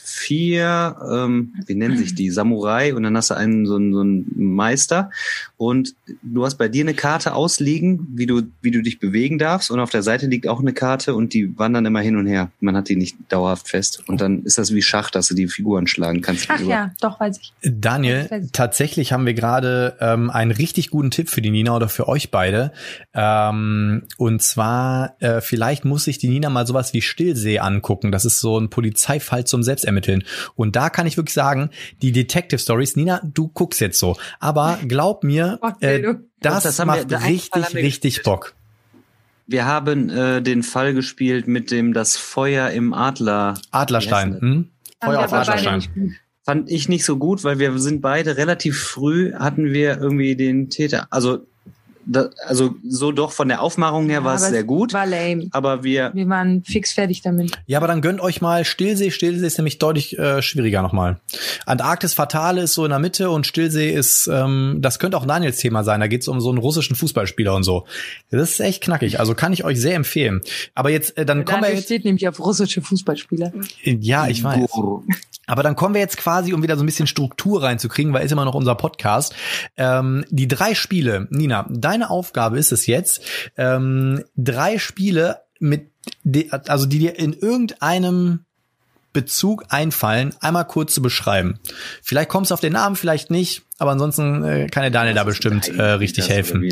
vier, ähm, wie nennen sich die, Samurai und dann hast du einen so einen, so einen Meister und du hast bei dir eine Karte ausliegen, wie du, wie du dich bewegen darfst und auf der Seite liegt auch eine Karte und die wandern immer hin und her. Man hat die nicht dauerhaft fest und dann ist das wie Schach, dass du die Figuren schlagen kannst. Ach ja, doch, weiß ich. Daniel, weiß ich. tatsächlich haben wir gerade ähm, einen richtig guten Tipp für die Nina oder für euch beide. Ähm, und zwar, äh, vielleicht muss sich die Nina mal sowas wie Stillsee angucken. Das ist so ein Polizeifall zum Selbstermitteln. Und da kann ich wirklich sagen, die Detective Stories, Nina, du guckst jetzt so. Aber glaub mir, äh, das, Das haben wir- macht richtig, wir richtig gespielt. Bock. Wir haben äh, den Fall gespielt mit dem das Feuer im Adler. Adlerstein. Hm? Feuer auf Adlerstein. Fand ich nicht so gut, weil wir sind beide relativ früh hatten wir irgendwie den Täter. Also da, also so doch von der Aufmachung her war es sehr gut, War lame. aber wir Wir waren fix fertig damit. Ja, aber dann gönnt euch mal Stillsee. Stillsee ist nämlich deutlich äh, schwieriger nochmal. Antarktis Fatale ist so in der Mitte und Stillsee ist, ähm, das könnte auch Daniels Thema sein. Da geht's um so einen russischen Fußballspieler und so. Das ist echt knackig. Also kann ich euch sehr empfehlen. Aber jetzt, äh, dann kommen wir jetzt. steht nämlich auf russische Fußballspieler. Ja, ich weiß. Aber dann kommen wir jetzt quasi, um wieder so ein bisschen Struktur reinzukriegen, weil ist immer noch unser Podcast. Ähm, die drei Spiele, Nina, deine Aufgabe ist es jetzt, ähm, drei Spiele mit, die, also die dir in irgendeinem Bezug einfallen, einmal kurz zu beschreiben. Vielleicht kommst du auf den Namen, vielleicht nicht, aber ansonsten äh, kann der Daniel da bestimmt äh, richtig helfen.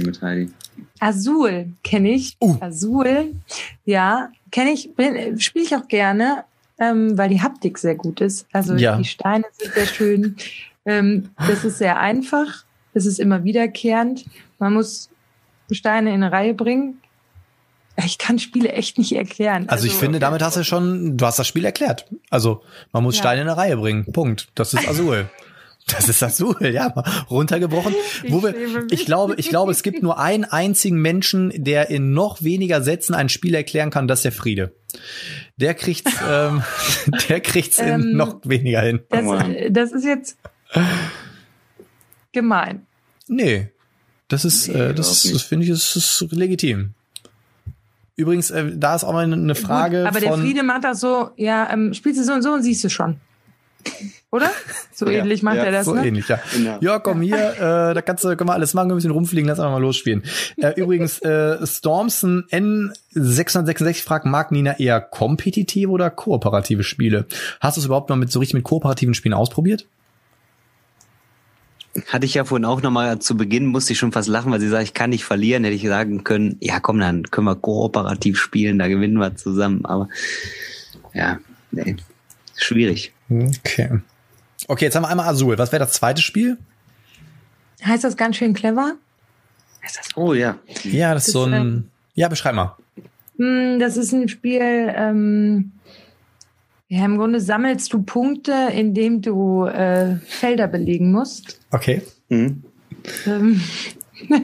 Azul kenne ich. Uh. Azul, ja, kenne ich, spiele ich auch gerne, ähm, weil die Haptik sehr gut ist. Also Ja. die Steine sind sehr schön. Ähm, das ist sehr einfach. Es ist immer wiederkehrend. Man muss Steine in eine Reihe bringen. ich kann Spiele echt nicht erklären. Also, ich finde, damit hast du schon, du hast das Spiel erklärt. Also man muss Ja. Steine in eine Reihe bringen. Punkt. Das ist Azul. Das ist Azul, ja, runtergebrochen. Ich Wo wir, ich glaube, ich glaube, es gibt nur einen einzigen Menschen, der in noch weniger Sätzen ein Spiel erklären kann, das ist der Friede. Der kriegt's, ähm, der kriegt's in Ähm, noch weniger hin. Das, das ist jetzt gemein. Nee, das ist, Nee, äh, das, ist- nicht. das finde ich, ist, ist legitim. Übrigens, äh, da ist auch mal eine Frage Gut, aber der. Friede macht das so, ja, ähm, spielst du so und so und siehst du schon. Oder? So Ja, ähnlich macht ja, er das, so ne? ähnlich, ja. Genau. Ja, komm hier, äh, da kannst du, können wir alles machen, ein bisschen rumfliegen, lass einfach mal losspielen. Äh, übrigens, äh, Stormson N666 fragt, mag Nina eher kompetitive oder kooperative Spiele? Hast du es überhaupt mal mit so richtig mit kooperativen Spielen ausprobiert? Hatte ich ja vorhin auch nochmal zu Beginn, musste ich schon fast lachen, weil sie sagt, ich kann nicht verlieren. Hätte ich sagen können, ja komm, dann können wir kooperativ spielen, da gewinnen wir zusammen. Aber ja, nee, schwierig. Okay. Okay, jetzt haben wir einmal Azul. Was wäre das zweite Spiel? Heißt das ganz schön clever? Heißt das Oh ja. Ja, das ist so Das, ein. Ja, beschreib mal. Hm, Das ist ein Spiel, ähm, ja, im Grunde sammelst du Punkte, indem du äh, Felder belegen musst. Okay. Hm. Ähm,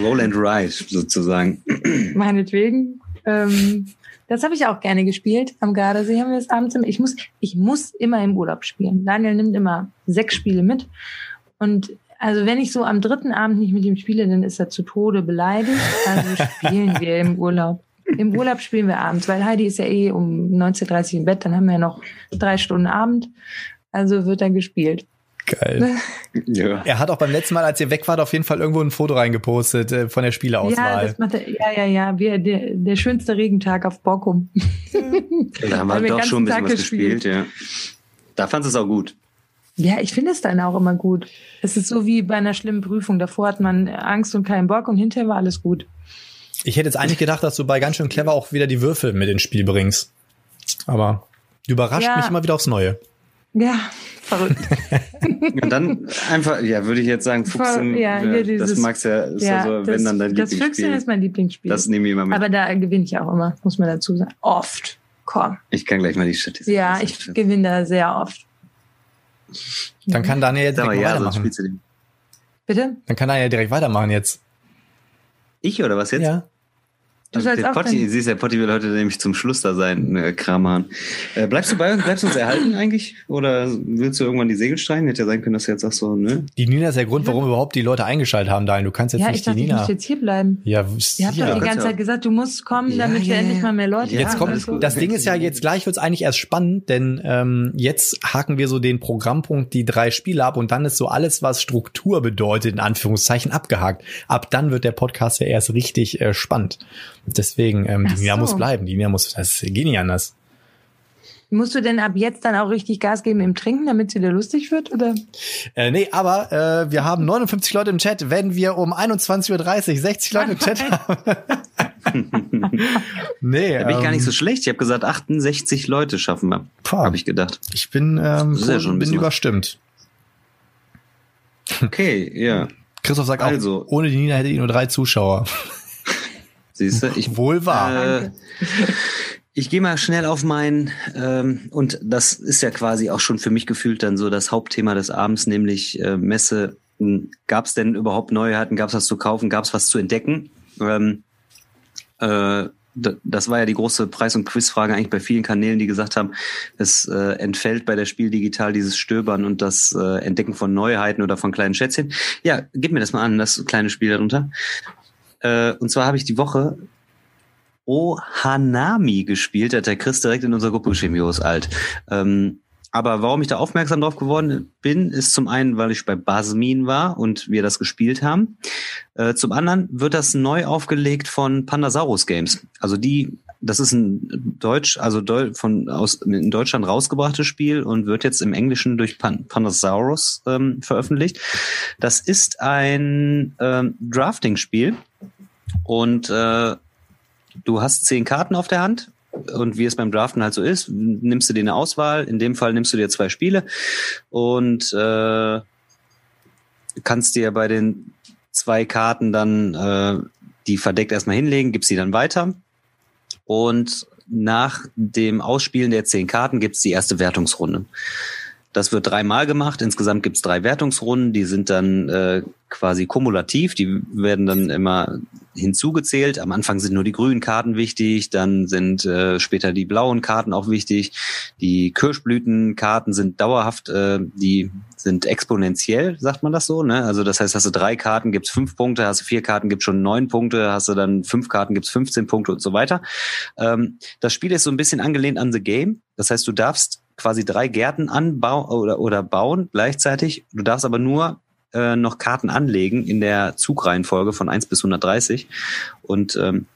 Roll and Ride sozusagen. meinetwegen. Ähm, das habe ich auch gerne gespielt. Am Gardasee haben wir es abends immer. Ich muss, ich muss immer im Urlaub spielen. Daniel nimmt immer sechs Spiele mit. Und also wenn ich so am dritten Abend nicht mit ihm spiele, dann ist er zu Tode beleidigt. Also spielen wir im Urlaub. Im Urlaub spielen wir abends, weil Heidi ist ja eh um 19.30 Uhr im Bett, dann haben wir ja noch drei Stunden Abend. Also wird dann gespielt. Geil. Ja. Er hat auch beim letzten Mal, als ihr weg wart, auf jeden Fall irgendwo ein Foto reingepostet äh, von der Ja, Spieleauswahl. das macht er, ja, ja, ja. Wir, der, der schönste Regentag auf Borkum. Da haben wir wir doch schon ein bisschen ganzen was Tag gespielt, ja. Da fand es auch gut. Ja, ich finde es dann auch immer gut. Es ist so wie bei einer schlimmen Prüfung. Davor hat man Angst und keinen Bock und hinterher war alles gut. Ich hätte jetzt eigentlich gedacht, dass du bei ganz schön clever auch wieder die Würfel mit ins Spiel bringst. Aber du überrascht Ja. mich immer wieder aufs Neue. Ja, verrückt. Und dann einfach, ja, würde ich jetzt sagen, Fuchsen, Ja, hier ja, dieses- das magst ja, ist ja, also, das, wenn dann dein das Lieblingsspiel. ist mein Lieblingsspiel. Das nehme ich immer mit. Aber da gewinne ich auch immer, muss man dazu sagen. Oft. Komm. ich kann gleich mal die Statistik. Ja, ich gewinne da sehr oft. Dann kann Daniel jetzt direkt ja, weitermachen. spielst du den. Bitte? Dann kann Daniel direkt weitermachen jetzt. Ich oder was jetzt? Ja. Du sollst der auch Potti, siehst der Potti will heute nämlich zum Schluss da sein, äh, Kramer. Äh, bleibst du bei uns, bleibst du uns erhalten eigentlich? Oder willst du irgendwann die Segel streichen? Hätte ja sein können, dass du jetzt sagst so, ne? Die Nina ist der Grund, warum überhaupt die Leute eingeschaltet haben, Daniel. Du kannst jetzt Ja, ich nicht die dachte, ich Nina. muss jetzt hier bleiben. Ja, Ihr habt ja. doch die ganze ja Zeit auch. gesagt, du musst kommen, Ja, damit wir ja, endlich ja. mal mehr Leute Ja, Jetzt haben. kommt, das Ding ist ja, jetzt gleich wird's eigentlich erst spannend, denn ähm, jetzt haken wir so den Programmpunkt, die drei Spiele ab und dann ist so alles, was Struktur bedeutet, in Anführungszeichen, abgehakt. Ab dann wird der Podcast ja erst richtig äh, spannend. Deswegen, ähm, die Nina so. muss bleiben. Die Nina muss, das geht nicht anders. Musst du denn ab jetzt dann auch richtig Gas geben im Trinken, damit es wieder lustig wird? Oder? Äh, nee, aber äh, wir haben 59 Leute im Chat. Wenn wir um 21.30 Uhr 60 Leute im Chat haben. nee, Da bin ich gar nicht so ähm, schlecht. Ich habe gesagt, 68 Leute schaffen wir. Habe ich gedacht. Ich bin, ähm, ja schon bin überstimmt. Okay, ja. Christoph sagt Also. auch, ohne die Nina hätte ich nur drei Zuschauer. Siehst du, ich Wohl wahr. Äh, ich gehe mal schnell auf mein, ähm, und das ist ja quasi auch schon für mich gefühlt dann so das Hauptthema des Abends, nämlich äh, Messe. Gab es denn überhaupt Neuheiten? Gab es was zu kaufen? Gab es was zu entdecken? Ähm, äh, das war ja die große Preis- und Quizfrage eigentlich bei vielen Kanälen, die gesagt haben, es äh, entfällt bei der Spiel digital dieses Stöbern und das äh, Entdecken von Neuheiten oder von kleinen Schätzchen. Ja, gib mir das mal an, das kleine Spiel darunter. Äh, und zwar habe ich die Woche Ohanami gespielt. Da hat der Chris direkt in unserer Gruppe geschrieben, ist alt. Ähm, aber warum ich da aufmerksam drauf geworden bin, ist zum einen, weil ich bei Basmin war und wir das gespielt haben. Äh, zum anderen wird das neu aufgelegt von Pandasaurus Games. Also die, das ist ein Deutsch, also Deu von aus in Deutschland rausgebrachtes Spiel und wird jetzt im Englischen durch Pan Pandasaurus ähm, veröffentlicht. Das ist ein ähm, Drafting-Spiel und äh, du hast zehn Karten auf der Hand und wie es beim Draften halt so ist, nimmst du dir eine Auswahl. In dem Fall nimmst du dir zwei Spiele und äh, kannst dir bei den zwei Karten dann äh, die verdeckt erstmal hinlegen, gibst sie dann weiter. Und nach dem Ausspielen der zehn Karten gibt's die erste Wertungsrunde. Das wird dreimal gemacht. Insgesamt gibt's drei Wertungsrunden. Die sind dann äh, quasi kumulativ. Die werden dann immer hinzugezählt. Am Anfang sind nur die grünen Karten wichtig, dann sind äh, später die blauen Karten auch wichtig. Die Kirschblütenkarten sind dauerhaft, äh, die sind exponentiell, sagt man das so. Ne? Also das heißt, hast du drei Karten, gibt's fünf Punkte, hast du vier Karten, gibt's schon neun Punkte, hast du dann fünf Karten, gibt's 15 Punkte und so weiter. Ähm, das Spiel ist so ein bisschen angelehnt an The Game. Das heißt, du darfst quasi drei Gärten anbauen oder, oder bauen gleichzeitig. Du darfst aber nur äh, noch Karten anlegen in der Zugreihenfolge von 1 bis 130. Und ähm,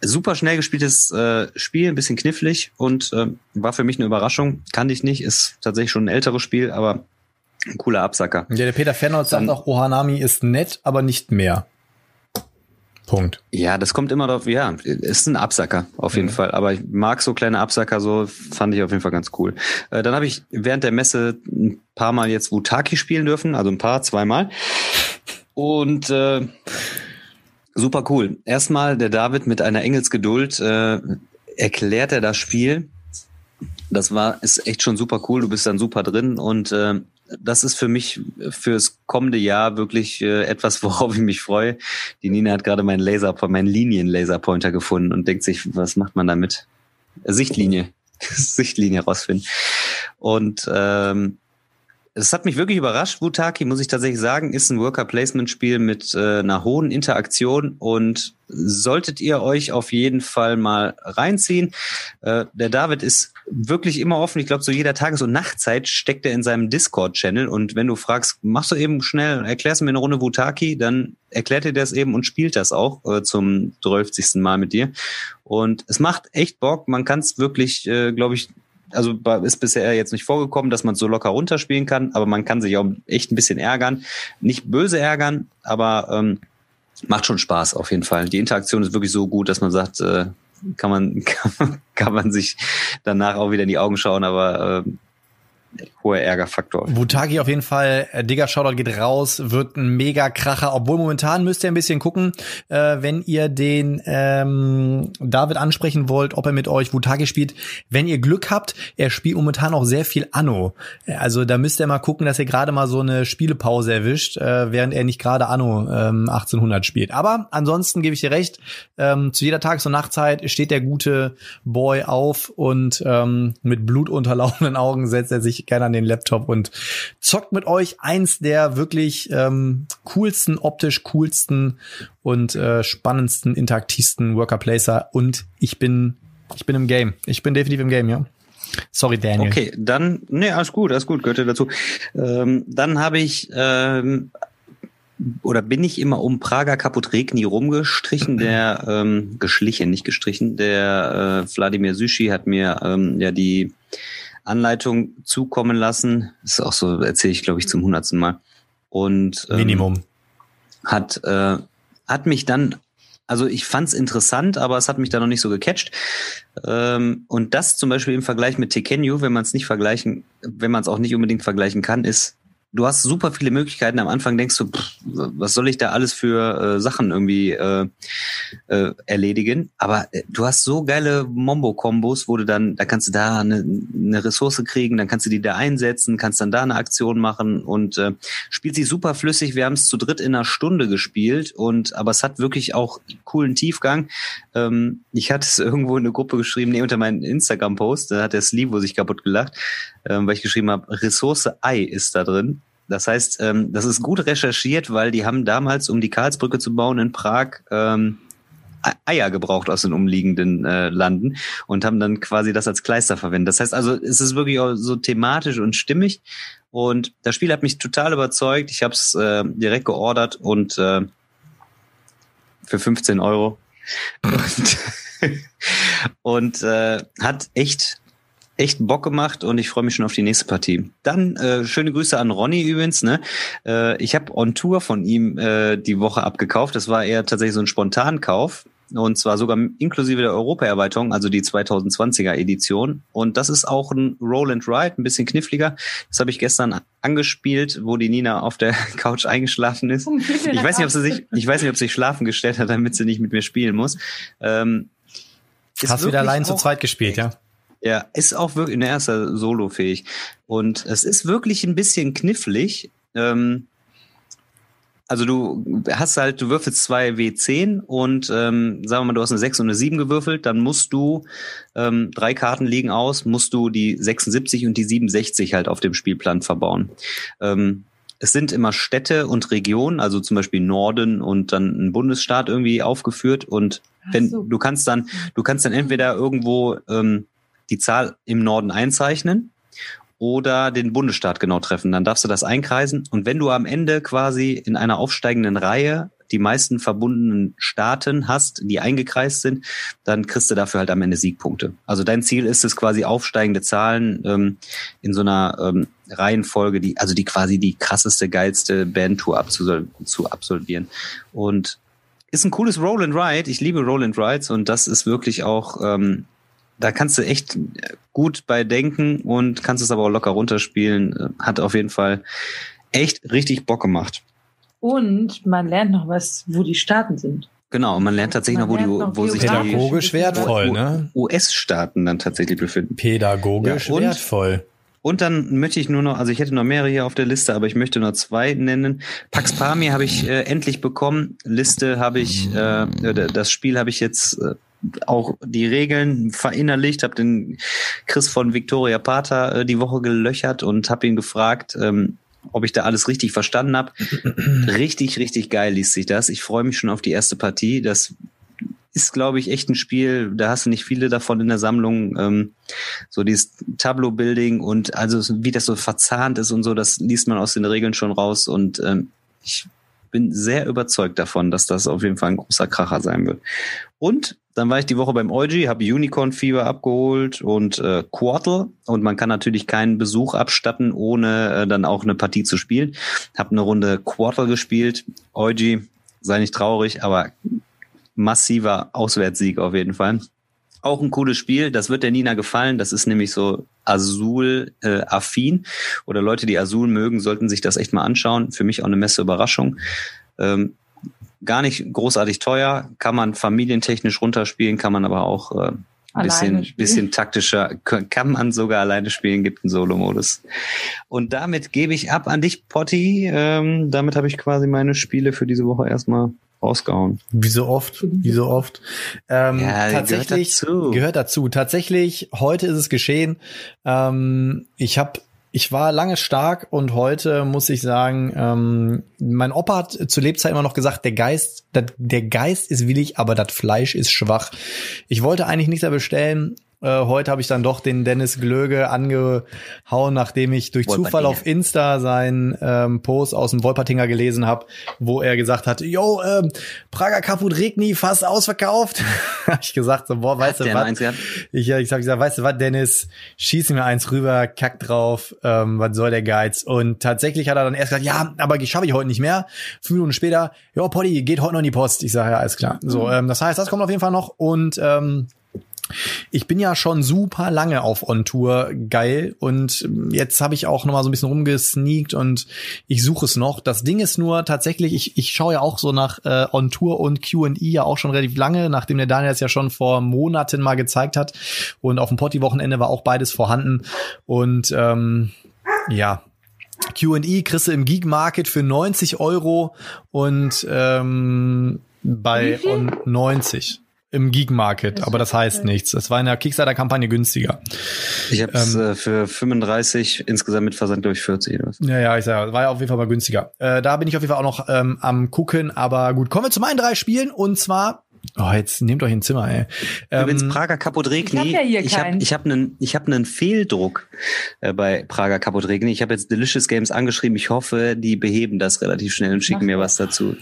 super schnell gespieltes äh, Spiel, ein bisschen knifflig und äh, war für mich eine Überraschung. Kannte ich nicht, ist tatsächlich schon ein älteres Spiel, aber ein cooler Absacker. Ja, der Peter Fernholz sagt auch, Ohanami ist nett, aber nicht mehr. Punkt. Ja, das kommt immer darauf, ja, ist ein Absacker auf jeden mhm. Fall. Aber ich mag so kleine Absacker, so fand ich auf jeden Fall ganz cool. Äh, dann habe ich während der Messe ein paar Mal jetzt Wutaki spielen dürfen, also ein paar, zweimal. Und äh, super cool. Erstmal der David mit einer Engelsgeduld äh, erklärt er das Spiel. Das war ist echt schon super cool. Du bist dann super drin und äh, das ist für mich fürs kommende Jahr wirklich äh, etwas, worauf ich mich freue. Die Nina hat gerade meinen Laser, meinen Linien-Laserpointer gefunden und denkt sich, was macht man damit? Sichtlinie, Sichtlinie rausfinden. Und ähm, es hat mich wirklich überrascht, Butaki, muss ich tatsächlich sagen, ist ein Worker-Placement-Spiel mit äh, einer hohen Interaktion und solltet ihr euch auf jeden Fall mal reinziehen. Äh, der David ist wirklich immer offen. Ich glaube, so jeder Tages- und Nachtzeit steckt er in seinem Discord-Channel und wenn du fragst, machst du eben schnell, erklärst mir eine Runde Butaki, dann erklärt er das eben und spielt das auch äh, zum 12. Mal mit dir. Und es macht echt Bock. Man kann es wirklich, äh, glaube ich, also ist bisher jetzt nicht vorgekommen, dass man so locker runterspielen kann, aber man kann sich auch echt ein bisschen ärgern. Nicht böse ärgern, aber ähm, macht schon Spaß auf jeden Fall. Die Interaktion ist wirklich so gut, dass man sagt, äh, kann man kann, man sich danach auch wieder in die Augen schauen, aber äh, hoher Ärgerfaktor. Wutagi auf jeden Fall, äh, Digger Shoutout geht raus, wird ein mega Kracher, obwohl momentan müsst ihr ein bisschen gucken, äh, wenn ihr den ähm, David ansprechen wollt, ob er mit euch Wutagi spielt. Wenn ihr Glück habt, er spielt momentan auch sehr viel Anno. Also da müsst ihr mal gucken, dass ihr gerade mal so eine Spielepause erwischt, äh, während er nicht gerade Anno ähm, 1800 spielt. Aber ansonsten gebe ich dir recht, ähm, zu jeder Tages- und Nachtzeit steht der gute Boy auf und ähm, mit blutunterlaufenden Augen setzt er sich gerne an den Laptop und zockt mit euch eins der wirklich ähm, coolsten, optisch coolsten und äh, spannendsten, interaktivsten Worker Placer. Und ich bin, ich bin im Game. Ich bin definitiv im Game, ja. Sorry, Daniel. Okay, dann, nee, alles gut, alles gut, gehört ja dazu. Ähm, dann habe ich, ähm, oder bin ich immer um Prager Kaputregni rumgestrichen, der ähm, geschlichen, nicht gestrichen. Der äh, Wladimir Süschi hat mir ähm, ja die Anleitung zukommen lassen. Das ist auch so, erzähle ich, glaube ich, zum hundertsten Mal. Und ähm, Minimum. Hat, äh, hat mich dann, also ich fand es interessant, aber es hat mich dann noch nicht so gecatcht. Ähm, und das zum Beispiel im Vergleich mit Tekenyu, wenn man es nicht vergleichen, wenn man es auch nicht unbedingt vergleichen kann, ist du hast super viele Möglichkeiten. Am Anfang denkst du, pff, was soll ich da alles für äh, Sachen irgendwie äh, äh, erledigen? Aber äh, du hast so geile Mombo-Kombos, wo du dann, da kannst du da eine, eine Ressource kriegen, dann kannst du die da einsetzen, kannst dann da eine Aktion machen und äh, spielt sich super flüssig. Wir haben es zu dritt in einer Stunde gespielt und aber es hat wirklich auch coolen Tiefgang. Ähm, ich hatte es irgendwo in eine Gruppe geschrieben, nee, unter meinen Instagram-Post, da hat der Slivo sich kaputt gelacht, ähm, weil ich geschrieben habe, Ressource Ei ist da drin. Das heißt, ähm, das ist gut recherchiert, weil die haben damals, um die Karlsbrücke zu bauen in Prag, ähm, Eier gebraucht aus den umliegenden äh, Landen und haben dann quasi das als Kleister verwendet. Das heißt also, es ist wirklich auch so thematisch und stimmig. Und das Spiel hat mich total überzeugt. Ich habe es äh, direkt geordert und äh, für 15 Euro. und, und äh, hat echt echt Bock gemacht und ich freue mich schon auf die nächste Partie. Dann äh, schöne Grüße an Ronny übrigens. Ne? Äh, ich habe On Tour von ihm äh, die Woche abgekauft. Das war eher tatsächlich so ein Spontankauf. Und zwar sogar inklusive der Europaerweiterung, also die 2020er Edition. Und das ist auch ein Roll and Ride, ein bisschen kniffliger. Das habe ich gestern angespielt, wo die Nina auf der Couch eingeschlafen ist. Ich weiß nicht, ob sie sich, ich weiß nicht, ob sie sich schlafen gestellt hat, damit sie nicht mit mir spielen muss. Ähm, Hast wieder allein zu zweit gespielt, ja? Ja, ist auch wirklich, in erster Solo-fähig. Und es ist wirklich ein bisschen knifflig. Ähm, also du hast halt, du würfelst zwei W10 und ähm, sagen wir mal, du hast eine 6 und eine 7 gewürfelt, dann musst du, ähm, drei Karten liegen aus, musst du die 76 und die 67 halt auf dem Spielplan verbauen. Ähm, es sind immer Städte und Regionen, also zum Beispiel Norden und dann ein Bundesstaat irgendwie aufgeführt. Und wenn so. du kannst dann, du kannst dann entweder irgendwo ähm, die Zahl im Norden einzeichnen oder den Bundesstaat genau treffen. Dann darfst du das einkreisen. Und wenn du am Ende quasi in einer aufsteigenden Reihe die meisten verbundenen Staaten hast, die eingekreist sind, dann kriegst du dafür halt am Ende Siegpunkte. Also dein Ziel ist es quasi aufsteigende Zahlen ähm, in so einer ähm, Reihenfolge, die also die quasi die krasseste, geilste Bandtour abzusol zu absolvieren. Und ist ein cooles Roll and Ride. Ich liebe Roll and Rides und das ist wirklich auch ähm, da kannst du echt gut bei denken und kannst es aber auch locker runterspielen. Hat auf jeden Fall echt richtig Bock gemacht. Und man lernt noch was, wo die Staaten sind. Genau, man lernt tatsächlich man noch, wo, die, wo sich pädagogisch wertvoll, ne? US-Staaten dann tatsächlich befinden. Pädagogisch ja, und, wertvoll. Und dann möchte ich nur noch, also ich hätte noch mehrere hier auf der Liste, aber ich möchte nur zwei nennen. Pax Pamir habe ich äh, endlich bekommen. Liste habe ich, äh, das Spiel habe ich jetzt äh, auch die Regeln verinnerlicht, habe den Chris von Victoria Pater äh, die Woche gelöchert und habe ihn gefragt, ähm, ob ich da alles richtig verstanden habe. richtig, richtig geil liest sich das. Ich freue mich schon auf die erste Partie. Das ist, glaube ich, echt ein Spiel, da hast du nicht viele davon in der Sammlung. Ähm, so dieses Tableau-Building und also wie das so verzahnt ist und so, das liest man aus den Regeln schon raus. Und ähm, ich bin sehr überzeugt davon, dass das auf jeden Fall ein großer Kracher sein wird. Und dann war ich die Woche beim Eugi, habe Unicorn Fever abgeholt und äh, Quartal. Und man kann natürlich keinen Besuch abstatten, ohne äh, dann auch eine Partie zu spielen. Habe eine Runde Quartal gespielt. Eugi, sei nicht traurig, aber massiver Auswärtssieg auf jeden Fall. Auch ein cooles Spiel, das wird der Nina gefallen. Das ist nämlich so Azul-affin. Oder Leute, die Azul mögen, sollten sich das echt mal anschauen. Für mich auch eine Messe Überraschung. Ähm, gar nicht großartig teuer, kann man familientechnisch runterspielen, kann man aber auch äh, ein bisschen, bisschen taktischer, kann man sogar alleine spielen, gibt einen Solo-Modus. Und damit gebe ich ab an dich, Potti. Ähm, damit habe ich quasi meine Spiele für diese Woche erstmal rausgehauen. Wie so oft, wie so oft. Ähm, ja, tatsächlich gehört dazu. gehört dazu. Tatsächlich, heute ist es geschehen. Ähm, ich habe ich war lange stark und heute muss ich sagen, ähm, mein Opa hat zu Lebzeit immer noch gesagt, der Geist, der Geist ist willig, aber das Fleisch ist schwach. Ich wollte eigentlich nichts mehr bestellen, äh, heute habe ich dann doch den Dennis Glöge angehauen, nachdem ich durch Zufall auf Insta seinen ähm, Post aus dem Wolpertinger gelesen habe, wo er gesagt hat, yo, ähm, Prager Kaput Regni fast ausverkauft. hab ich gesagt, so, boah, weißt du was? Ich, ich habe gesagt, weißt du was, Dennis, schieß mir eins rüber, kack drauf, ähm, was soll der Geiz? Und tatsächlich hat er dann erst gesagt, ja, aber schaffe ich heute nicht mehr. Fünf Minuten später, jo, Poddy, geht heute noch in die Post. Ich sage, ja, alles klar. So, mhm. ähm, das heißt, das kommt auf jeden Fall noch und ähm, ich bin ja schon super lange auf On Tour geil. Und jetzt habe ich auch noch mal so ein bisschen rumgesneakt und ich suche es noch. Das Ding ist nur tatsächlich, ich, ich schaue ja auch so nach äh, On Tour und Q&E ja auch schon relativ lange, nachdem der Daniel es ja schon vor Monaten mal gezeigt hat. Und auf dem Potti-Wochenende war auch beides vorhanden. Und ähm, ja, Q&E kriegst du im Geek Market für 90 Euro und ähm, bei On 90 im Geek Market, aber das heißt nichts. Es war in der Kickstarter-Kampagne günstiger. Ich habe es ähm, äh, für 35, insgesamt mit Versand durch 40 oder was. Ja, ja, ich sag, war ja auf jeden Fall mal günstiger. Äh, da bin ich auf jeden Fall auch noch ähm, am gucken, aber gut, kommen wir zu meinen drei Spielen und zwar Oh, jetzt nehmt euch ein Zimmer, ey. Ähm, Übrigens Prager Kapodregni. Ich habe ja ich habe einen ich habe einen Fehldruck äh, bei Prager Kapodregni. Ich habe jetzt Delicious Games angeschrieben. Ich hoffe, die beheben das relativ schnell und schicken Ach, mir was dazu.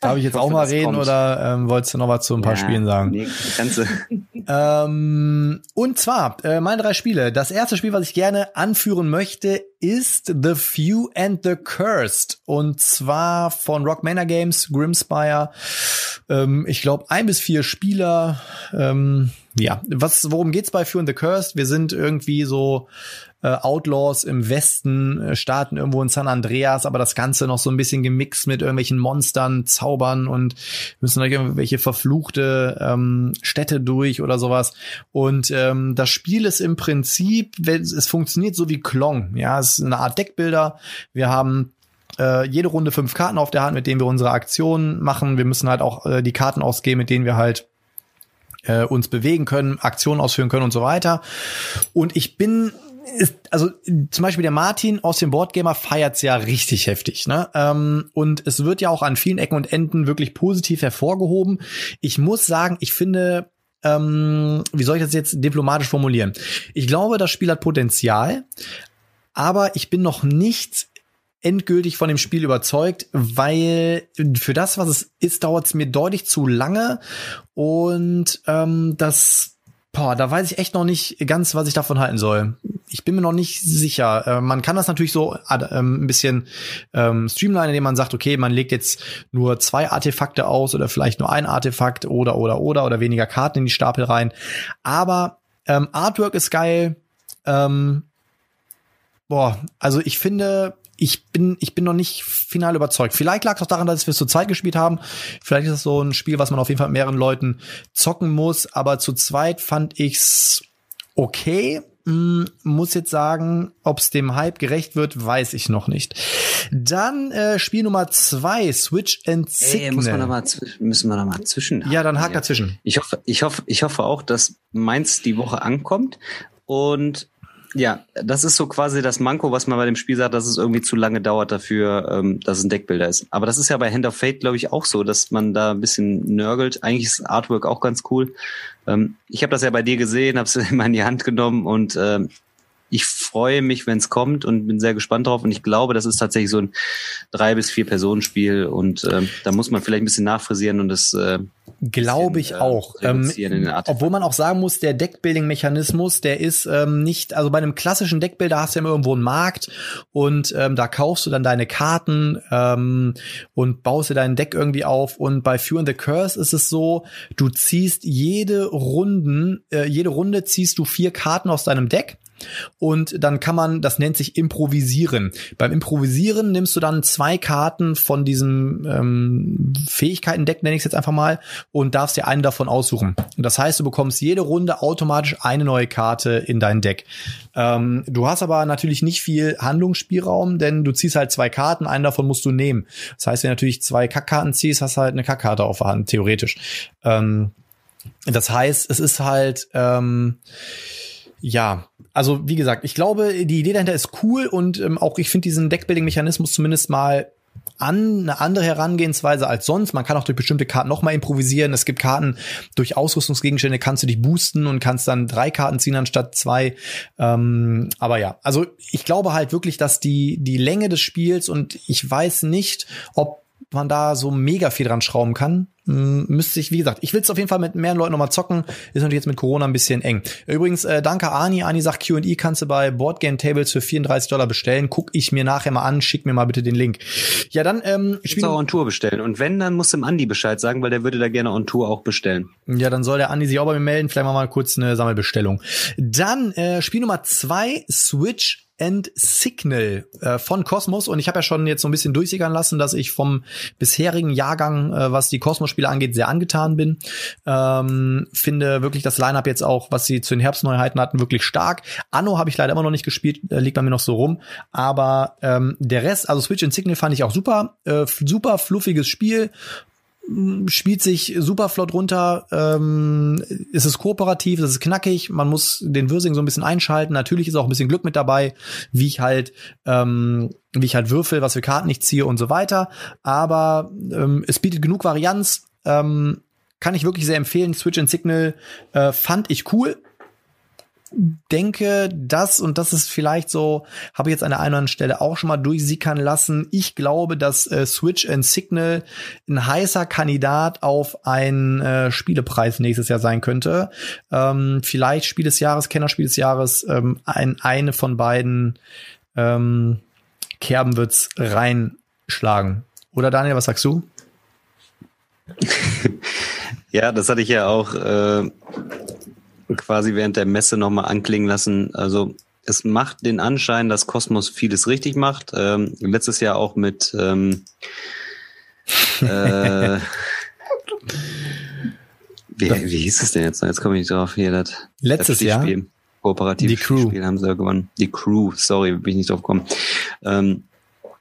Darf ich jetzt ich hoffe, auch mal reden kommt. oder ähm, wolltest du noch was zu ein paar ja, Spielen sagen? Nee, du. ähm, und zwar, äh, meine drei Spiele. Das erste Spiel, was ich gerne anführen möchte, ist The Few and the Cursed. Und zwar von Rock Manor Games, Grimspire. Ähm, ich glaube, ein bis vier Spieler. Ähm, ja, was, worum geht's bei Fear and the Cursed? Wir sind irgendwie so äh, Outlaws im Westen, äh, starten irgendwo in San Andreas, aber das Ganze noch so ein bisschen gemixt mit irgendwelchen Monstern, Zaubern und müssen durch irgendwelche verfluchte ähm, Städte durch oder sowas. Und ähm, das Spiel ist im Prinzip, es funktioniert so wie Klong. Ja, es ist eine Art Deckbilder. Wir haben äh, jede Runde fünf Karten auf der Hand, mit denen wir unsere Aktionen machen. Wir müssen halt auch äh, die Karten ausgeben, mit denen wir halt äh, uns bewegen können, Aktionen ausführen können und so weiter. Und ich bin ist, also zum Beispiel der Martin aus dem Boardgamer feiert's ja richtig heftig, ne? Ähm, und es wird ja auch an vielen Ecken und Enden wirklich positiv hervorgehoben. Ich muss sagen, ich finde, ähm, wie soll ich das jetzt diplomatisch formulieren? Ich glaube, das Spiel hat Potenzial, aber ich bin noch nicht endgültig von dem Spiel überzeugt, weil für das, was es ist, dauert es mir deutlich zu lange und ähm, das Boah, da weiß ich echt noch nicht ganz, was ich davon halten soll. Ich bin mir noch nicht sicher. Äh, man kann das natürlich so äh, ein bisschen ähm, streamlinen, indem man sagt, okay, man legt jetzt nur zwei Artefakte aus oder vielleicht nur ein Artefakt oder oder oder oder weniger Karten in die Stapel rein. Aber ähm, Artwork ist geil. Ähm, boah, also ich finde, ich bin, ich bin noch nicht final überzeugt. Vielleicht lag es auch daran, dass wir es zur Zeit gespielt haben. Vielleicht ist es so ein Spiel, was man auf jeden Fall mit mehreren Leuten zocken muss. Aber zu zweit fand ich's okay. Hm, muss jetzt sagen, ob es dem Hype gerecht wird, weiß ich noch nicht. Dann äh, Spiel Nummer zwei, Switch and Signal. Ey, muss man da mal müssen wir da mal zwischen. Ja, dann hakt dazwischen. Ich hoffe, ich hoffe, ich hoffe auch, dass meins die Woche ankommt und ja, das ist so quasi das Manko, was man bei dem Spiel sagt, dass es irgendwie zu lange dauert dafür, ähm, dass es ein Deckbilder ist. Aber das ist ja bei Hand of Fate, glaube ich, auch so, dass man da ein bisschen nörgelt. Eigentlich ist Artwork auch ganz cool. Ähm, ich habe das ja bei dir gesehen, habe es immer in die Hand genommen und ähm, ich freue mich, wenn es kommt und bin sehr gespannt drauf. Und ich glaube, das ist tatsächlich so ein drei bis vier Personen Spiel und ähm, da muss man vielleicht ein bisschen nachfrisieren und das äh, Glaube ich äh, auch. Ähm, obwohl man auch sagen muss, der Deckbuilding-Mechanismus, der ist ähm, nicht, also bei einem klassischen Deckbuilder hast du ja immer irgendwo einen Markt und ähm, da kaufst du dann deine Karten ähm, und baust dir dein Deck irgendwie auf. Und bei Fear and the Curse ist es so, du ziehst jede Runden, äh, jede Runde ziehst du vier Karten aus deinem Deck und dann kann man, das nennt sich Improvisieren. Beim Improvisieren nimmst du dann zwei Karten von diesem ähm, Fähigkeiten-Deck, nenne ich es jetzt einfach mal, und darfst dir eine davon aussuchen. Und das heißt, du bekommst jede Runde automatisch eine neue Karte in dein Deck. Ähm, du hast aber natürlich nicht viel Handlungsspielraum, denn du ziehst halt zwei Karten, einen davon musst du nehmen. Das heißt, wenn du natürlich zwei Kackkarten ziehst, hast du halt eine Kackkarte auf der Hand, theoretisch. Ähm, das heißt, es ist halt ähm, ja, also wie gesagt, ich glaube, die Idee dahinter ist cool und ähm, auch ich finde diesen Deckbuilding-Mechanismus zumindest mal an eine andere Herangehensweise als sonst. Man kann auch durch bestimmte Karten nochmal improvisieren. Es gibt Karten durch Ausrüstungsgegenstände kannst du dich boosten und kannst dann drei Karten ziehen anstatt zwei. Ähm, aber ja, also ich glaube halt wirklich, dass die die Länge des Spiels und ich weiß nicht, ob man da so mega viel dran schrauben kann. Müsste ich, wie gesagt, ich will es auf jeden Fall mit mehreren Leuten nochmal zocken. Ist natürlich jetzt mit Corona ein bisschen eng. Übrigens, äh, danke Ani. Ani sagt, Q&E kannst du bei Boardgame Tables für 34 Dollar bestellen. Guck ich mir nachher mal an. Schick mir mal bitte den Link. Ja, dann ähm, spielen auch on Tour bestellen. Und wenn, dann muss dem Andi Bescheid sagen, weil der würde da gerne on Tour auch bestellen. Ja, dann soll der Andi sich auch bei mir melden. Vielleicht mal, mal kurz eine Sammelbestellung. Dann äh, Spiel Nummer zwei, Switch and Signal äh, von Cosmos und ich habe ja schon jetzt so ein bisschen durchsickern lassen, dass ich vom bisherigen Jahrgang, äh, was die Cosmos-Spiele angeht, sehr angetan bin. Ähm, finde wirklich das Lineup jetzt auch, was sie zu den Herbstneuheiten hatten, wirklich stark. Anno habe ich leider immer noch nicht gespielt, äh, liegt bei mir noch so rum. Aber ähm, der Rest, also Switch and Signal fand ich auch super, äh, super fluffiges Spiel, spielt sich super flott runter. Ähm, es ist kooperativ, es ist knackig. Man muss den Wirsing so ein bisschen einschalten. Natürlich ist auch ein bisschen Glück mit dabei, wie ich halt, ähm, wie ich halt würfel, was für Karten ich ziehe und so weiter. Aber ähm, es bietet genug Varianz. Ähm, kann ich wirklich sehr empfehlen. Switch and Signal äh, fand ich cool denke, das und das ist vielleicht so, habe ich jetzt an der einen oder anderen Stelle auch schon mal durchsickern lassen. Ich glaube, dass äh, Switch and Signal ein heißer Kandidat auf einen äh, Spielepreis nächstes Jahr sein könnte. Ähm, vielleicht Spiel des Jahres, Kennerspiel des Jahres, ähm, ein, eine von beiden ähm, Kerben wird's reinschlagen. Oder Daniel, was sagst du? ja, das hatte ich ja auch äh, quasi während der Messe nochmal anklingen lassen. Also es macht den Anschein, dass Kosmos vieles richtig macht. Ähm, letztes Jahr auch mit ähm, äh, wie, wie hieß es denn jetzt? Jetzt komme ich nicht drauf. Hier, das, Letztes das Jahr? Kooperativ Die Crew. Spiel haben sie ja gewonnen. Die Crew, sorry, bin ich nicht drauf gekommen. Ähm,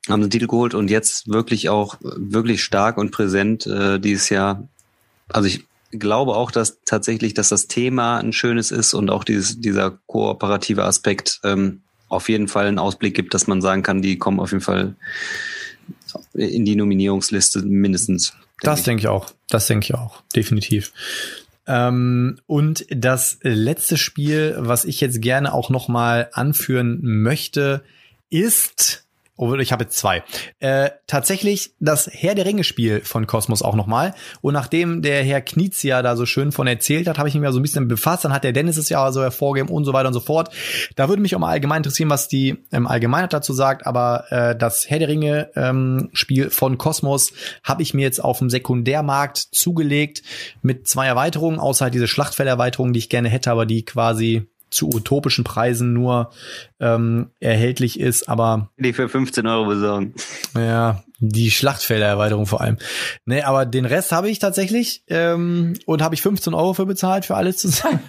haben den Titel geholt und jetzt wirklich auch wirklich stark und präsent äh, dieses Jahr. Also ich glaube auch, dass tatsächlich, dass das Thema ein schönes ist und auch dieses, dieser kooperative Aspekt ähm, auf jeden Fall einen Ausblick gibt, dass man sagen kann, die kommen auf jeden Fall in die Nominierungsliste mindestens. Das denke ich auch. Das denke ich auch. Definitiv. Ähm, und das letzte Spiel, was ich jetzt gerne auch noch mal anführen möchte, ist Oh, ich habe jetzt zwei. Äh, tatsächlich das Herr der Ringe Spiel von Cosmos auch nochmal. Und nachdem der Herr Knizia da so schön von erzählt hat, habe ich mich mal so ein bisschen befasst. Dann hat der Dennis es ja so hervorgegeben und so weiter und so fort. Da würde mich auch mal allgemein interessieren, was die ähm, Allgemeinheit dazu sagt. Aber äh, das Herr der Ringe ähm, von Cosmos habe ich mir jetzt auf dem Sekundärmarkt zugelegt mit zwei Erweiterungen, außer halt diese Schlachtfelderweiterung, die ich gerne hätte, aber die quasi zu utopischen Preisen nur ähm, erhältlich ist, aber Die für 15 Euro besorgen. ja, die Schlachtfeldererweiterung vor allem. Nee, aber den Rest habe ich tatsächlich ähm, und habe ich 15 Euro für bezahlt für alles zusammen.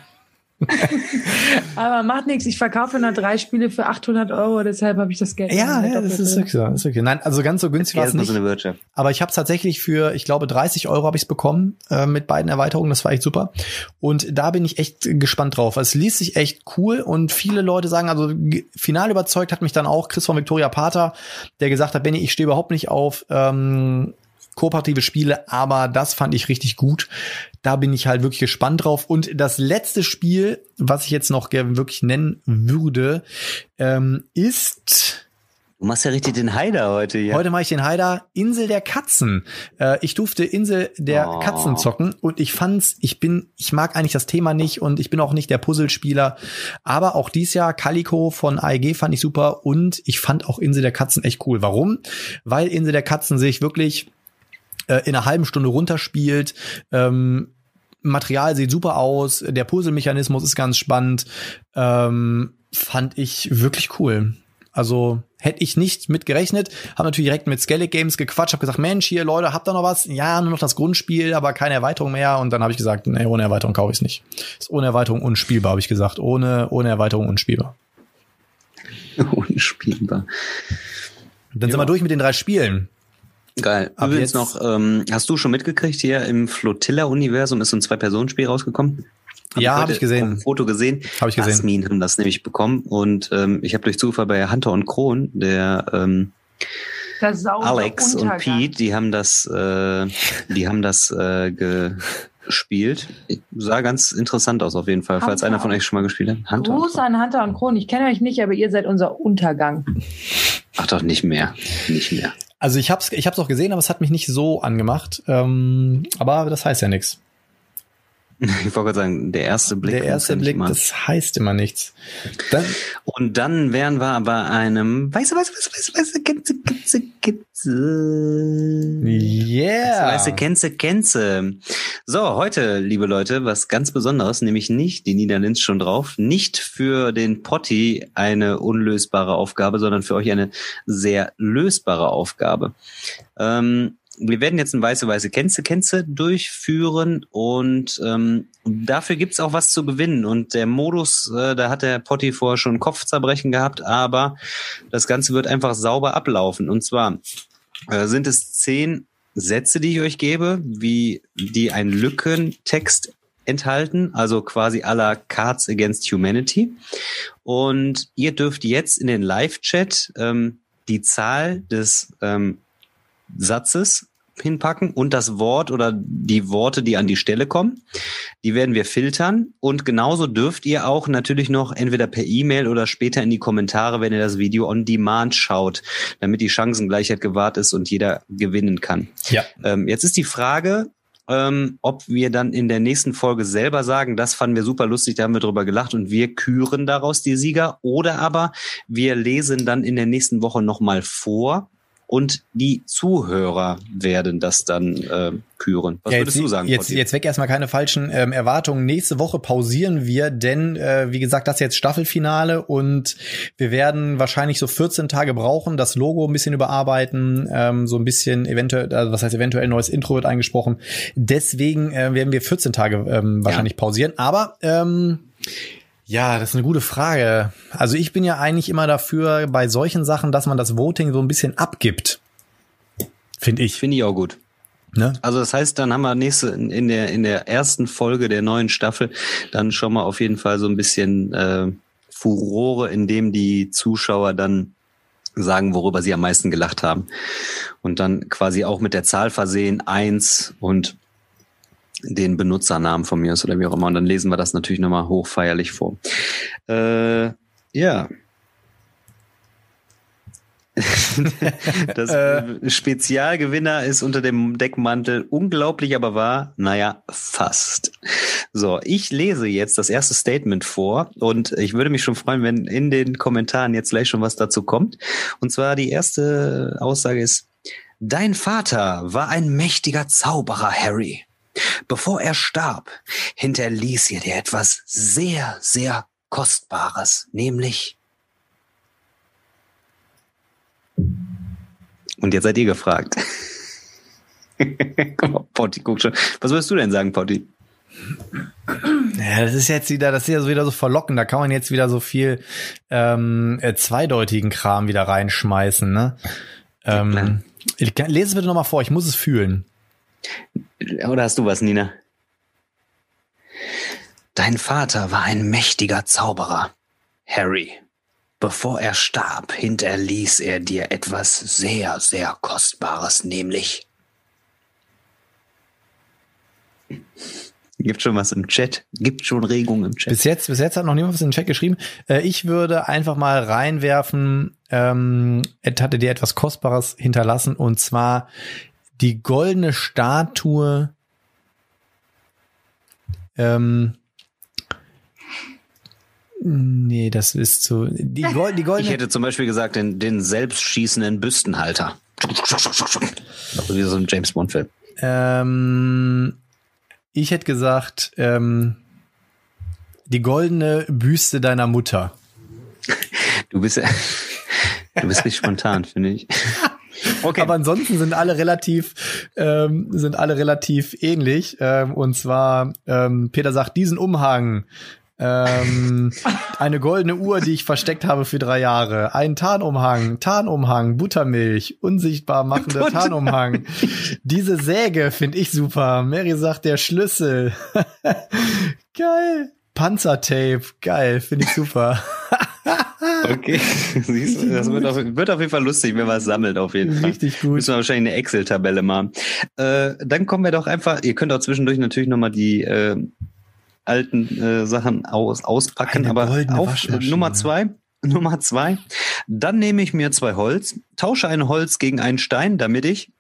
Aber macht nichts. Ich verkaufe nur drei Spiele für 800 Euro, deshalb habe ich das Geld. ja, ja, das ist wirklich so. Das ist wirklich. Nein, also ganz so günstig war es nicht. so. Aber ich habe es tatsächlich für, ich glaube, 30 Euro habe ich es bekommen äh, mit beiden Erweiterungen. Das war echt super. Und da bin ich echt gespannt drauf. Es liest sich echt cool und viele Leute sagen, also final überzeugt hat mich dann auch Chris von Victoria Pater, der gesagt hat, Benny, ich stehe überhaupt nicht auf ähm, kooperative Spiele, aber das fand ich richtig gut. Da bin ich halt wirklich gespannt drauf. Und das letzte Spiel, was ich jetzt noch gerne wirklich nennen würde, ähm, ist Du machst ja richtig den Heider heute hier. Heute mache ich den Heider Insel der Katzen. Äh, ich durfte Insel der Oh. Katzen zocken und ich fand's, ich bin, ich mag eigentlich das Thema nicht und ich bin auch nicht der Puzzlespieler. Aber auch dies Jahr Calico von AEG fand ich super und ich fand auch Insel der Katzen echt cool. Warum? Weil Insel der Katzen sich wirklich äh, in einer halben Stunde runterspielt. Ähm, Material sieht super aus, der Puzzlemechanismus ist ganz spannend. Ähm, fand ich wirklich cool. Also hätte ich nicht mit gerechnet. Habe natürlich direkt mit Skellig Games gequatscht, habe gesagt, Mensch, hier Leute, habt ihr noch was? Ja, nur noch das Grundspiel, aber keine Erweiterung mehr. Und dann habe ich gesagt, nee, ohne Erweiterung kaufe ich nicht. Ist ohne Erweiterung unspielbar, habe ich gesagt. Ohne, ohne Erweiterung unspielbar. Unspielbar. Dann sind wir durch mit den drei Spielen. Geil. Ab jetzt- noch, ähm, hast du schon mitgekriegt, hier im Flotilla-Universum ist so ein Zwei-Personen-Spiel rausgekommen? Ja, heute hab ich gesehen. dem Foto gesehen. Hab ich gesehen. Asmin haben das nämlich bekommen und ähm, ich habe durch Zufall bei Hunter und Kron, der ähm, Alex und. Pete, die haben das, äh, die haben das äh, gespielt. Sah ganz interessant aus auf jeden Fall, falls Hunter einer von euch schon mal gespielt hat. Hunter. Gruß an Hunter und Kron. Ich kenne euch nicht, aber ihr seid unser Untergang. Ach doch, nicht mehr. Nicht mehr. Also ich hab's, ich hab's auch gesehen, aber es hat mich nicht so angemacht. Ähm, aber das heißt ja nichts. Ich wollte gerade sagen, der erste Blick. Der erste Blick, das heißt immer nichts. Dann, Und dann wären wir bei einem weiße, weiße, weiße, weiße, weiße, Gänse, Gänse, Gänse. yeah. Weiße Gänse, Gänse. So, heute, liebe Leute, was ganz Besonderes, nämlich nicht, die Nina Linz schon drauf, nicht für den Potti eine unlösbare Aufgabe, sondern für euch eine sehr lösbare Aufgabe. Ähm, wir werden jetzt ein weiße, weiße Känze, Känze durchführen und ähm, dafür gibt's auch was zu gewinnen. Und der Modus, äh, da hat der Potti vorher schon Kopfzerbrechen gehabt, aber das Ganze wird einfach sauber ablaufen. Und zwar äh, sind es zehn Sätze, die ich euch gebe, wie die einen Lückentext enthalten, also quasi aller Cards Against Humanity. Und ihr dürft jetzt in den Live-Chat ähm, die Zahl des ähm, Satzes hinpacken und das Wort oder die Worte, die an die Stelle kommen. Die werden wir filtern und genauso dürft ihr auch natürlich noch entweder per E-Mail oder später in die Kommentare, wenn ihr das Video on Demand schaut, damit die Chancengleichheit gewahrt ist und jeder gewinnen kann. Ja. Ähm, jetzt ist die Frage, ähm, ob wir dann in der nächsten Folge selber sagen, das fanden wir super lustig, da haben wir drüber gelacht und wir küren daraus die Sieger oder aber wir lesen dann in der nächsten Woche nochmal vor und die Zuhörer werden das dann äh, küren. Was Ja, würdest jetzt, du sagen? Jetzt, Potti? jetzt weg erstmal keine falschen ähm, Erwartungen. Nächste Woche pausieren wir, denn äh, wie gesagt, das ist jetzt Staffelfinale und wir werden wahrscheinlich so 14 Tage brauchen, das Logo ein bisschen überarbeiten, ähm, so ein bisschen eventuell, also was heißt eventuell neues Intro wird eingesprochen. Deswegen äh, werden wir 14 Tage ähm, wahrscheinlich pausieren. Aber ähm, ja, das ist eine gute Frage. Also ich bin ja eigentlich immer dafür bei solchen Sachen, dass man das Voting so ein bisschen abgibt. Finde ich. Finde ich auch gut. Ne? Also das heißt, dann haben wir nächste in der in der ersten Folge der neuen Staffel dann schon mal auf jeden Fall so ein bisschen äh, Furore, indem die Zuschauer dann sagen, worüber sie am meisten gelacht haben und dann quasi auch mit der Zahl versehen eins und den Benutzernamen von mir ist oder wie auch immer und dann lesen wir das natürlich nochmal hochfeierlich vor. Äh, ja. das Äh. Spezialgewinner ist unter dem Deckmantel unglaublich, aber wahr. Naja, fast. So, ich lese jetzt das erste Statement vor und ich würde mich schon freuen, wenn in den Kommentaren jetzt gleich schon was dazu kommt. Und zwar die erste Aussage ist, Dein Vater war ein mächtiger Zauberer, Harry. Bevor er starb, hinterließ er dir etwas sehr, sehr Kostbares, nämlich Und jetzt seid ihr gefragt. Guck mal, Potti, guck schon. Was würdest du denn sagen, Potti? Ja, das ist jetzt wieder, das ist ja so wieder so verlockend. Da kann man jetzt wieder so viel ähm, äh, zweideutigen Kram wieder reinschmeißen. Ne? Ähm, lese es bitte nochmal vor. Ich muss es fühlen. Oder hast du was, Nina? Dein Vater war ein mächtiger Zauberer, Harry. Bevor er starb, hinterließ er dir etwas sehr, sehr Kostbares, nämlich. Gibt schon was im Chat? Gibt schon Regungen im Chat? Bis jetzt, bis jetzt hat noch niemand was in den Chat geschrieben. Äh, ich würde einfach mal reinwerfen. Ähm, hatte dir etwas Kostbares hinterlassen und zwar die goldene Statue. Ähm, nee, das ist so. Die, Gold, die Ich goldene. hätte zum Beispiel gesagt, den, den selbstschießenden Büstenhalter. Also wie so ein James Bond-Film. Ähm, ich hätte gesagt, ähm, die goldene Büste deiner Mutter. Du bist du bist nicht spontan, finde ich. Okay. Aber ansonsten sind alle relativ, ähm, sind alle relativ ähnlich. Ähm, und zwar, ähm, Peter sagt, diesen Umhang, ähm, eine goldene Uhr, die ich versteckt habe für drei Jahre, ein Tarnumhang, Tarnumhang, Buttermilch, unsichtbar machende Tarnumhang. Diese Säge finde ich super. Mary sagt, der Schlüssel. geil. Panzertape, geil, finde ich super. Okay, siehst du, das wird auf, wird auf jeden Fall lustig, wenn man es sammelt, auf jeden Fall. Richtig gut. Müssen wir wahrscheinlich eine Excel-Tabelle machen. Äh, dann kommen wir doch einfach, ihr könnt auch zwischendurch natürlich nochmal die äh, alten äh, Sachen aus, auspacken, Eine aber auf Waschmaschine. Nummer zwei. Nummer zwei. Dann nehme ich mir zwei Holz, tausche ein Holz gegen einen Stein, damit ich.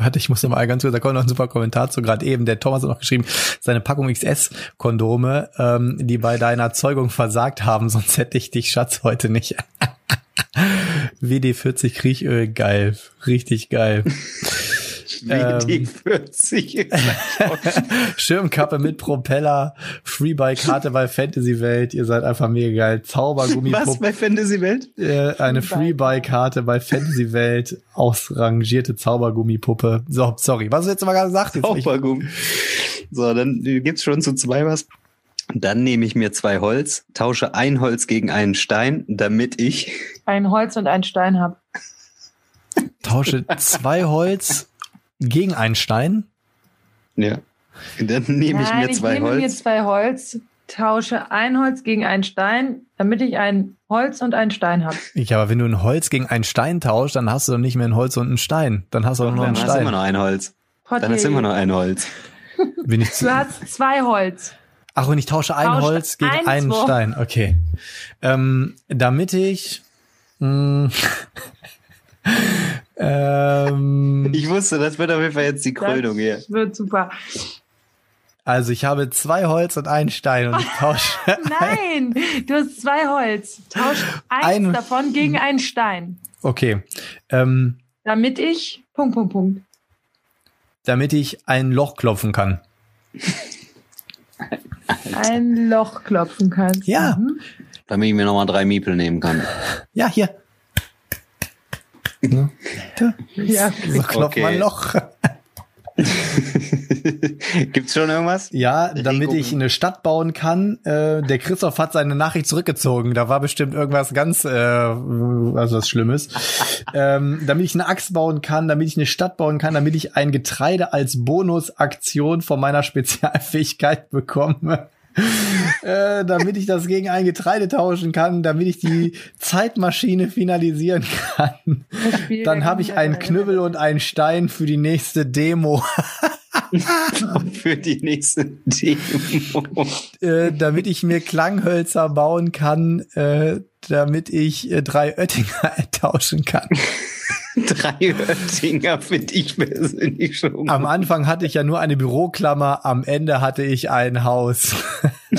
Warte, ich muss noch mal ganz kurz, da kommt noch ein super Kommentar zu gerade eben. Der Thomas hat noch geschrieben, seine Packung XS-Kondome, ähm, die bei deiner Zeugung versagt haben, sonst hätte ich dich, Schatz, heute nicht. WD-40 Kriechöl, geil. Richtig geil. Ähm. WD40. Schirmkappe mit Propeller, Freebuy-Karte bei Fantasy Welt. Ihr seid einfach mega geil. Was Zaubergummipuppe. bei Fantasy Welt? Äh, eine Freebuy-Karte bei Fantasy Welt. Ausrangierte Zaubergummipuppe. So, sorry. Was hast du jetzt mal gerade gesagt? Zaubergummi. So, dann gibt's schon zu zwei was. Dann nehme ich mir zwei Holz, tausche ein Holz gegen einen Stein, damit ich. Ein Holz und ein Stein hab. Tausche zwei Holz gegen einen Stein. Ja. Dann nehme ich Nein, mir zwei ich nehme Holz. mir zwei Holz, tausche ein Holz gegen einen Stein, damit ich ein Holz und einen Stein habe. Ich, aber wenn du ein Holz gegen einen Stein tauschst, dann hast du doch nicht mehr ein Holz und einen Stein. Dann hast du doch nur dann einen hast du immer Stein. noch ein Holz. Dann hast du immer noch ein Holz. Bin ich zu, Du hast zwei Holz. ach, und ich tausche ein Tausch Holz gegen ein, einen zwei. Stein. Okay. Ähm, damit ich. Mh, ähm, Ich wusste, das wird auf jeden Fall jetzt die Krönung hier. Das wird super. Also ich habe zwei Holz und einen Stein und ich tausche. Nein, du hast zwei Holz. Tausch eins Ein- davon gegen einen Stein. Okay. Ähm, Damit ich. Punkt, Punkt, Punkt. damit ich ein Loch klopfen kann. Ein Loch klopfen kannst. Ja. Mhm. Damit ich mir nochmal drei Miepel nehmen kann. Ja, hier. Ja. So klopft Okay. man Loch. Gibt's schon irgendwas? Ja, damit ich eine Stadt bauen kann. Äh, der Christoph hat seine Nachricht zurückgezogen. Da war bestimmt irgendwas ganz, äh, also was Schlimmes. ähm, damit ich eine Axt bauen kann, damit ich eine Stadt bauen kann, damit ich ein Getreide als Bonusaktion von meiner Spezialfähigkeit bekomme. äh, damit ich das gegen ein Getreide tauschen kann, damit ich die Zeitmaschine finalisieren kann. Dann habe ich einen Knüppel und einen Stein für die nächste Demo. Für die nächste Demo. äh, damit ich mir Klanghölzer bauen kann, äh, damit ich äh, drei Oettinger tauschen kann. Drei Oettinger finde ich persönlich schon. Am Anfang hatte ich ja nur eine Büroklammer, am Ende hatte ich ein Haus.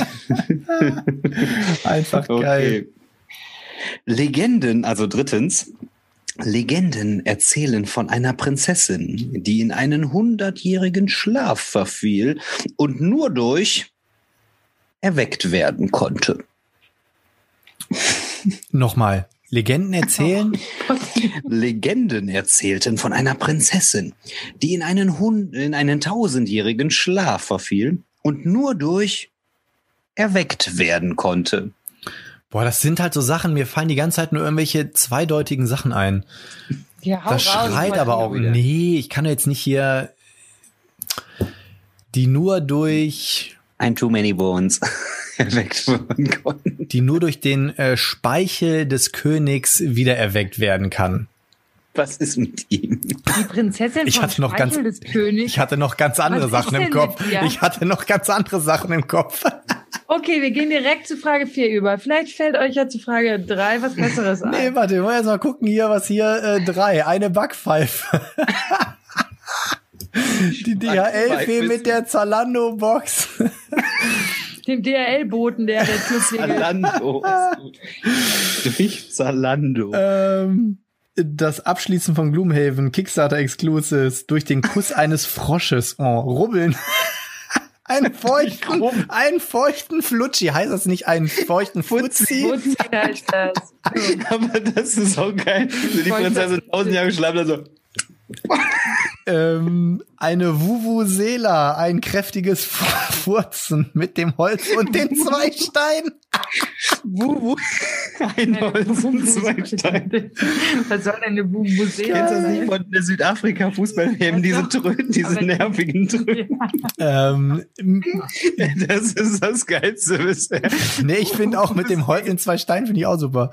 Einfach geil. Legenden, also drittens, Legenden erzählen von einer Prinzessin, die in einen hundertjährigen Schlaf verfiel und nur durch erweckt werden konnte. Nochmal. Legenden erzählen? Legenden erzählten von einer Prinzessin, die in einen, Hund, in einen tausendjährigen Schlaf verfiel und nur durch erweckt werden konnte. Boah, das sind halt so Sachen, mir fallen die ganze Zeit nur irgendwelche zweideutigen Sachen ein. Ja, Das schreit aber auch, wieder. nee, ich kann jetzt nicht hier die nur durch Ein Too Many Bones erweckt werden konnten. die nur durch den äh, Speichel des Königs wiedererweckt werden kann. Was ist mit ihm? Die Prinzessin Ich hatte noch ganz- Speichel des Königs. Ich hatte noch ganz andere Was Sachen im Kopf. Ich hatte noch ganz andere Sachen im Kopf. Okay, wir gehen direkt zu Frage 4 über. Vielleicht fällt euch ja zu Frage 3 was Besseres ein. Nee, warte, wir wollen erst mal gucken hier, was hier äh, drei. Eine Backpfeife. Die DHL-Fee mit der Zalando-Box. Dem DRL-Boten, der der Tür klingelt. Zalando. ist gut. Durch Zalando. ähm, das Abschließen von Gloomhaven, Kickstarter Exclusives, durch den Kuss eines Frosches. Oh, rubbeln. Einen feuchten, einen feuchten Flutschi. Heißt das nicht einen feuchten Fuzzi? Boten heißt das. Aber das ist auch geil. So die Prinzessin tausend Jahre geschlafen hat, so. Ähm, eine Vuvuzela, ein kräftiges Furzen mit dem Holz und den zwei Steinen. Wuhu. Ein Holz und zwei Steine. Was soll denn eine Bubusela Kennst du das nicht von der Südafrika-Fußball-WM? Diese Tröten, diese nervigen Tröten. Ähm, Das ist das Geilste bisher. nee, ich finde auch mit dem Holz in zwei Steinen finde ich auch super.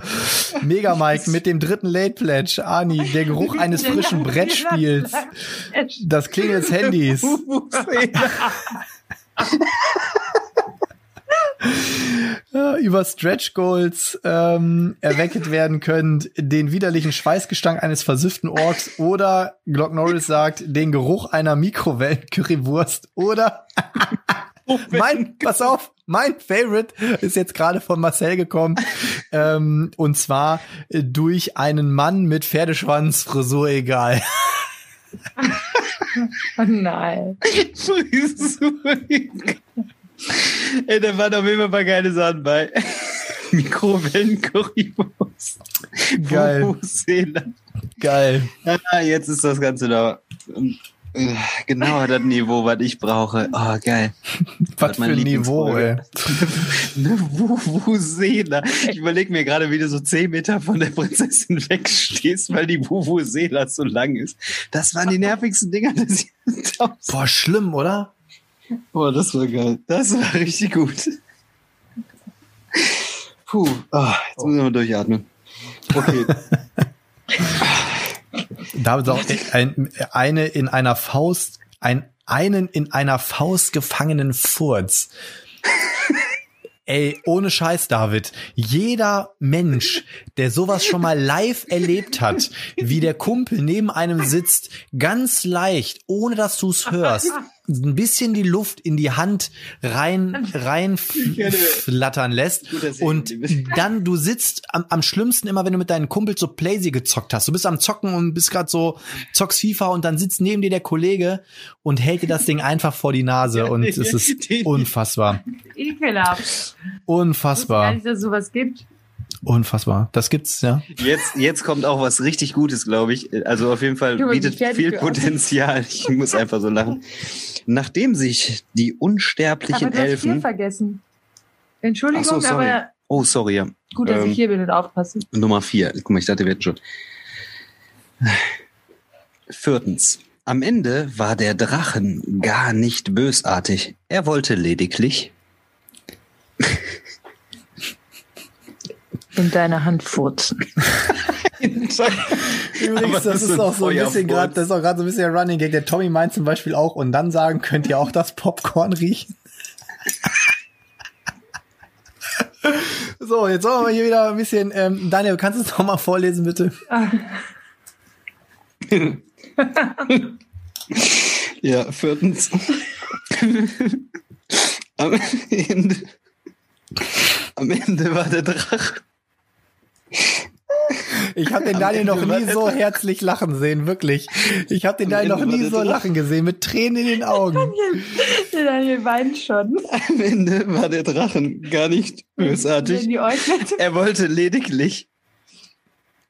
Mega Mike mit dem dritten Late Pledge. Ani, der Geruch eines frischen Brettspiels. Das Klingeln des Handys. Über Stretch Goals ähm, erwecket werden könnt, den widerlichen Schweißgestank eines versüfften Orks oder Glock Norris sagt, den Geruch einer Mikrowellen-Currywurst oder mein, pass auf, mein Favorite ist jetzt gerade von Marcel gekommen ähm, und zwar durch einen Mann mit Pferdeschwanz, Frisur egal. Oh nein. Frisur. Ey, da waren auf jeden Fall ein paar geile Sachen bei. Mikrowellen-Currywurst. Geil. Vuvuzela. Geil. Ah, jetzt ist das Ganze da. Genau das Niveau, was ich brauche. Oh, geil. Was für ein Niveau, ey. Eine Vuvuzela. Ich überlege mir gerade, wie du so 10 Meter von der Prinzessin wegstehst, weil die Vuvuzela so lang ist. Das waren die nervigsten Dinger des Jahrtausends. Boah, schlimm, oder? Boah, das war geil. Das war richtig gut. Puh, ah, jetzt müssen wir mal durchatmen. Okay. Da ist auch ein, eine in einer Faust, ein, einen in einer Faust gefangenen Furz. Ey, ohne Scheiß, David. Jeder Mensch, der sowas schon mal live erlebt hat, wie der Kumpel neben einem sitzt, ganz leicht, ohne dass du es hörst, ein bisschen die Luft in die Hand rein, rein flattern lässt. Und dann, du sitzt am, am schlimmsten immer, wenn du mit deinen Kumpels so Playsy gezockt hast. Du bist am Zocken und bist gerade so, zockst FIFA und dann sitzt neben dir der Kollege und hält dir das Ding einfach vor die Nase und es ist unfassbar. Ekelhaft. Unfassbar. Gar nicht, dass es sowas gibt. Unfassbar. Das gibt's, ja. Jetzt, jetzt kommt auch was richtig Gutes, glaube ich. Also auf jeden Fall Du, bietet viel Potenzial. Ich muss einfach so lachen. Nachdem sich die Aber unsterblichen du hast vier Elfen. vergessen. Entschuldigung, so, sorry. aber Oh, sorry, ja. gut, dass Ähm, ich hier bin und aufpasse. Nummer vier. Guck mal, ich dachte, wir hätten schon. Viertens. Am Ende war der Drachen gar nicht bösartig. Er wollte lediglich. In deine Hand furzen. Übrigens, Aber das ist auch so ein bisschen gerade, das ist auch gerade so ein bisschen der Running Gag. Der Tommy meint zum Beispiel auch, und dann sagen, könnt ihr auch das Popcorn riechen? so, jetzt sollen wir hier wieder ein bisschen, ähm, Daniel, kannst du es noch mal vorlesen, bitte? Ja, viertens. Am Ende, am Ende war der Drache. Ich habe den Daniel noch nie so herzlich lachen sehen, wirklich. Ich habe den Daniel noch nie so lachen gesehen, mit Tränen in den Augen. Der Daniel weint schon. Am Ende war der Drachen gar nicht bösartig. Er wollte lediglich.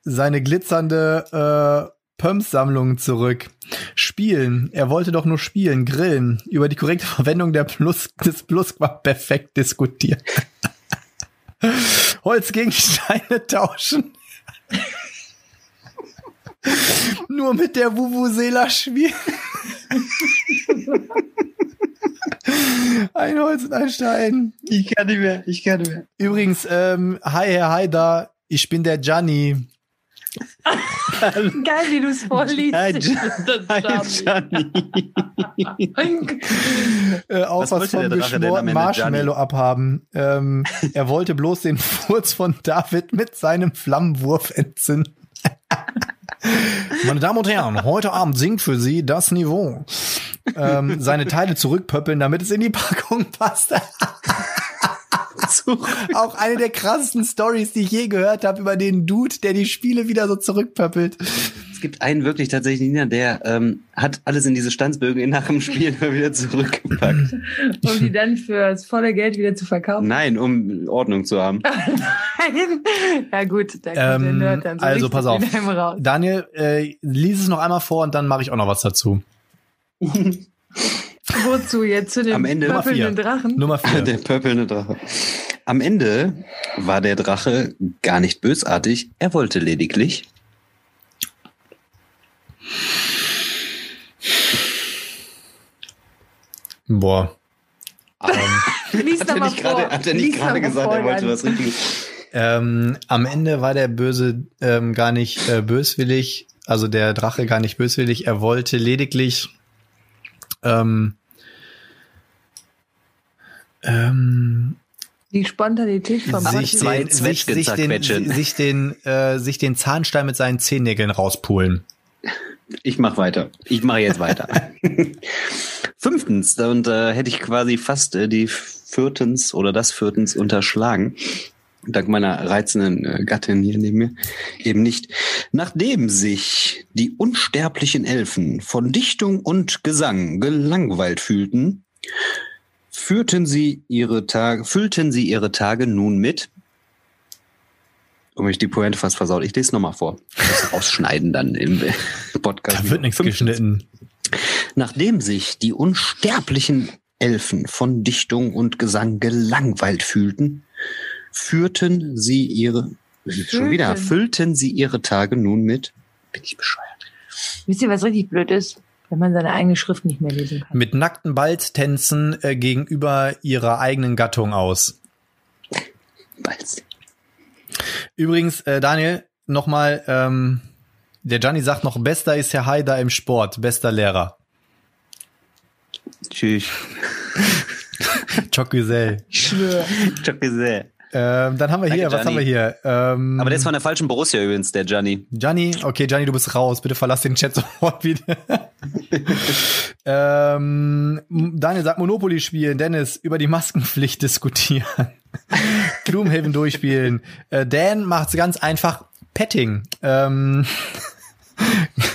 Seine glitzernde äh, Pumps-Sammlung zurück. Spielen. Er wollte doch nur spielen, grillen. Über die korrekte Verwendung der Plus des Plus war perfekt diskutiert. Holz gegen Steine tauschen. Nur mit der Vuvuzela spielen. ein Holz und ein Stein. Ich kann nicht mehr, ich kann nicht mehr. Übrigens, ähm, hi Herr Haider, ich bin der Gianni. Geil, wie du es vorliest. Äh, auch Was vom geschmorten Marshmallow abhaben. Ähm, er wollte bloß den Furz von David mit seinem Flammenwurf entzünden. Meine Damen und Herren, heute Abend singt für Sie das Niveau. Ähm, seine Teile zurückpöppeln, damit es in die Packung passt. Auch eine der krassesten Stories, die ich je gehört habe, über den Dude, der die Spiele wieder so zurückpöppelt. Es gibt einen wirklich tatsächlich, Nina, der ähm, hat alles in diese Stanzbögen nach dem Spiel wieder zurückgepackt. Um die dann für das volle Geld wieder zu verkaufen. Nein, um Ordnung zu haben. Nein. Ja gut, da kommt der Ähm, Nerd dann so also pass auf. Daniel, äh, lies es noch einmal vor und dann mache ich auch noch was dazu. Wozu jetzt? Zu dem Am Ende vier. Drachen? Nummer vier. Der pöppelnde Drache. Am Ende war der Drache gar nicht bösartig. Er wollte lediglich. Boah. Lies Hat doch er nicht gerade, vor. hat er nicht gerade gesagt, er wollte was Richtiges? Ähm, am Ende war der Böse ähm, gar nicht äh, böswillig, also der Drache gar nicht böswillig. Er wollte lediglich ähm, ähm, Die Spontanität vom sich, zwei den, sich, sich den, sich den, äh, sich den Zahnstein mit seinen Zehennägeln rauspulen. Ich mach weiter. Ich mache jetzt weiter. Fünftens, und äh, hätte ich quasi fast äh, die viertens oder das viertens unterschlagen. Dank meiner reizenden äh, Gattin hier neben mir. Eben nicht. Nachdem sich die unsterblichen Elfen von Dichtung und Gesang gelangweilt fühlten, führten sie ihre Tage, füllten sie ihre Tage nun mit. Oh, ich die Pointe fast versaut. Ich lese nochmal vor. Das ausschneiden dann im Podcast. Da wird nichts geschnitten. Nachdem sich die unsterblichen Elfen von Dichtung und Gesang gelangweilt fühlten, führten sie ihre, schon wieder, Füllten. füllten sie ihre Tage nun mit, bin ich bescheuert, Wisst ihr, was richtig blöd ist? Wenn man seine eigene Schrift nicht mehr lesen kann. Mit nackten Balztänzen äh, gegenüber ihrer eigenen Gattung aus. Balz. Übrigens, äh, Daniel, nochmal, ähm, der Gianni sagt noch, bester ist Herr Haider im Sport, bester Lehrer. Tschüss. Choc Güzel. Ich schwöre. Hab gesehen. Ähm, dann haben wir hier, Danke, was haben wir hier? Ähm, Aber der ist von der falschen Borussia übrigens, der Gianni. Gianni, okay, Gianni, du bist raus. Bitte verlass den Chat sofort wieder. ähm, Daniel sagt Monopoly spielen, Dennis über die Maskenpflicht diskutieren. Gloomhaven durchspielen. Äh, Dan macht's ganz einfach. Petting. Ähm,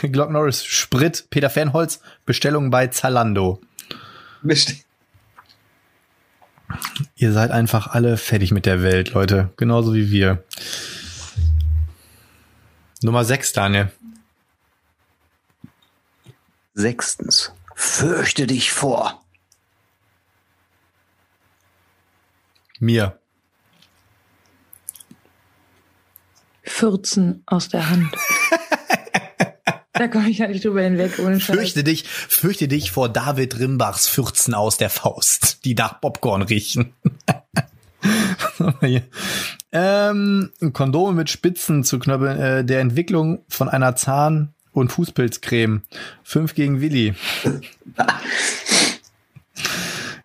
Glock Norris Sprit. Peter Fernholz Bestellungen bei Zalando. Ihr seid einfach alle fertig mit der Welt, Leute. Genauso wie wir. Nummer 6, Daniel. Sechstens. Fürchte dich vor. Mir. 14 aus der Hand. da komme ich ja nicht drüber hinweg, ohne Scheiß. Fürchte dich, fürchte dich vor David Rimbachs Fürzen aus der Faust, die nach Popcorn riechen. Ähm, Kondome mit Spitzen zu knöppeln, äh, der Entwicklung von einer Zahn- und Fußpilzcreme. Fünf gegen Willi.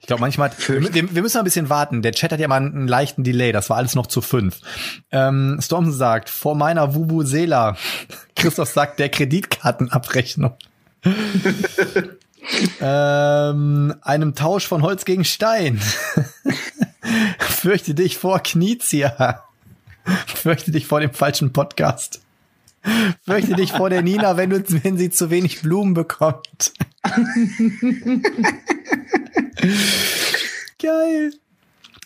Ich glaube, manchmal, wir, wir wir müssen ein bisschen warten. Der Chat hat ja mal einen leichten Delay. Das war alles noch zu fünf. Ähm, Stormson sagt, vor meiner Vuvuzela. Christoph sagt, der Kreditkartenabrechnung. ähm, einem Tausch von Holz gegen Stein. Fürchte dich vor Knizia. Fürchte dich vor dem falschen Podcast. Fürchte dich vor der Nina, wenn, du, wenn sie zu wenig Blumen bekommt. Geil.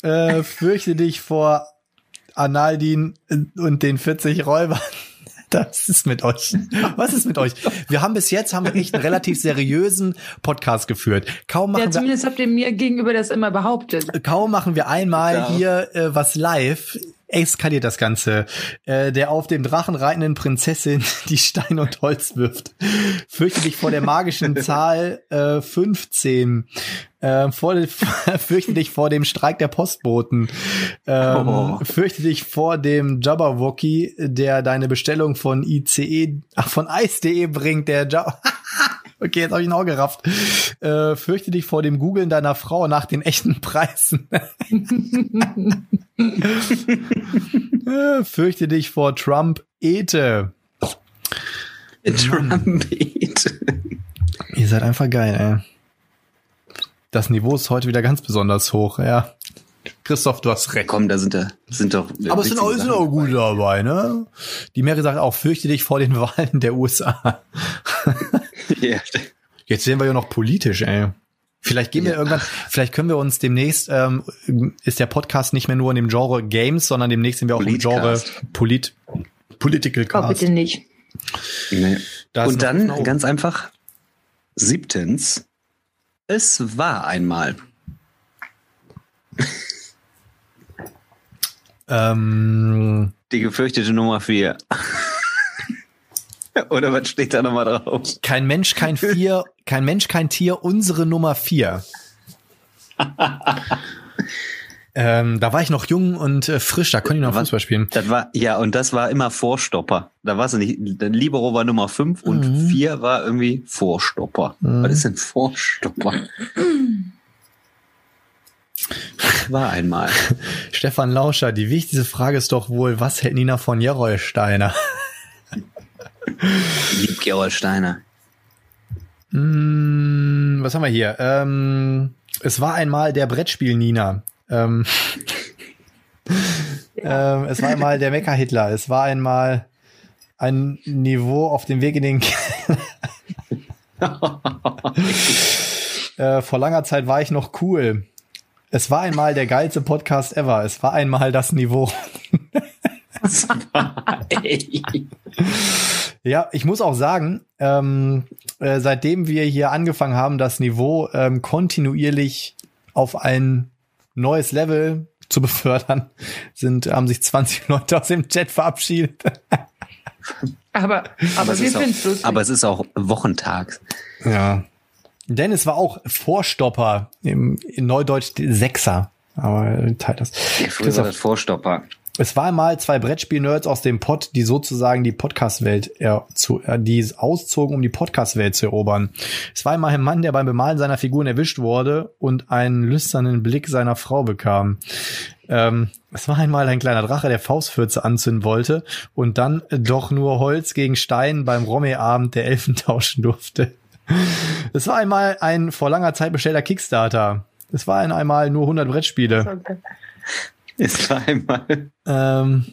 Äh, fürchte dich vor Analdin und den 40 Räubern. Das ist mit euch. Was ist mit euch? Wir haben bis jetzt haben wir echt einen relativ seriösen Podcast geführt. Kaum Ja, machen wir zumindest habt ihr mir gegenüber das immer behauptet. kaum machen wir einmal Ja. hier äh, was live, eskaliert das Ganze. Äh, der auf dem Drachen reitenden Prinzessin die Stein und Holz wirft. Fürchte dich vor der magischen Zahl äh, 15. Äh, vor, fürchte dich vor dem Streik der Postboten. Ähm, Oh. Fürchte dich vor dem Jabberwocky, der deine Bestellung von ICE, ach, von Ice.de bringt, der Jabber. Okay, jetzt habe ich ihn auch gerafft. Äh, fürchte dich vor dem Googeln deiner Frau nach den echten Preisen. äh, fürchte dich vor Trump Ete. Trumpet. Ihr seid einfach geil, ey. Das Niveau ist heute wieder ganz besonders hoch, ja. Christoph, du hast recht. Komm, da sind da sind doch. Aber es sind auch, sind auch gute dabei, ne? Die Mary sagt auch, fürchte dich vor den Wahlen der USA. Ja. Jetzt sehen wir ja noch politisch, ey. Vielleicht gehen wir Ja. irgendwann, vielleicht können wir uns demnächst, ähm, ist der Podcast nicht mehr nur in dem Genre Games, sondern demnächst sind wir auch im Genre Politcast. Polit, Political Oh, Cast. bitte nicht. Nee. Da Und dann Flow. ganz einfach siebtens. Es war einmal. ähm, Die gefürchtete Nummer vier. Oder was steht da nochmal drauf? kein Mensch, kein Vier, kein Mensch, kein Tier, unsere Nummer vier. ähm, da war ich noch jung und äh, frisch, da konnte ich noch Was? Fußball spielen. Das war, ja, und das war immer Vorstopper. Da war es nicht, der Libero war Nummer fünf und Mhm. vier war irgendwie Vorstopper. Mhm. Was ist denn Vorstopper? war einmal. Stefan Lauscher, die wichtigste Frage ist doch wohl, was hält Nina von Jerolsteiner? Lieb Gerold Steiner. Mm, was haben wir hier? Ähm, es war einmal der Brettspiel Nina. Ähm, ähm, es war einmal der Mecker Hitler. Es war einmal ein Niveau auf dem Weg in den. äh, vor langer Zeit war ich noch cool. Es war einmal der geilste Podcast ever. Es war einmal das Niveau. Ja, ich muss auch sagen, ähm, äh, seitdem wir hier angefangen haben, das Niveau ähm, kontinuierlich auf ein neues Level zu befördern, sind haben sich 20 Leute aus dem Chat verabschiedet. Aber, aber es wir ist auch- finden es lustig. aber es ist auch Wochentag. Ja. Dennis war auch Vorstopper im in Neudeutsch Sechser. Aber teilt das. Ja, früher war das Vorstopper. Es war einmal zwei Brettspiel-Nerds aus dem Pod, die sozusagen die Podcast-Welt, zu, äh, die auszogen, um die Podcast-Welt zu erobern. Es war einmal ein Mann, der beim Bemalen seiner Figuren erwischt wurde und einen lüsternen Blick seiner Frau bekam. Ähm, es war einmal ein kleiner Drache, der Faustfürze anzünden wollte und dann doch nur Holz gegen Stein beim Romme-Abend der Elfen tauschen durfte. Es war einmal ein vor langer Zeit bestellter Kickstarter. Es war einmal nur 100 Brettspiele. Es war einmal. Ähm,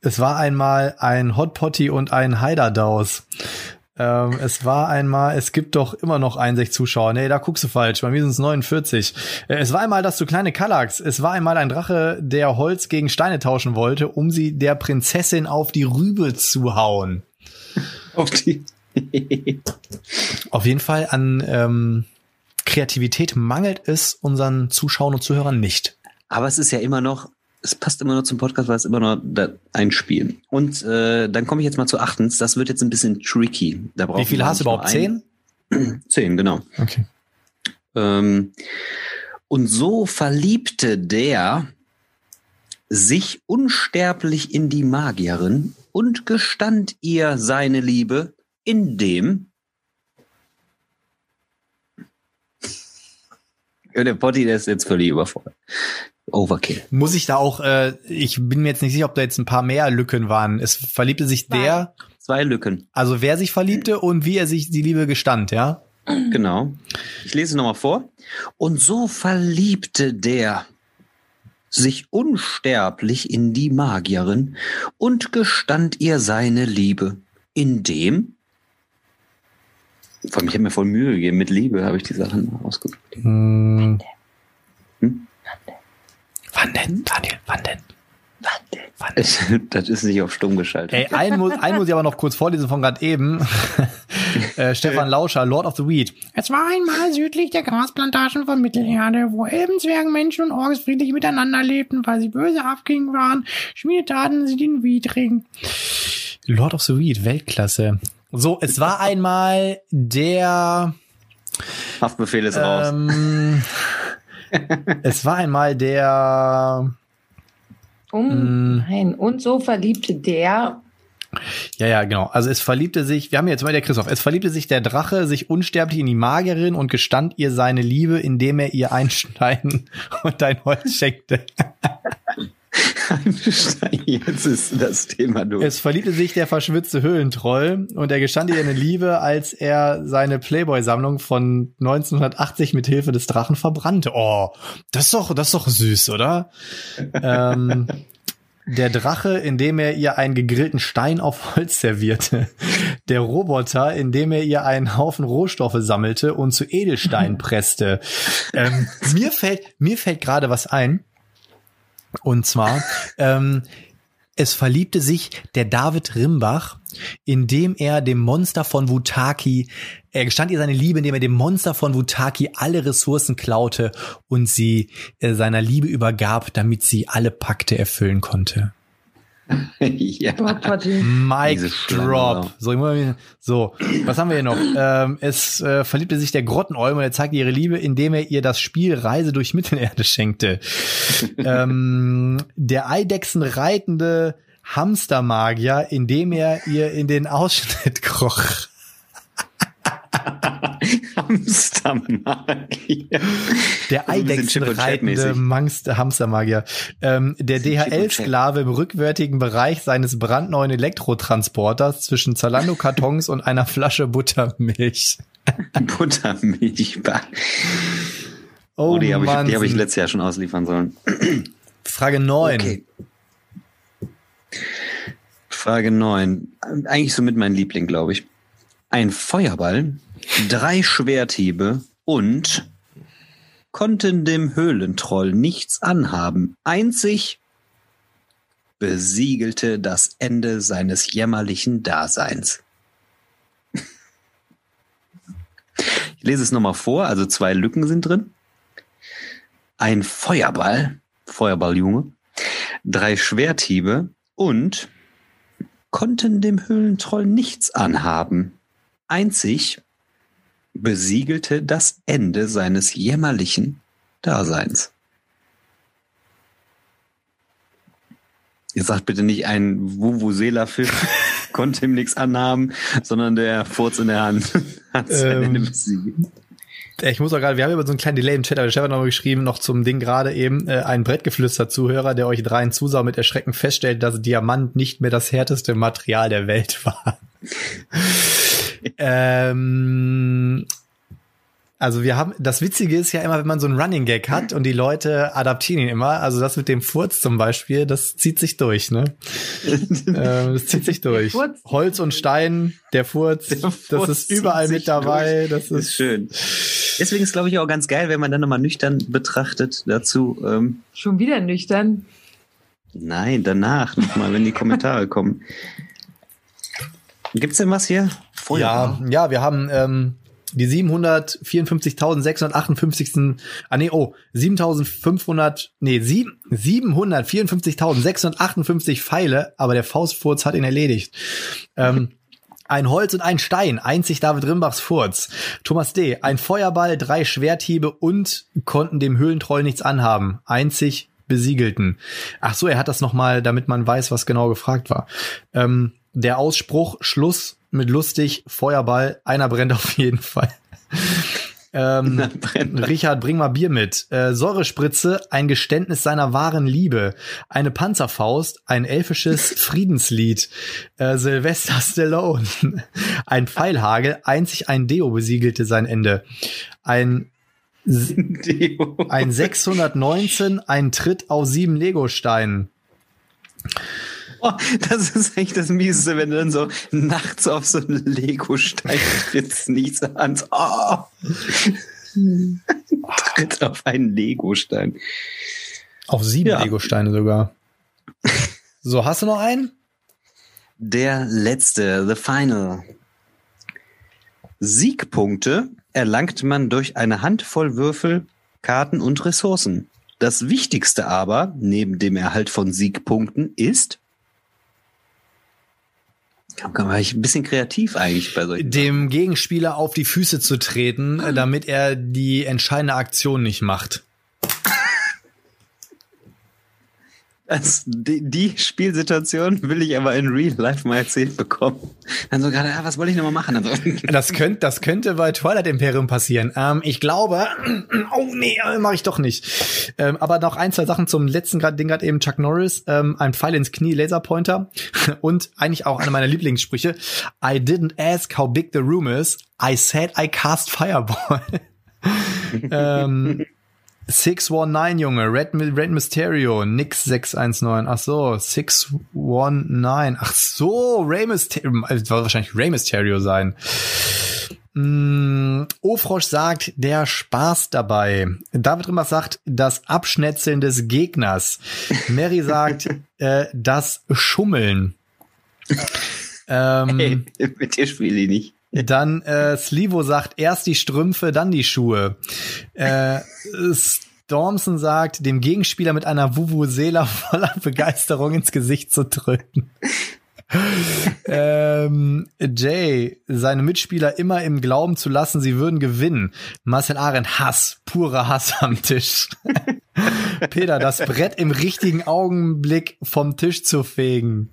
es war einmal ein Hot Potty und ein Heiderdaus. Ähm, es war einmal, es gibt doch immer noch 61 Zuschauer. Nee, da guckst du falsch. Bei mir sind es 49. Äh, es war einmal, dass du kleine Kallax. Es war einmal ein Drache, der Holz gegen Steine tauschen wollte, um sie der Prinzessin auf die Rübe zu hauen. Auf die. Auf jeden Fall an ähm, Kreativität mangelt es unseren Zuschauern und Zuhörern nicht. Aber es ist ja immer noch, es passt immer noch zum Podcast, weil es immer noch da ein Spiel. Und äh, dann komme ich jetzt mal zu achtens. Das wird jetzt ein bisschen tricky. Da Wie viele hast du überhaupt? Zehn? Zehn, genau. Okay. Ähm, und so verliebte der sich unsterblich in die Magierin und gestand ihr seine Liebe, indem der Potti, der ist jetzt völlig überfordert. Overkill. Muss ich da auch, äh, ich bin mir jetzt nicht sicher, ob da jetzt ein paar mehr Lücken waren. Es verliebte sich Zwei. der, Zwei Lücken. also wer sich verliebte und wie er sich die Liebe gestand, ja? Genau. Ich lese es nochmal vor. Und so verliebte der sich unsterblich in die Magierin und gestand ihr seine Liebe, indem vor allem, ich habe mir voll Mühe gegeben. Mit Liebe habe ich die Sachen ausgesucht. Hm. Wann denn, Daniel? Wann denn? Wann denn? Das ist nicht auf stumm geschaltet. Ey, einen muss, einen muss ich aber noch kurz vorlesen von gerade eben. äh, Stefan Lauscher, Lord of the Weed. Es war einmal südlich der Grasplantagen von Mittelerde, wo Elben, Zwergen, Menschen und Orks friedlich miteinander lebten, weil sie böse Abgingen waren, schmiedetaten sie den Weedring. Lord of the Weed, Weltklasse. So, es war einmal der Haftbefehl ist raus. Es war einmal der Um, Mm. nein, und so verliebte der. Ja, ja, genau. Also es verliebte sich, wir haben jetzt mal der Christoph, es verliebte sich der Drache sich unsterblich in die Magierin und gestand ihr seine Liebe, indem er ihr ein Stein und ein Holz schenkte. Jetzt ist das Thema durch. Es verliebte sich der verschwitzte Höhlentroll und er gestand ihr eine Liebe, als er seine Playboy-Sammlung von 1980 mit Hilfe des Drachen verbrannte. Oh, das ist doch, das ist doch süß, oder? ähm, der Drache, indem er ihr einen gegrillten Stein auf Holz servierte. Der Roboter, indem er ihr einen Haufen Rohstoffe sammelte und zu Edelstein presste. Ähm, mir fällt, mir fällt gerade was ein. Und zwar, ähm, es verliebte sich der David Rimbach, indem er dem Monster von Wutaki, er gestand ihr seine Liebe, indem er dem Monster von Wutaki alle Ressourcen klaute und sie äh, seiner Liebe übergab, damit sie alle Pakte erfüllen konnte. ja. Mic Drop. So, ich muss- so, was haben wir hier noch? ähm, es äh, verliebte sich der Grottenolm und er zeigte ihre Liebe, indem er ihr das Spiel Reise durch Mittelerde schenkte. ähm, der Eidechsen reitende Hamstermagier, indem er ihr in den Ausschnitt kroch. Hamstermagier. Der Also Eidechsenreitende Hamstermagier. Ähm, der. DHL-Sklave im rückwärtigen Bereich seines brandneuen Elektrotransporters zwischen Zalando-Kartons und einer Flasche Buttermilch. Buttermilch. Oh, Oh, die habe ich, die hab ich letztes Jahr schon ausliefern sollen. Frage 9. Okay. Frage 9. Eigentlich somit mein Liebling, glaube ich. Ein Feuerball, drei Schwerthiebe und konnten dem Höhlentroll nichts anhaben. Einzig besiegelte das Ende seines jämmerlichen Daseins. Ich lese es nochmal vor, also zwei Lücken sind drin. Ein Feuerball, Feuerballjunge, drei Schwerthiebe und konnten dem Höhlentroll nichts anhaben. Einzig besiegelte das Ende seines jämmerlichen Daseins. Ihr sagt bitte nicht ein Vuvuzela-Fisch konnte ihm nichts anhaben, sondern der Furz in der Hand hat sein Ähm, Ende besiegt. Ich muss auch gerade, wir haben über so einen kleinen Delay im Chat, aber der Stefan hat noch geschrieben, noch zum Ding gerade eben, äh, ein Brettgeflüster-Zuhörer, der euch dreien zusah mit Erschrecken feststellt, dass Diamant nicht mehr das härteste Material der Welt war. ähm, also wir haben, das Witzige ist ja immer, wenn man so einen Running Gag hat und die Leute adaptieren ihn immer, also das mit dem Furz zum Beispiel, das zieht sich durch, ne? ähm, das zieht sich durch. Furz. Holz und Stein, der Furz, Der das Furz ist zieht überall mit dabei, durch. das ist ist schön. Deswegen ist, glaube ich, auch ganz geil, wenn man dann nochmal nüchtern betrachtet dazu. Ähm, Schon wieder nüchtern. nein, danach nochmal, wenn die Kommentare kommen. Gibt's denn was hier? Ja, ja, wir haben ähm, die 754.658. Ah nee, oh, 7.500, nee, sieben- 754.658 Pfeile, aber der Faustfurz hat ihn erledigt. Ähm, ein Holz und ein Stein, einzig David Rimbachs Furz. Thomas D., ein Feuerball, drei Schwerthiebe und konnten dem Höhlentroll nichts anhaben. Einzig besiegelten. Ach so, er hat das nochmal, damit man weiß, was genau gefragt war. Ähm, der Ausspruch, Schluss mit lustig, Feuerball, einer brennt auf jeden Fall. Ähm. Richard, bring mal Bier mit. Äh, Säurespritze, ein Geständnis seiner wahren Liebe. Eine Panzerfaust, ein elfisches Friedenslied. Äh, Sylvester Stallone. Ein Pfeilhagel, einzig ein Deo besiegelte sein Ende. Ein, Deo. ein 619, ein Tritt aus sieben Legosteinen. Oh, das ist echt das Mieseste, wenn du dann so nachts auf so einen Lego-Stein trittst, nichts an. Oh. Tritt auf einen Lego-Stein. Auf sieben Ja. Legosteine sogar. So, hast du noch einen? Der letzte, The Final. Siegpunkte erlangt man durch eine Handvoll Würfel, Karten und Ressourcen. Das Wichtigste aber, neben dem Erhalt von Siegpunkten, ist. War ich ein bisschen kreativ eigentlich bei solchen. Dem Gegenspieler auf die Füße zu treten, äh, damit er die entscheidende Aktion nicht macht. Das, die, die Spielsituation will ich aber in Real Life mal erzählt bekommen. Dann so gerade, ah, was wollte ich nochmal machen? Also, Das könnte, das könnte bei Twilight Imperium passieren. Ähm, ich glaube, oh nee, mache ich doch nicht. Ähm, aber noch ein, zwei Sachen zum letzten grad, Ding gerade eben Chuck Norris, ähm, ein Pfeil ins Knie, Laserpointer und eigentlich auch einer meiner Lieblingssprüche. I didn't ask how big the room is. I said I cast Fireball. ähm, 619, Junge, Red, Red Mysterio, Nix 619, ach so, 619, ach so, Rey Mysterio, es war wahrscheinlich Rey Mysterio sein. Mm, Ofrosch sagt, der Spaß dabei. David Rimbach sagt, das Abschnetzeln des Gegners. Mary sagt, äh, das Schummeln. Ähm, hey, mit dir spiele ich nicht. Dann äh, Slivo sagt, erst die Strümpfe, dann die Schuhe. Äh, Stormson sagt, dem Gegenspieler mit einer Vuvuzela voller Begeisterung ins Gesicht zu drücken. ähm, Jay, seine Mitspieler immer im Glauben zu lassen, sie würden gewinnen. Marcel Arendt, Hass, purer Hass am Tisch. Peter, das Brett im richtigen Augenblick vom Tisch zu fegen.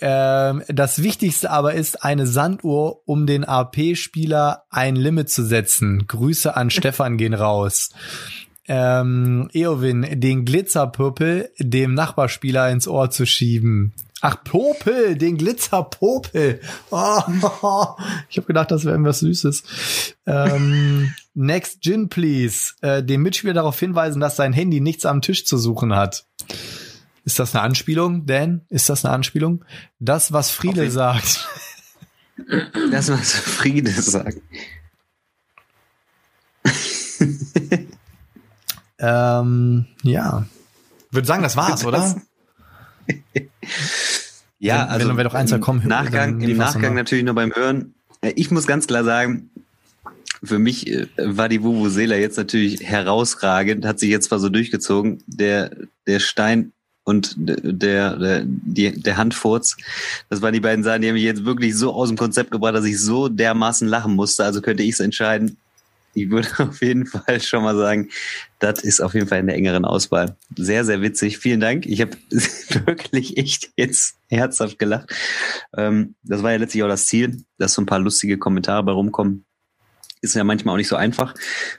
Ähm, das Wichtigste aber ist eine Sanduhr, um den AP-Spieler ein Limit zu setzen. Grüße an Stefan gehen raus. Ähm, Eowyn, den Glitzerpöpel dem Nachbarspieler ins Ohr zu schieben. Ach, Popel, den Glitzerpopel. Oh, ich habe gedacht, das wäre irgendwas Süßes. Ähm, next Gin, please. Äh, dem Mitspieler darauf hinweisen, dass sein Handy nichts am Tisch zu suchen hat. Ist das eine Anspielung, Dan? Ist das eine Anspielung? Das, was Friede Okay. sagt. Das, was Friede sagt. ähm, ja. Würde sagen, das war's, oder? Ja, Wenn- also wenn wir doch eins im kommen, Nachgang, im Nachgang natürlich noch beim Hören. Äh, Ich muss ganz klar sagen, für mich äh, war die Vuvuzela jetzt natürlich herausragend, hat sich jetzt zwar so durchgezogen, der, der Stein und der, der, die, der Handfurz, das waren die beiden Sachen, die haben mich jetzt wirklich so aus dem Konzept gebracht, dass ich so dermaßen lachen musste. Also könnte ich es entscheiden, ich würde auf jeden Fall schon mal sagen, das ist auf jeden Fall in der engeren Auswahl. Sehr, sehr witzig. Vielen Dank. Ich habe wirklich echt jetzt herzhaft gelacht. Ähm, das war ja letztlich auch das Ziel, dass so ein paar lustige Kommentare bei rumkommen. Ist ja manchmal auch nicht so einfach,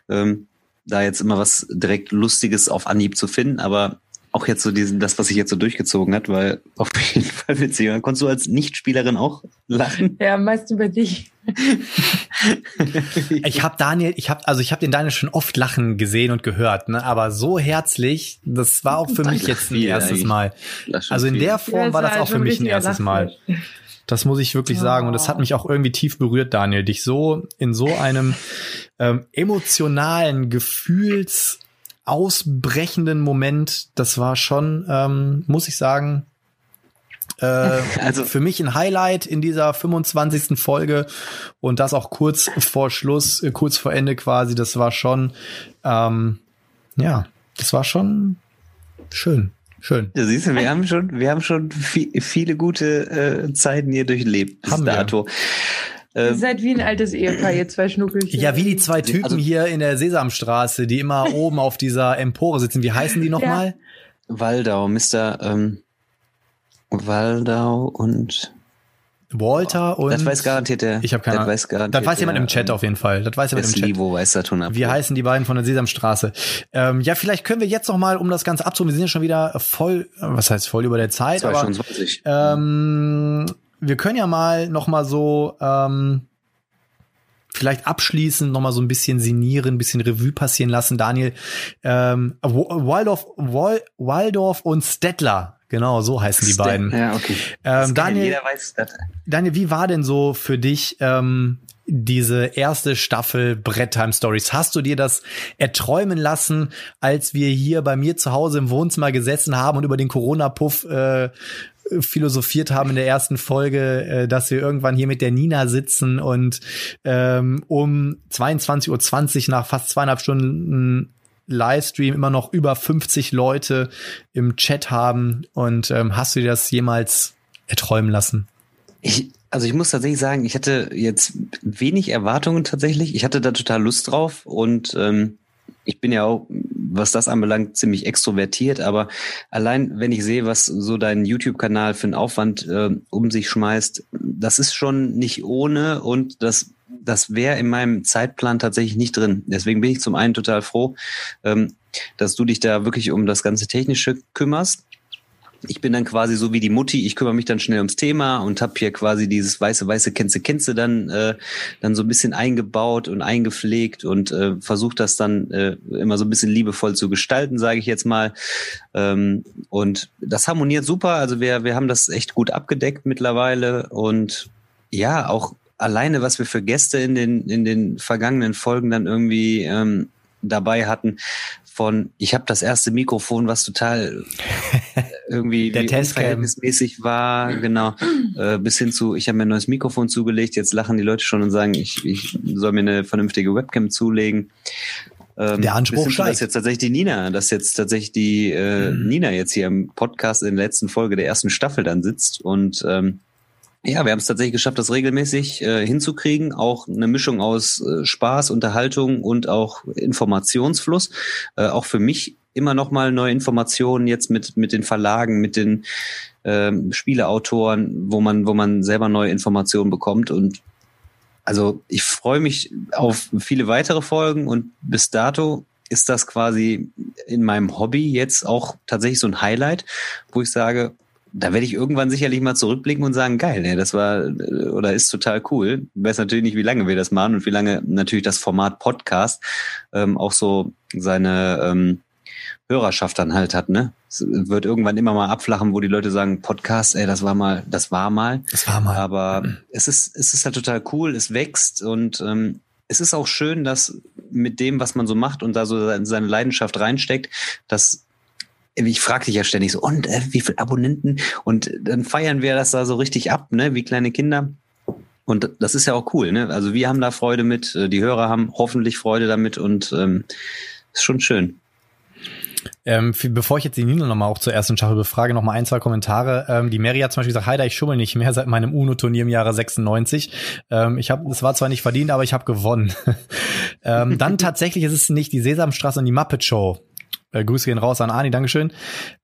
ähm, da jetzt immer was direkt Lustiges auf Anhieb zu finden, aber auch jetzt so diesen, das, was sich jetzt so durchgezogen hat, weil auf jeden Fall witzig. Konntest du als Nichtspielerin auch lachen? Ja, meist über dich. ich habe Daniel, ich habe also ich habe den Daniel schon oft lachen gesehen und gehört, ne, aber so herzlich, das war auch für mich jetzt ein erstes Mal. Also in der Form war das auch für mich ein erstes Mal. Das muss ich wirklich sagen. Und das hat mich auch irgendwie tief berührt, Daniel, dich so in so einem ähm, emotionalen Gefühls ausbrechenden Moment, das war schon, ähm, muss ich sagen, äh, also für mich ein Highlight in dieser 25. Folge und das auch kurz vor Schluss, äh, kurz vor Ende quasi. Das war schon, ähm, ja, das war schon schön. Schön. Ja, siehst du, wir haben schon, wir haben schon viel, viele gute äh, Zeiten hier durchlebt bis haben dato. Wir. Ihr seid wie ein altes Ehepaar, ihr zwei Schnuckelchen. Ja, wie die zwei Typen also, hier in der Sesamstraße, die immer oben auf dieser Empore sitzen. Wie heißen die nochmal? Ja. Waldau, Mr. Ähm, Waldau und Walter und. Das weiß garantiert der. Ich habe keine Ahnung. Das weiß, garantiert das weiß jemand im Chat auf jeden Fall. Das weiß jemand im Chat. Livo weiß das Wie heißen die beiden von der Sesamstraße? Ähm, ja, vielleicht können wir jetzt noch mal, um das Ganze abzuholen, wir sind ja schon wieder voll, was heißt voll über der Zeit, 22. aber ähm, wir können ja mal noch mal so ähm, vielleicht abschließend noch mal so ein bisschen sinieren, ein bisschen Revue passieren lassen. Daniel, ähm, Waldorf, Waldorf und Stettler, genau, so heißen die beiden. Ja, okay. Ähm, Daniel. Daniel, wie war denn so für dich ähm, diese erste Staffel Brett Time Stories. Hast du dir das erträumen lassen, als wir hier bei mir zu Hause im Wohnzimmer gesessen haben und über den Corona-Puff äh, philosophiert haben in der ersten Folge, äh, dass wir irgendwann hier mit der Nina sitzen und ähm, um 22.20 Uhr nach fast zweieinhalb Stunden Livestream immer noch über 50 Leute im Chat haben. Und ähm, hast du dir das jemals erträumen lassen? Ich, also ich muss tatsächlich sagen, ich hatte jetzt wenig Erwartungen tatsächlich. Ich hatte da total Lust drauf und ähm, ich bin ja auch, was das anbelangt, ziemlich extrovertiert, aber allein wenn ich sehe, was so dein YouTube-Kanal für einen Aufwand äh, um sich schmeißt, das ist schon nicht ohne und das, das wäre in meinem Zeitplan tatsächlich nicht drin. Deswegen bin ich zum einen total froh, ähm, dass du dich da wirklich um das ganze Technische kümmerst ich bin dann quasi so wie die Mutti, ich kümmere mich dann schnell ums Thema und habe hier quasi dieses weiße, weiße Känze, Känze dann, äh, dann so ein bisschen eingebaut und eingepflegt und äh, versucht das dann äh, immer so ein bisschen liebevoll zu gestalten, sage ich jetzt mal. Ähm, und das harmoniert super. Also wir, wir haben das echt gut abgedeckt mittlerweile und ja, auch alleine, was wir für Gäste in den, in den vergangenen Folgen dann irgendwie ähm, dabei hatten, von ich habe das erste Mikrofon, was total irgendwie Der verhältnismäßig war, genau, äh, bis hin zu ich habe mir ein neues Mikrofon zugelegt, jetzt lachen die Leute schon und sagen, ich, ich soll mir eine vernünftige Webcam zulegen. Ähm, Der Anspruch steigt. Dass jetzt tatsächlich die Nina, dass jetzt tatsächlich die äh, mhm. Nina jetzt hier im Podcast in der letzten Folge der ersten Staffel dann sitzt und ähm, ja, wir haben es tatsächlich geschafft, das regelmäßig äh, hinzukriegen. Auch eine Mischung aus äh, Spaß, Unterhaltung und auch Informationsfluss. Äh, auch für mich immer noch mal neue Informationen jetzt mit mit den Verlagen, mit den ähm, Spieleautoren, wo man wo man selber neue Informationen bekommt und also ich freue mich auf viele weitere Folgen und bis dato ist das quasi in meinem Hobby jetzt auch tatsächlich so ein Highlight, wo ich sage, da werde ich irgendwann sicherlich mal zurückblicken und sagen, geil, ne, das war oder ist total cool. Ich weiß natürlich nicht, wie lange wir das machen und wie lange natürlich das Format Podcast ähm, auch so seine ähm, Hörerschaft dann halt hat, ne? Es wird irgendwann immer mal abflachen, wo die Leute sagen, Podcast, ey, das war mal, das war mal. Das war mal. Aber es ist, es ist halt total cool, es wächst und ähm, es ist auch schön, dass mit dem, was man so macht und da so seine Leidenschaft reinsteckt, dass ich frage dich ja ständig so, und äh, wie viele Abonnenten? Und dann feiern wir das da so richtig ab, ne, wie kleine Kinder. Und das ist ja auch cool, ne? Also wir haben da Freude mit, äh, die Hörer haben hoffentlich Freude damit und ähm, ist schon schön. Ähm, bevor ich jetzt die Nina nochmal auch zur ersten Staffel befrage, nochmal ein, zwei Kommentare. Ähm, die Mary hat zum Beispiel gesagt, Heider, ich schummel nicht mehr seit meinem UNO-Turnier im Jahre 96. Ähm, ich habe, es war zwar nicht verdient, aber ich habe gewonnen. ähm, dann tatsächlich ist es nicht die Sesamstraße und die Muppet Show. Äh, Grüße gehen raus an Ani, Dankeschön.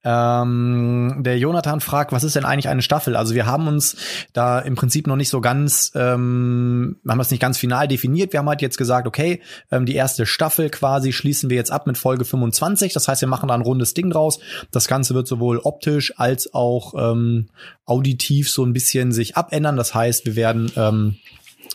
Ähm, der Jonathan fragt, was ist denn eigentlich eine Staffel? Also wir haben uns da im Prinzip noch nicht so ganz, ähm, haben das nicht ganz final definiert. Wir haben halt jetzt gesagt, okay, ähm, die erste Staffel quasi schließen wir jetzt ab mit Folge 25. Das heißt, wir machen da ein rundes Ding draus. Das Ganze wird sowohl optisch als auch ähm, auditiv so ein bisschen sich abändern. Das heißt, wir werden ähm,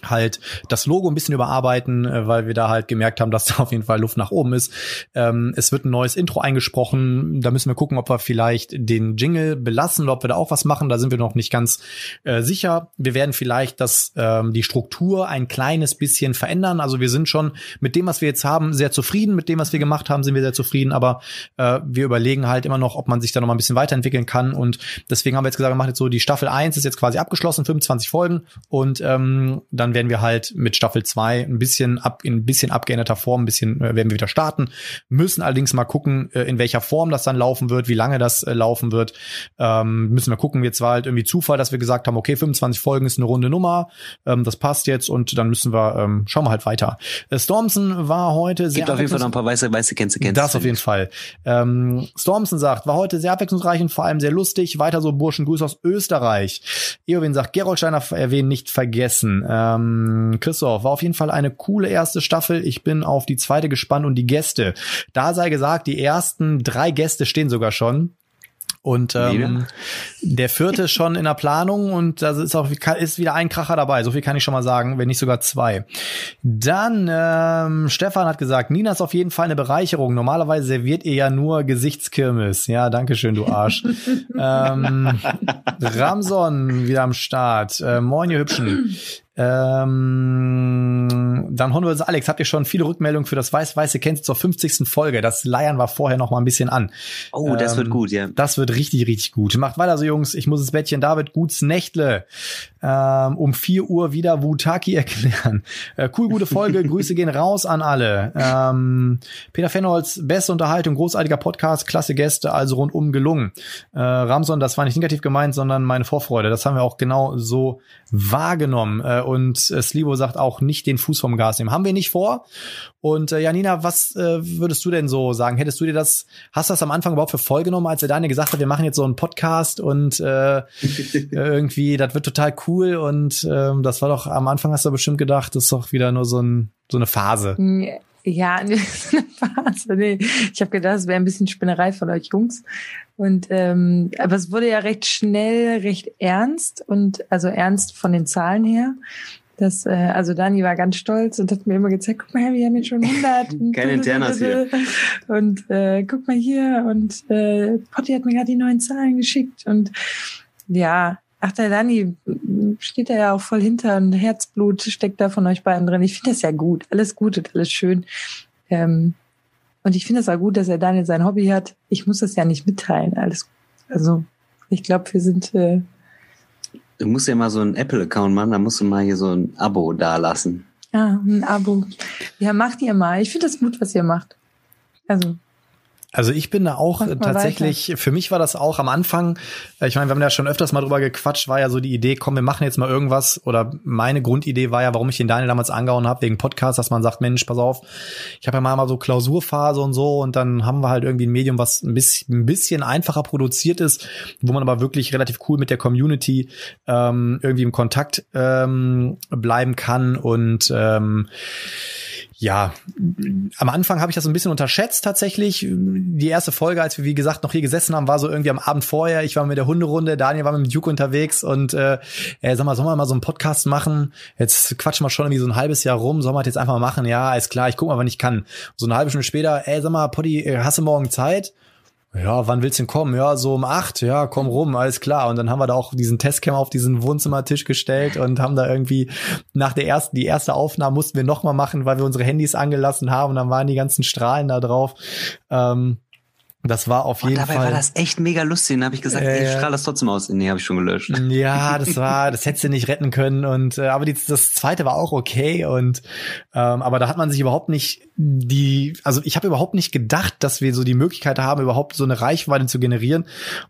halt das Logo ein bisschen überarbeiten, äh, weil wir da halt gemerkt haben, dass da auf jeden Fall Luft nach oben ist. Ähm, es wird ein neues Intro eingesprochen. Da müssen wir gucken, ob wir vielleicht den Jingle belassen oder ob wir da auch was machen. Da sind wir noch nicht ganz äh, sicher. Wir werden vielleicht das, ähm, die Struktur ein kleines bisschen verändern. Also wir sind schon mit dem, was wir jetzt haben, sehr zufrieden. Mit dem, was wir gemacht haben, sind wir sehr zufrieden. Aber äh, wir überlegen halt immer noch, ob man sich da noch mal ein bisschen weiterentwickeln kann. Und deswegen haben wir jetzt gesagt, wir machen jetzt so die Staffel 1 ist jetzt quasi abgeschlossen, 25 Folgen. Und ähm, dann werden wir halt mit Staffel 2 ein bisschen ab, in ein bisschen abgeänderter Form, ein bisschen äh, werden wir wieder starten. Müssen allerdings mal gucken, äh, in welcher Form das dann laufen wird, wie lange das äh, laufen wird. Ähm, müssen wir gucken. Jetzt war halt irgendwie Zufall, dass wir gesagt haben, okay, 25 Folgen ist eine runde Nummer. Ähm, das passt jetzt und dann müssen wir, ähm, schauen wir halt weiter. Äh, Stormson war heute sehr. Gibt auf jeden Fall noch ein paar weiße, weiße Känze, Känze. Das auf jeden Fall. Ähm, Stormson sagt, war heute sehr abwechslungsreich und vor allem sehr lustig. Weiter so Burschen, Grüße aus Österreich. Eowyn sagt, Geroldsteiner erwähnen, nicht vergessen. Ähm, ähm, Christoph, war auf jeden Fall eine coole erste Staffel. Ich bin auf die zweite gespannt und die Gäste. Da sei gesagt, die ersten drei Gäste stehen sogar schon. Und ähm, der vierte ist schon in der Planung und da ist auch ist wieder ein Kracher dabei. So viel kann ich schon mal sagen, wenn nicht sogar zwei. Dann ähm, Stefan hat gesagt, Nina ist auf jeden Fall eine Bereicherung. Normalerweise serviert ihr ja nur Gesichtskirmes. Ja, danke schön, du Arsch. ähm, Ramson wieder am Start. Äh, moin, ihr Hübschen. Ähm, dann uns Alex, habt ihr schon viele Rückmeldungen für das weiß-weiße Kennst zur 50. Folge? Das Leiern war vorher noch mal ein bisschen an. Oh, das ähm, wird gut, ja. Das wird richtig, richtig gut. Macht weiter so, Jungs. Ich muss ins Bettchen. David, guts Nächtle. Ähm, um 4 Uhr wieder Wutaki erklären. Äh, cool, gute Folge. Grüße gehen raus an alle. Ähm, Peter Fenholz, beste Unterhaltung, großartiger Podcast, klasse Gäste, also rundum gelungen. Äh, Ramson, das war nicht negativ gemeint, sondern meine Vorfreude. Das haben wir auch genau so wahrgenommen. Äh, und äh, Slibo sagt auch nicht den Fuß vom Gas nehmen. Haben wir nicht vor. Und äh, Janina, was äh, würdest du denn so sagen? Hättest du dir das, hast du das am Anfang überhaupt für voll genommen, als er deine gesagt hat, wir machen jetzt so einen Podcast und äh, irgendwie, das wird total cool und ähm, das war doch, am Anfang hast du bestimmt gedacht, das ist doch wieder nur so, ein, so eine Phase. Ja, eine Phase. Nee. Ich habe gedacht, es wäre ein bisschen Spinnerei von euch Jungs. Und ähm, aber es wurde ja recht schnell, recht ernst und also ernst von den Zahlen her. Das, äh, also Dani war ganz stolz und hat mir immer gezeigt, guck mal, wir haben jetzt schon 100. Kein Internas hier. Und äh, guck mal hier und äh, Potti hat mir gerade die neuen Zahlen geschickt und ja, ach der Dani steht da ja auch voll hinter und Herzblut steckt da von euch beiden drin. Ich finde das ja gut, alles gut und alles schön. Ähm, und ich finde es auch gut, dass er Daniel sein Hobby hat. Ich muss das ja nicht mitteilen. Alles, also ich glaube, wir sind. Äh du musst ja mal so einen Apple-Account machen, da musst du mal hier so ein Abo dalassen. Ja, ein Abo. Ja, macht ihr mal. Ich finde das gut, was ihr macht. Also also ich bin da auch tatsächlich, weiter. für mich war das auch am Anfang, äh, ich meine, wir haben ja schon öfters mal drüber gequatscht, war ja so die Idee, komm, wir machen jetzt mal irgendwas oder meine Grundidee war ja, warum ich den Daniel damals angehauen habe, wegen Podcast, dass man sagt, Mensch, pass auf, ich habe ja mal, mal so Klausurphase und so und dann haben wir halt irgendwie ein Medium, was ein bisschen, ein bisschen einfacher produziert ist, wo man aber wirklich relativ cool mit der Community ähm, irgendwie im Kontakt ähm, bleiben kann und ähm, ja, am Anfang habe ich das so ein bisschen unterschätzt tatsächlich. Die erste Folge, als wir wie gesagt noch hier gesessen haben, war so irgendwie am Abend vorher. Ich war mit der Hunderunde, Daniel war mit dem Duke unterwegs und äh, ey, sag mal, sollen wir mal so einen Podcast machen? Jetzt quatschen wir schon irgendwie so ein halbes Jahr rum, sollen wir das jetzt einfach mal machen? Ja, ist klar, ich guck mal, wann ich kann. So eine halbe Stunde später, ey, sag mal, Poddy, äh, hast du morgen Zeit? Ja, wann willst du denn kommen? Ja, so um acht. Ja, komm rum, alles klar. Und dann haben wir da auch diesen Testcam auf diesen Wohnzimmertisch gestellt und haben da irgendwie nach der ersten, die erste Aufnahme mussten wir nochmal machen, weil wir unsere Handys angelassen haben und dann waren die ganzen Strahlen da drauf. Ähm, Das war auf jeden und dabei Fall. war das echt mega lustig. Dann habe ich gesagt, Äh, ey, ich strahle das trotzdem aus. Nee, habe ich schon gelöscht. Ja, das war, das hättest du nicht retten können und äh, aber die, das zweite war auch okay und ähm, aber da hat man sich überhaupt nicht die, also ich habe überhaupt nicht gedacht, dass wir so die Möglichkeit haben, überhaupt so eine Reichweite zu generieren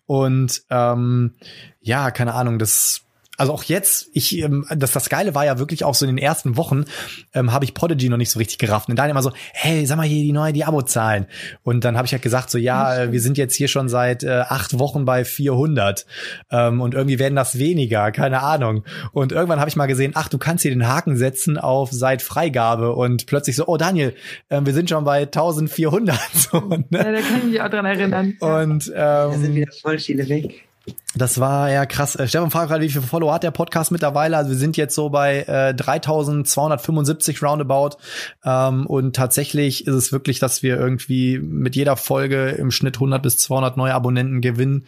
und ähm, ja, keine Ahnung, das also auch jetzt, ich, ähm, das, das Geile war ja wirklich auch so in den ersten Wochen, ähm, habe ich Prodigy noch nicht so richtig gerafft. Und dann immer so, hey, sag mal hier die neue, die Abo-Zahlen. Und dann habe ich halt gesagt, so ja, äh, wir sind jetzt hier schon seit äh, acht Wochen bei 400 ähm, und irgendwie werden das weniger, keine Ahnung. Und irgendwann habe ich mal gesehen, ach, du kannst hier den Haken setzen auf seit Freigabe und plötzlich so, oh Daniel, äh, wir sind schon bei 1400. So, Ja, ne? da kann ich mich auch dran erinnern. Und Da sind ähm, wieder voll viele weg. Das war ja krass. Äh, Stefan fragt gerade, wie viele Follower hat der Podcast mittlerweile? Also wir sind jetzt so bei äh, 3275 roundabout. Ähm, und tatsächlich ist es wirklich, dass wir irgendwie mit jeder Folge im Schnitt 100 bis 200 neue Abonnenten gewinnen.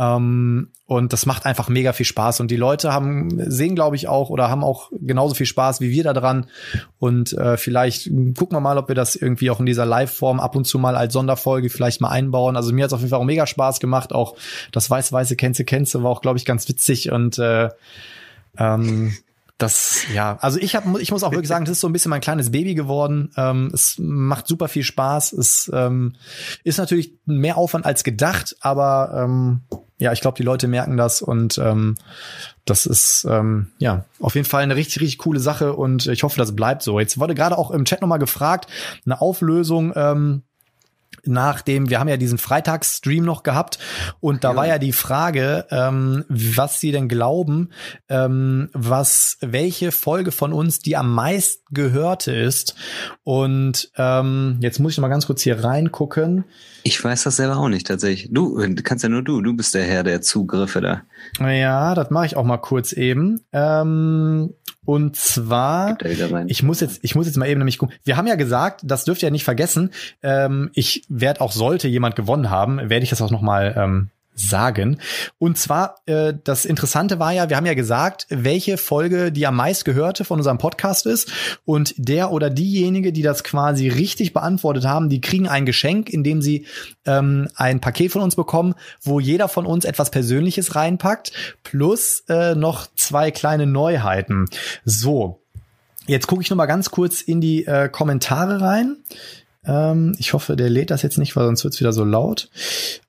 Ähm, und das macht einfach mega viel Spaß. Und die Leute haben, sehen, glaube ich, auch oder haben auch genauso viel Spaß wie wir da dran. Und äh, vielleicht gucken wir mal, ob wir das irgendwie auch in dieser Live-Form ab und zu mal als Sonderfolge vielleicht mal einbauen. Also mir hat es auf jeden Fall auch mega Spaß gemacht. Auch das weiß-weiße Kennze Kennze war auch, glaube ich, ganz witzig. Und äh, ähm, das, ja, also ich habe, ich muss auch wirklich sagen, das ist so ein bisschen mein kleines Baby geworden. Ähm, es macht super viel Spaß. Es ähm, ist natürlich mehr Aufwand als gedacht, aber ähm, ja, ich glaube, die Leute merken das und ähm, das ist ähm, ja auf jeden Fall eine richtig, richtig coole Sache und ich hoffe, das bleibt so. Jetzt wurde gerade auch im Chat nochmal gefragt, eine Auflösung. Ähm, nachdem, wir haben ja diesen Freitagsstream noch gehabt und da Ja. war ja die Frage, ähm, was Sie denn glauben, ähm, was welche Folge von uns die am meist gehörte ist. Und ähm, jetzt muss ich noch mal ganz kurz hier reingucken. Ich weiß das selber auch nicht tatsächlich. Du, kannst ja nur du. Du bist der Herr der Zugriffe da. Ja, das mache ich auch mal kurz eben. Ähm, und zwar. Ich muss jetzt, ich muss jetzt mal eben nämlich gucken. Wir haben ja gesagt, das dürft ihr ja nicht vergessen. Ähm, ich werde auch, sollte jemand gewonnen haben, werde ich das auch noch mal ähm, sagen. Und zwar, äh, das Interessante war ja, wir haben ja gesagt, welche Folge die am meist gehörte von unserem Podcast ist. Und der oder diejenige, die das quasi richtig beantwortet haben, die kriegen ein Geschenk, indem sie ähm, ein Paket von uns bekommen, wo jeder von uns etwas Persönliches reinpackt, plus äh, noch zwei kleine Neuheiten. So, Jetzt gucke ich noch mal ganz kurz in die äh, Kommentare rein. Ähm, ich hoffe, der lädt das jetzt nicht, weil sonst wird's wieder so laut.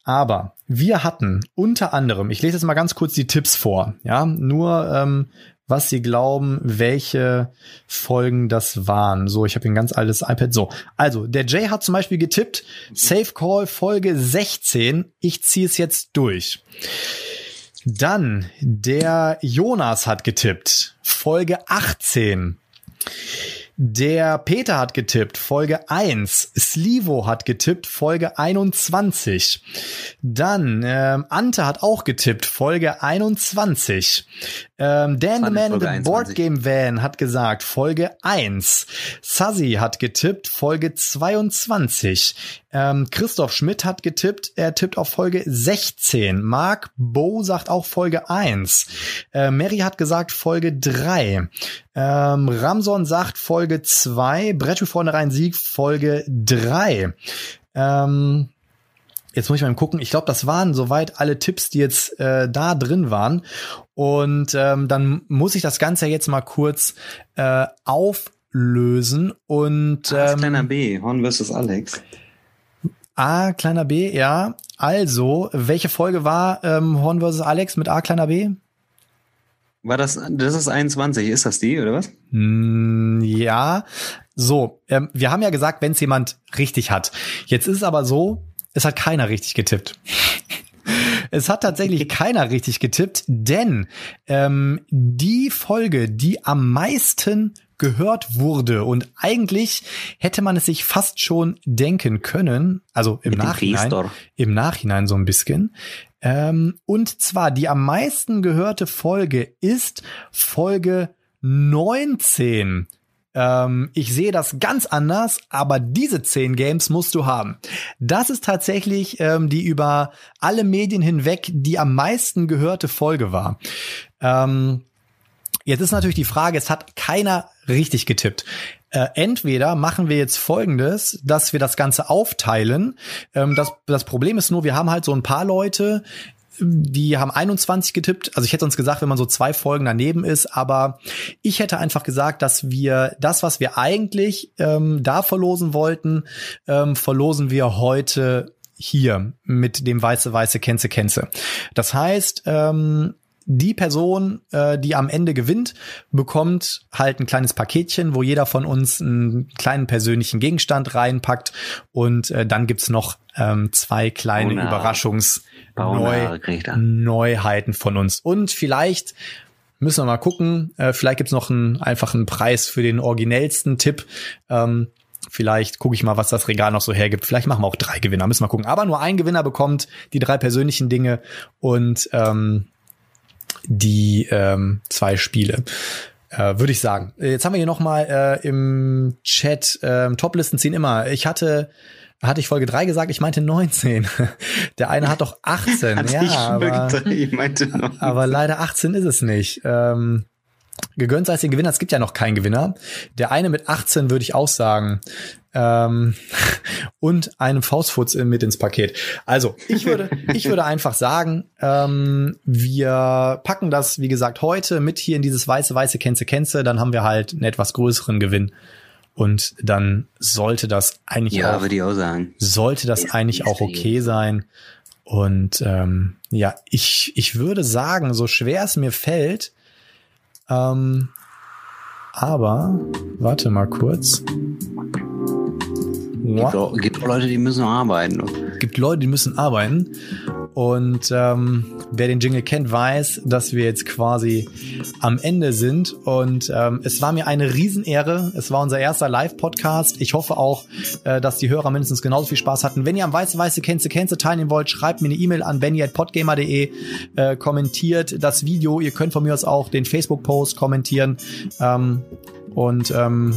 Aber wir hatten unter anderem, ich lese jetzt mal ganz kurz die Tipps vor, ja, nur ähm, was Sie glauben, welche Folgen das waren. So, ich habe ein ganz altes iPad. So, also der Jay hat zum Beispiel getippt, Safe Call Folge 16. Ich ziehe es jetzt durch. Dann der Jonas hat getippt, Folge 18. Der Peter hat getippt, Folge 1. Slivo hat getippt, Folge 21. Dann ähm, Ante hat auch getippt, Folge 21. Ähm, Dan the Man in the 21. Board Game Van hat gesagt, Folge 1. Sassy hat getippt, Folge 22. Ähm, Christoph Schmidt hat getippt, er tippt auf Folge 16. Mark Bo sagt auch Folge 1. Äh, Mary hat gesagt Folge 3. Ähm, Ramson sagt Folge 2. Brettspiel vorne rein Sieg Folge 3. Ähm, Jetzt muss ich mal gucken. Ich glaube, das waren soweit alle Tipps, die jetzt äh, da drin waren. Und ähm, dann muss ich das Ganze jetzt mal kurz äh, auflösen. Und Ah, das ähm, kleiner B, Horn vs. Alex. A, kleiner B, ja. Also, welche Folge war ähm, Horn vs. Alex mit A, kleiner B? War das, das ist 21, ist das die, oder was? Hm, ja. So, ähm, wir haben ja gesagt, wenn es jemand richtig hat. Jetzt ist es aber so, es hat keiner richtig getippt. Es hat tatsächlich keiner richtig getippt, denn ähm, die Folge, die am meisten gehört wurde und eigentlich hätte man es sich fast schon denken können, also im Mit Nachhinein, im Nachhinein so ein bisschen. Ähm, und zwar die am meisten gehörte Folge ist Folge 19. Ähm, ich sehe das ganz anders, aber diese 10 Games musst du haben. Das ist tatsächlich ähm, die über alle Medien hinweg die am meisten gehörte Folge war. Ähm, Jetzt ist natürlich die Frage, es hat keiner richtig getippt. Äh, entweder machen wir jetzt folgendes, dass wir das Ganze aufteilen. Ähm, das, das Problem ist nur, wir haben halt so ein paar Leute, die haben 21 getippt. Also ich hätte uns gesagt, wenn man so zwei Folgen daneben ist, aber ich hätte einfach gesagt, dass wir das, was wir eigentlich ähm, da verlosen wollten, ähm, verlosen wir heute hier mit dem weiße weiße Kenze Kenze. Das heißt, ähm, die Person, äh, die am Ende gewinnt, bekommt halt ein kleines Paketchen, wo jeder von uns einen kleinen persönlichen Gegenstand reinpackt und äh, dann gibt's noch ähm, zwei kleine Baunare. Überraschungs Baunare Neu kriegt er. Neuheiten von uns. Und vielleicht müssen wir mal gucken, äh, vielleicht gibt's noch einen einfachen Preis für den originellsten Tipp. Ähm, Vielleicht gucke ich mal, was das Regal noch so hergibt. Vielleicht machen wir auch drei Gewinner, müssen wir gucken. Aber nur ein Gewinner bekommt die drei persönlichen Dinge und ähm, die ähm, zwei Spiele. Äh, Würde ich sagen. Jetzt haben wir hier noch mal äh, im Chat ähm, Toplisten ziehen immer. Ich hatte hatte ich Folge 3 gesagt, ich meinte 19. Der eine hat doch 18. Hatte ja, aber, ich meinte noch. aber leider 18 ist es nicht. Ähm, gegönnt sei es den Gewinner. Es gibt ja noch keinen Gewinner. Der eine mit 18 würde ich auch sagen. Ähm, und einem Faustfutz mit ins Paket. Also, ich würde, ich würde einfach sagen, ähm, wir packen das, wie gesagt, heute mit hier in dieses weiße, weiße Kenze, Kenze. Dann haben wir halt einen etwas größeren Gewinn. Und dann sollte das eigentlich Ja, auch würde ich auch sagen. sollte das Ist eigentlich auch okay sein. Und ähm, ja, ich, ich würde sagen, so schwer es mir fällt, ähm, aber warte mal kurz. Gibt gibt Leute, die müssen arbeiten. gibt Leute, die müssen arbeiten. Und ähm, wer den Jingle kennt, weiß, dass wir jetzt quasi am Ende sind. Und ähm, es war mir eine Riesenehre. Es war unser erster Live-Podcast. Ich hoffe auch, äh, dass die Hörer mindestens genauso viel Spaß hatten. Wenn ihr am Weiße Weiße Känze Känze teilnehmen wollt, schreibt mir eine E-Mail an benny.podgamer.de, äh, kommentiert das Video. Ihr könnt von mir aus auch den Facebook-Post kommentieren. Ähm, und ähm,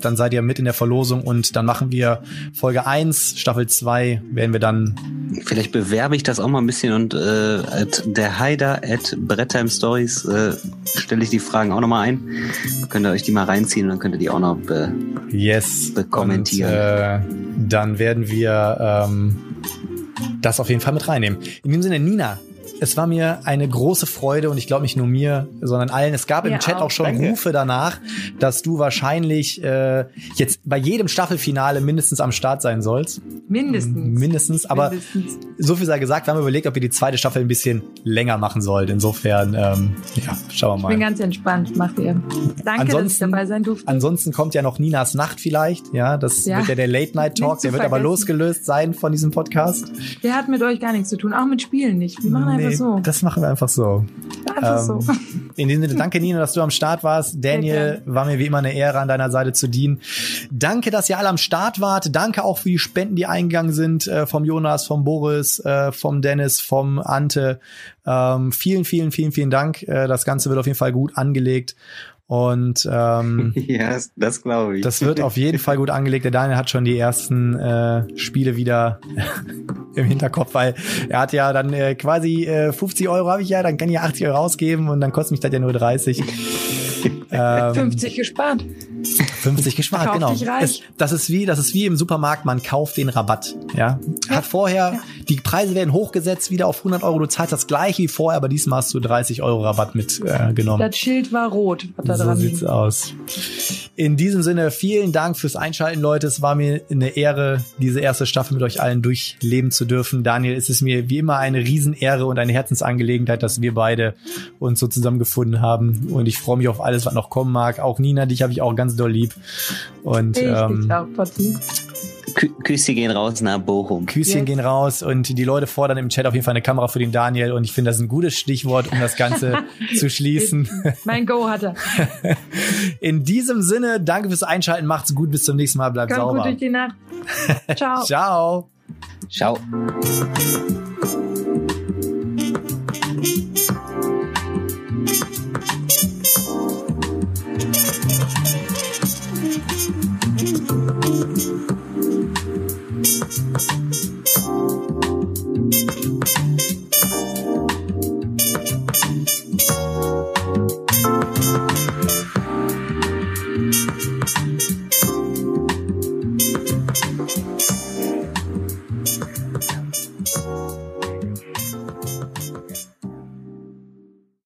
dann seid ihr mit in der Verlosung und dann machen wir Folge 1, Staffel 2, werden wir dann Vielleicht bewerbe ich das auch mal ein bisschen und äh, at der Haider at Brettheim Stories äh, stelle ich die Fragen auch nochmal ein. Könnt ihr euch die mal reinziehen und dann könnt ihr die auch noch be Yes Bekommentieren. Und, äh, dann werden wir ähm, das auf jeden Fall mit reinnehmen. In dem Sinne, Nina, es war mir eine große Freude und ich glaube nicht nur mir, sondern allen. Es gab im Mir Chat auch, schon danke. Rufe danach, dass du wahrscheinlich äh, jetzt bei jedem Staffelfinale mindestens am Start sein sollst. Mindestens. Mindestens, aber Mindestens. so viel sei gesagt, wir haben überlegt, ob wir die zweite Staffel ein bisschen länger machen sollten. Insofern, ähm, ja, schauen wir Ich bin mal. ganz entspannt, macht ihr. Danke, dass ich Ansonsten- dabei sein durfte. Ansonsten kommt ja noch Ninas Nacht vielleicht. Ja, das Ja. wird ja der Late Night Talk. Der wird aber losgelöst sein von diesem Podcast. Der hat mit euch gar nichts zu tun, auch mit Spielen nicht. Wir machen einfach Nee, so. Das machen wir einfach so. Einfach ähm, so. In diesem Sinne, danke Nina, dass du am Start warst. Daniel, war mir wie immer eine Ehre, an deiner Seite zu dienen. Danke, dass ihr alle am Start wart. Danke auch für die Spenden, die eingegangen sind äh, vom Jonas, vom Boris, äh, vom Dennis, vom Ante. Ähm, vielen, vielen, vielen, vielen Dank. Äh, das Ganze wird auf jeden Fall gut angelegt. Und ähm, Ja, das, das glaube ich. Das wird auf jeden Fall gut angelegt. Der Daniel hat schon die ersten äh, Spiele wieder im Hinterkopf, weil er hat ja dann äh, quasi äh, 50 Euro habe ich ja, dann kann ich ja 80 Euro ausgeben und dann kostet mich das ja nur 30. ähm, 50 gespart. 50 gespart, Kauf genau. Es, das ist wie, das ist wie im Supermarkt, man kauft den Rabatt, ja. Hat vorher, die Preise werden hochgesetzt, wieder auf 100 Euro, du zahlst das gleiche wie vorher, aber diesmal hast du 30 Euro Rabatt mitgenommen. Äh. Das Schild war rot, was da So dran sieht's hing. aus. In diesem Sinne, vielen Dank fürs Einschalten, Leute. Es war mir eine Ehre, diese erste Staffel mit euch allen durchleben zu dürfen. Daniel, es ist mir wie immer eine Riesenehre und eine Herzensangelegenheit, dass wir beide uns so zusammengefunden haben. Und ich freue mich auf alles, was noch kommen mag. Auch Nina, dich habe ich auch ganz doll lieb. Und Ich ähm, dich auch. Kü Küsse gehen raus nach Bochum. Küsschen Yes. gehen raus und die Leute fordern im Chat auf jeden Fall eine Kamera für den Daniel. Und ich finde, das ein gutes Stichwort, um das Ganze zu schließen. Mein Go hat er. In diesem Sinne, danke fürs Einschalten, macht's gut, bis zum nächsten Mal, bleibt Kommt gut sauber. durch die Nacht. Ciao. Ciao. Ciao.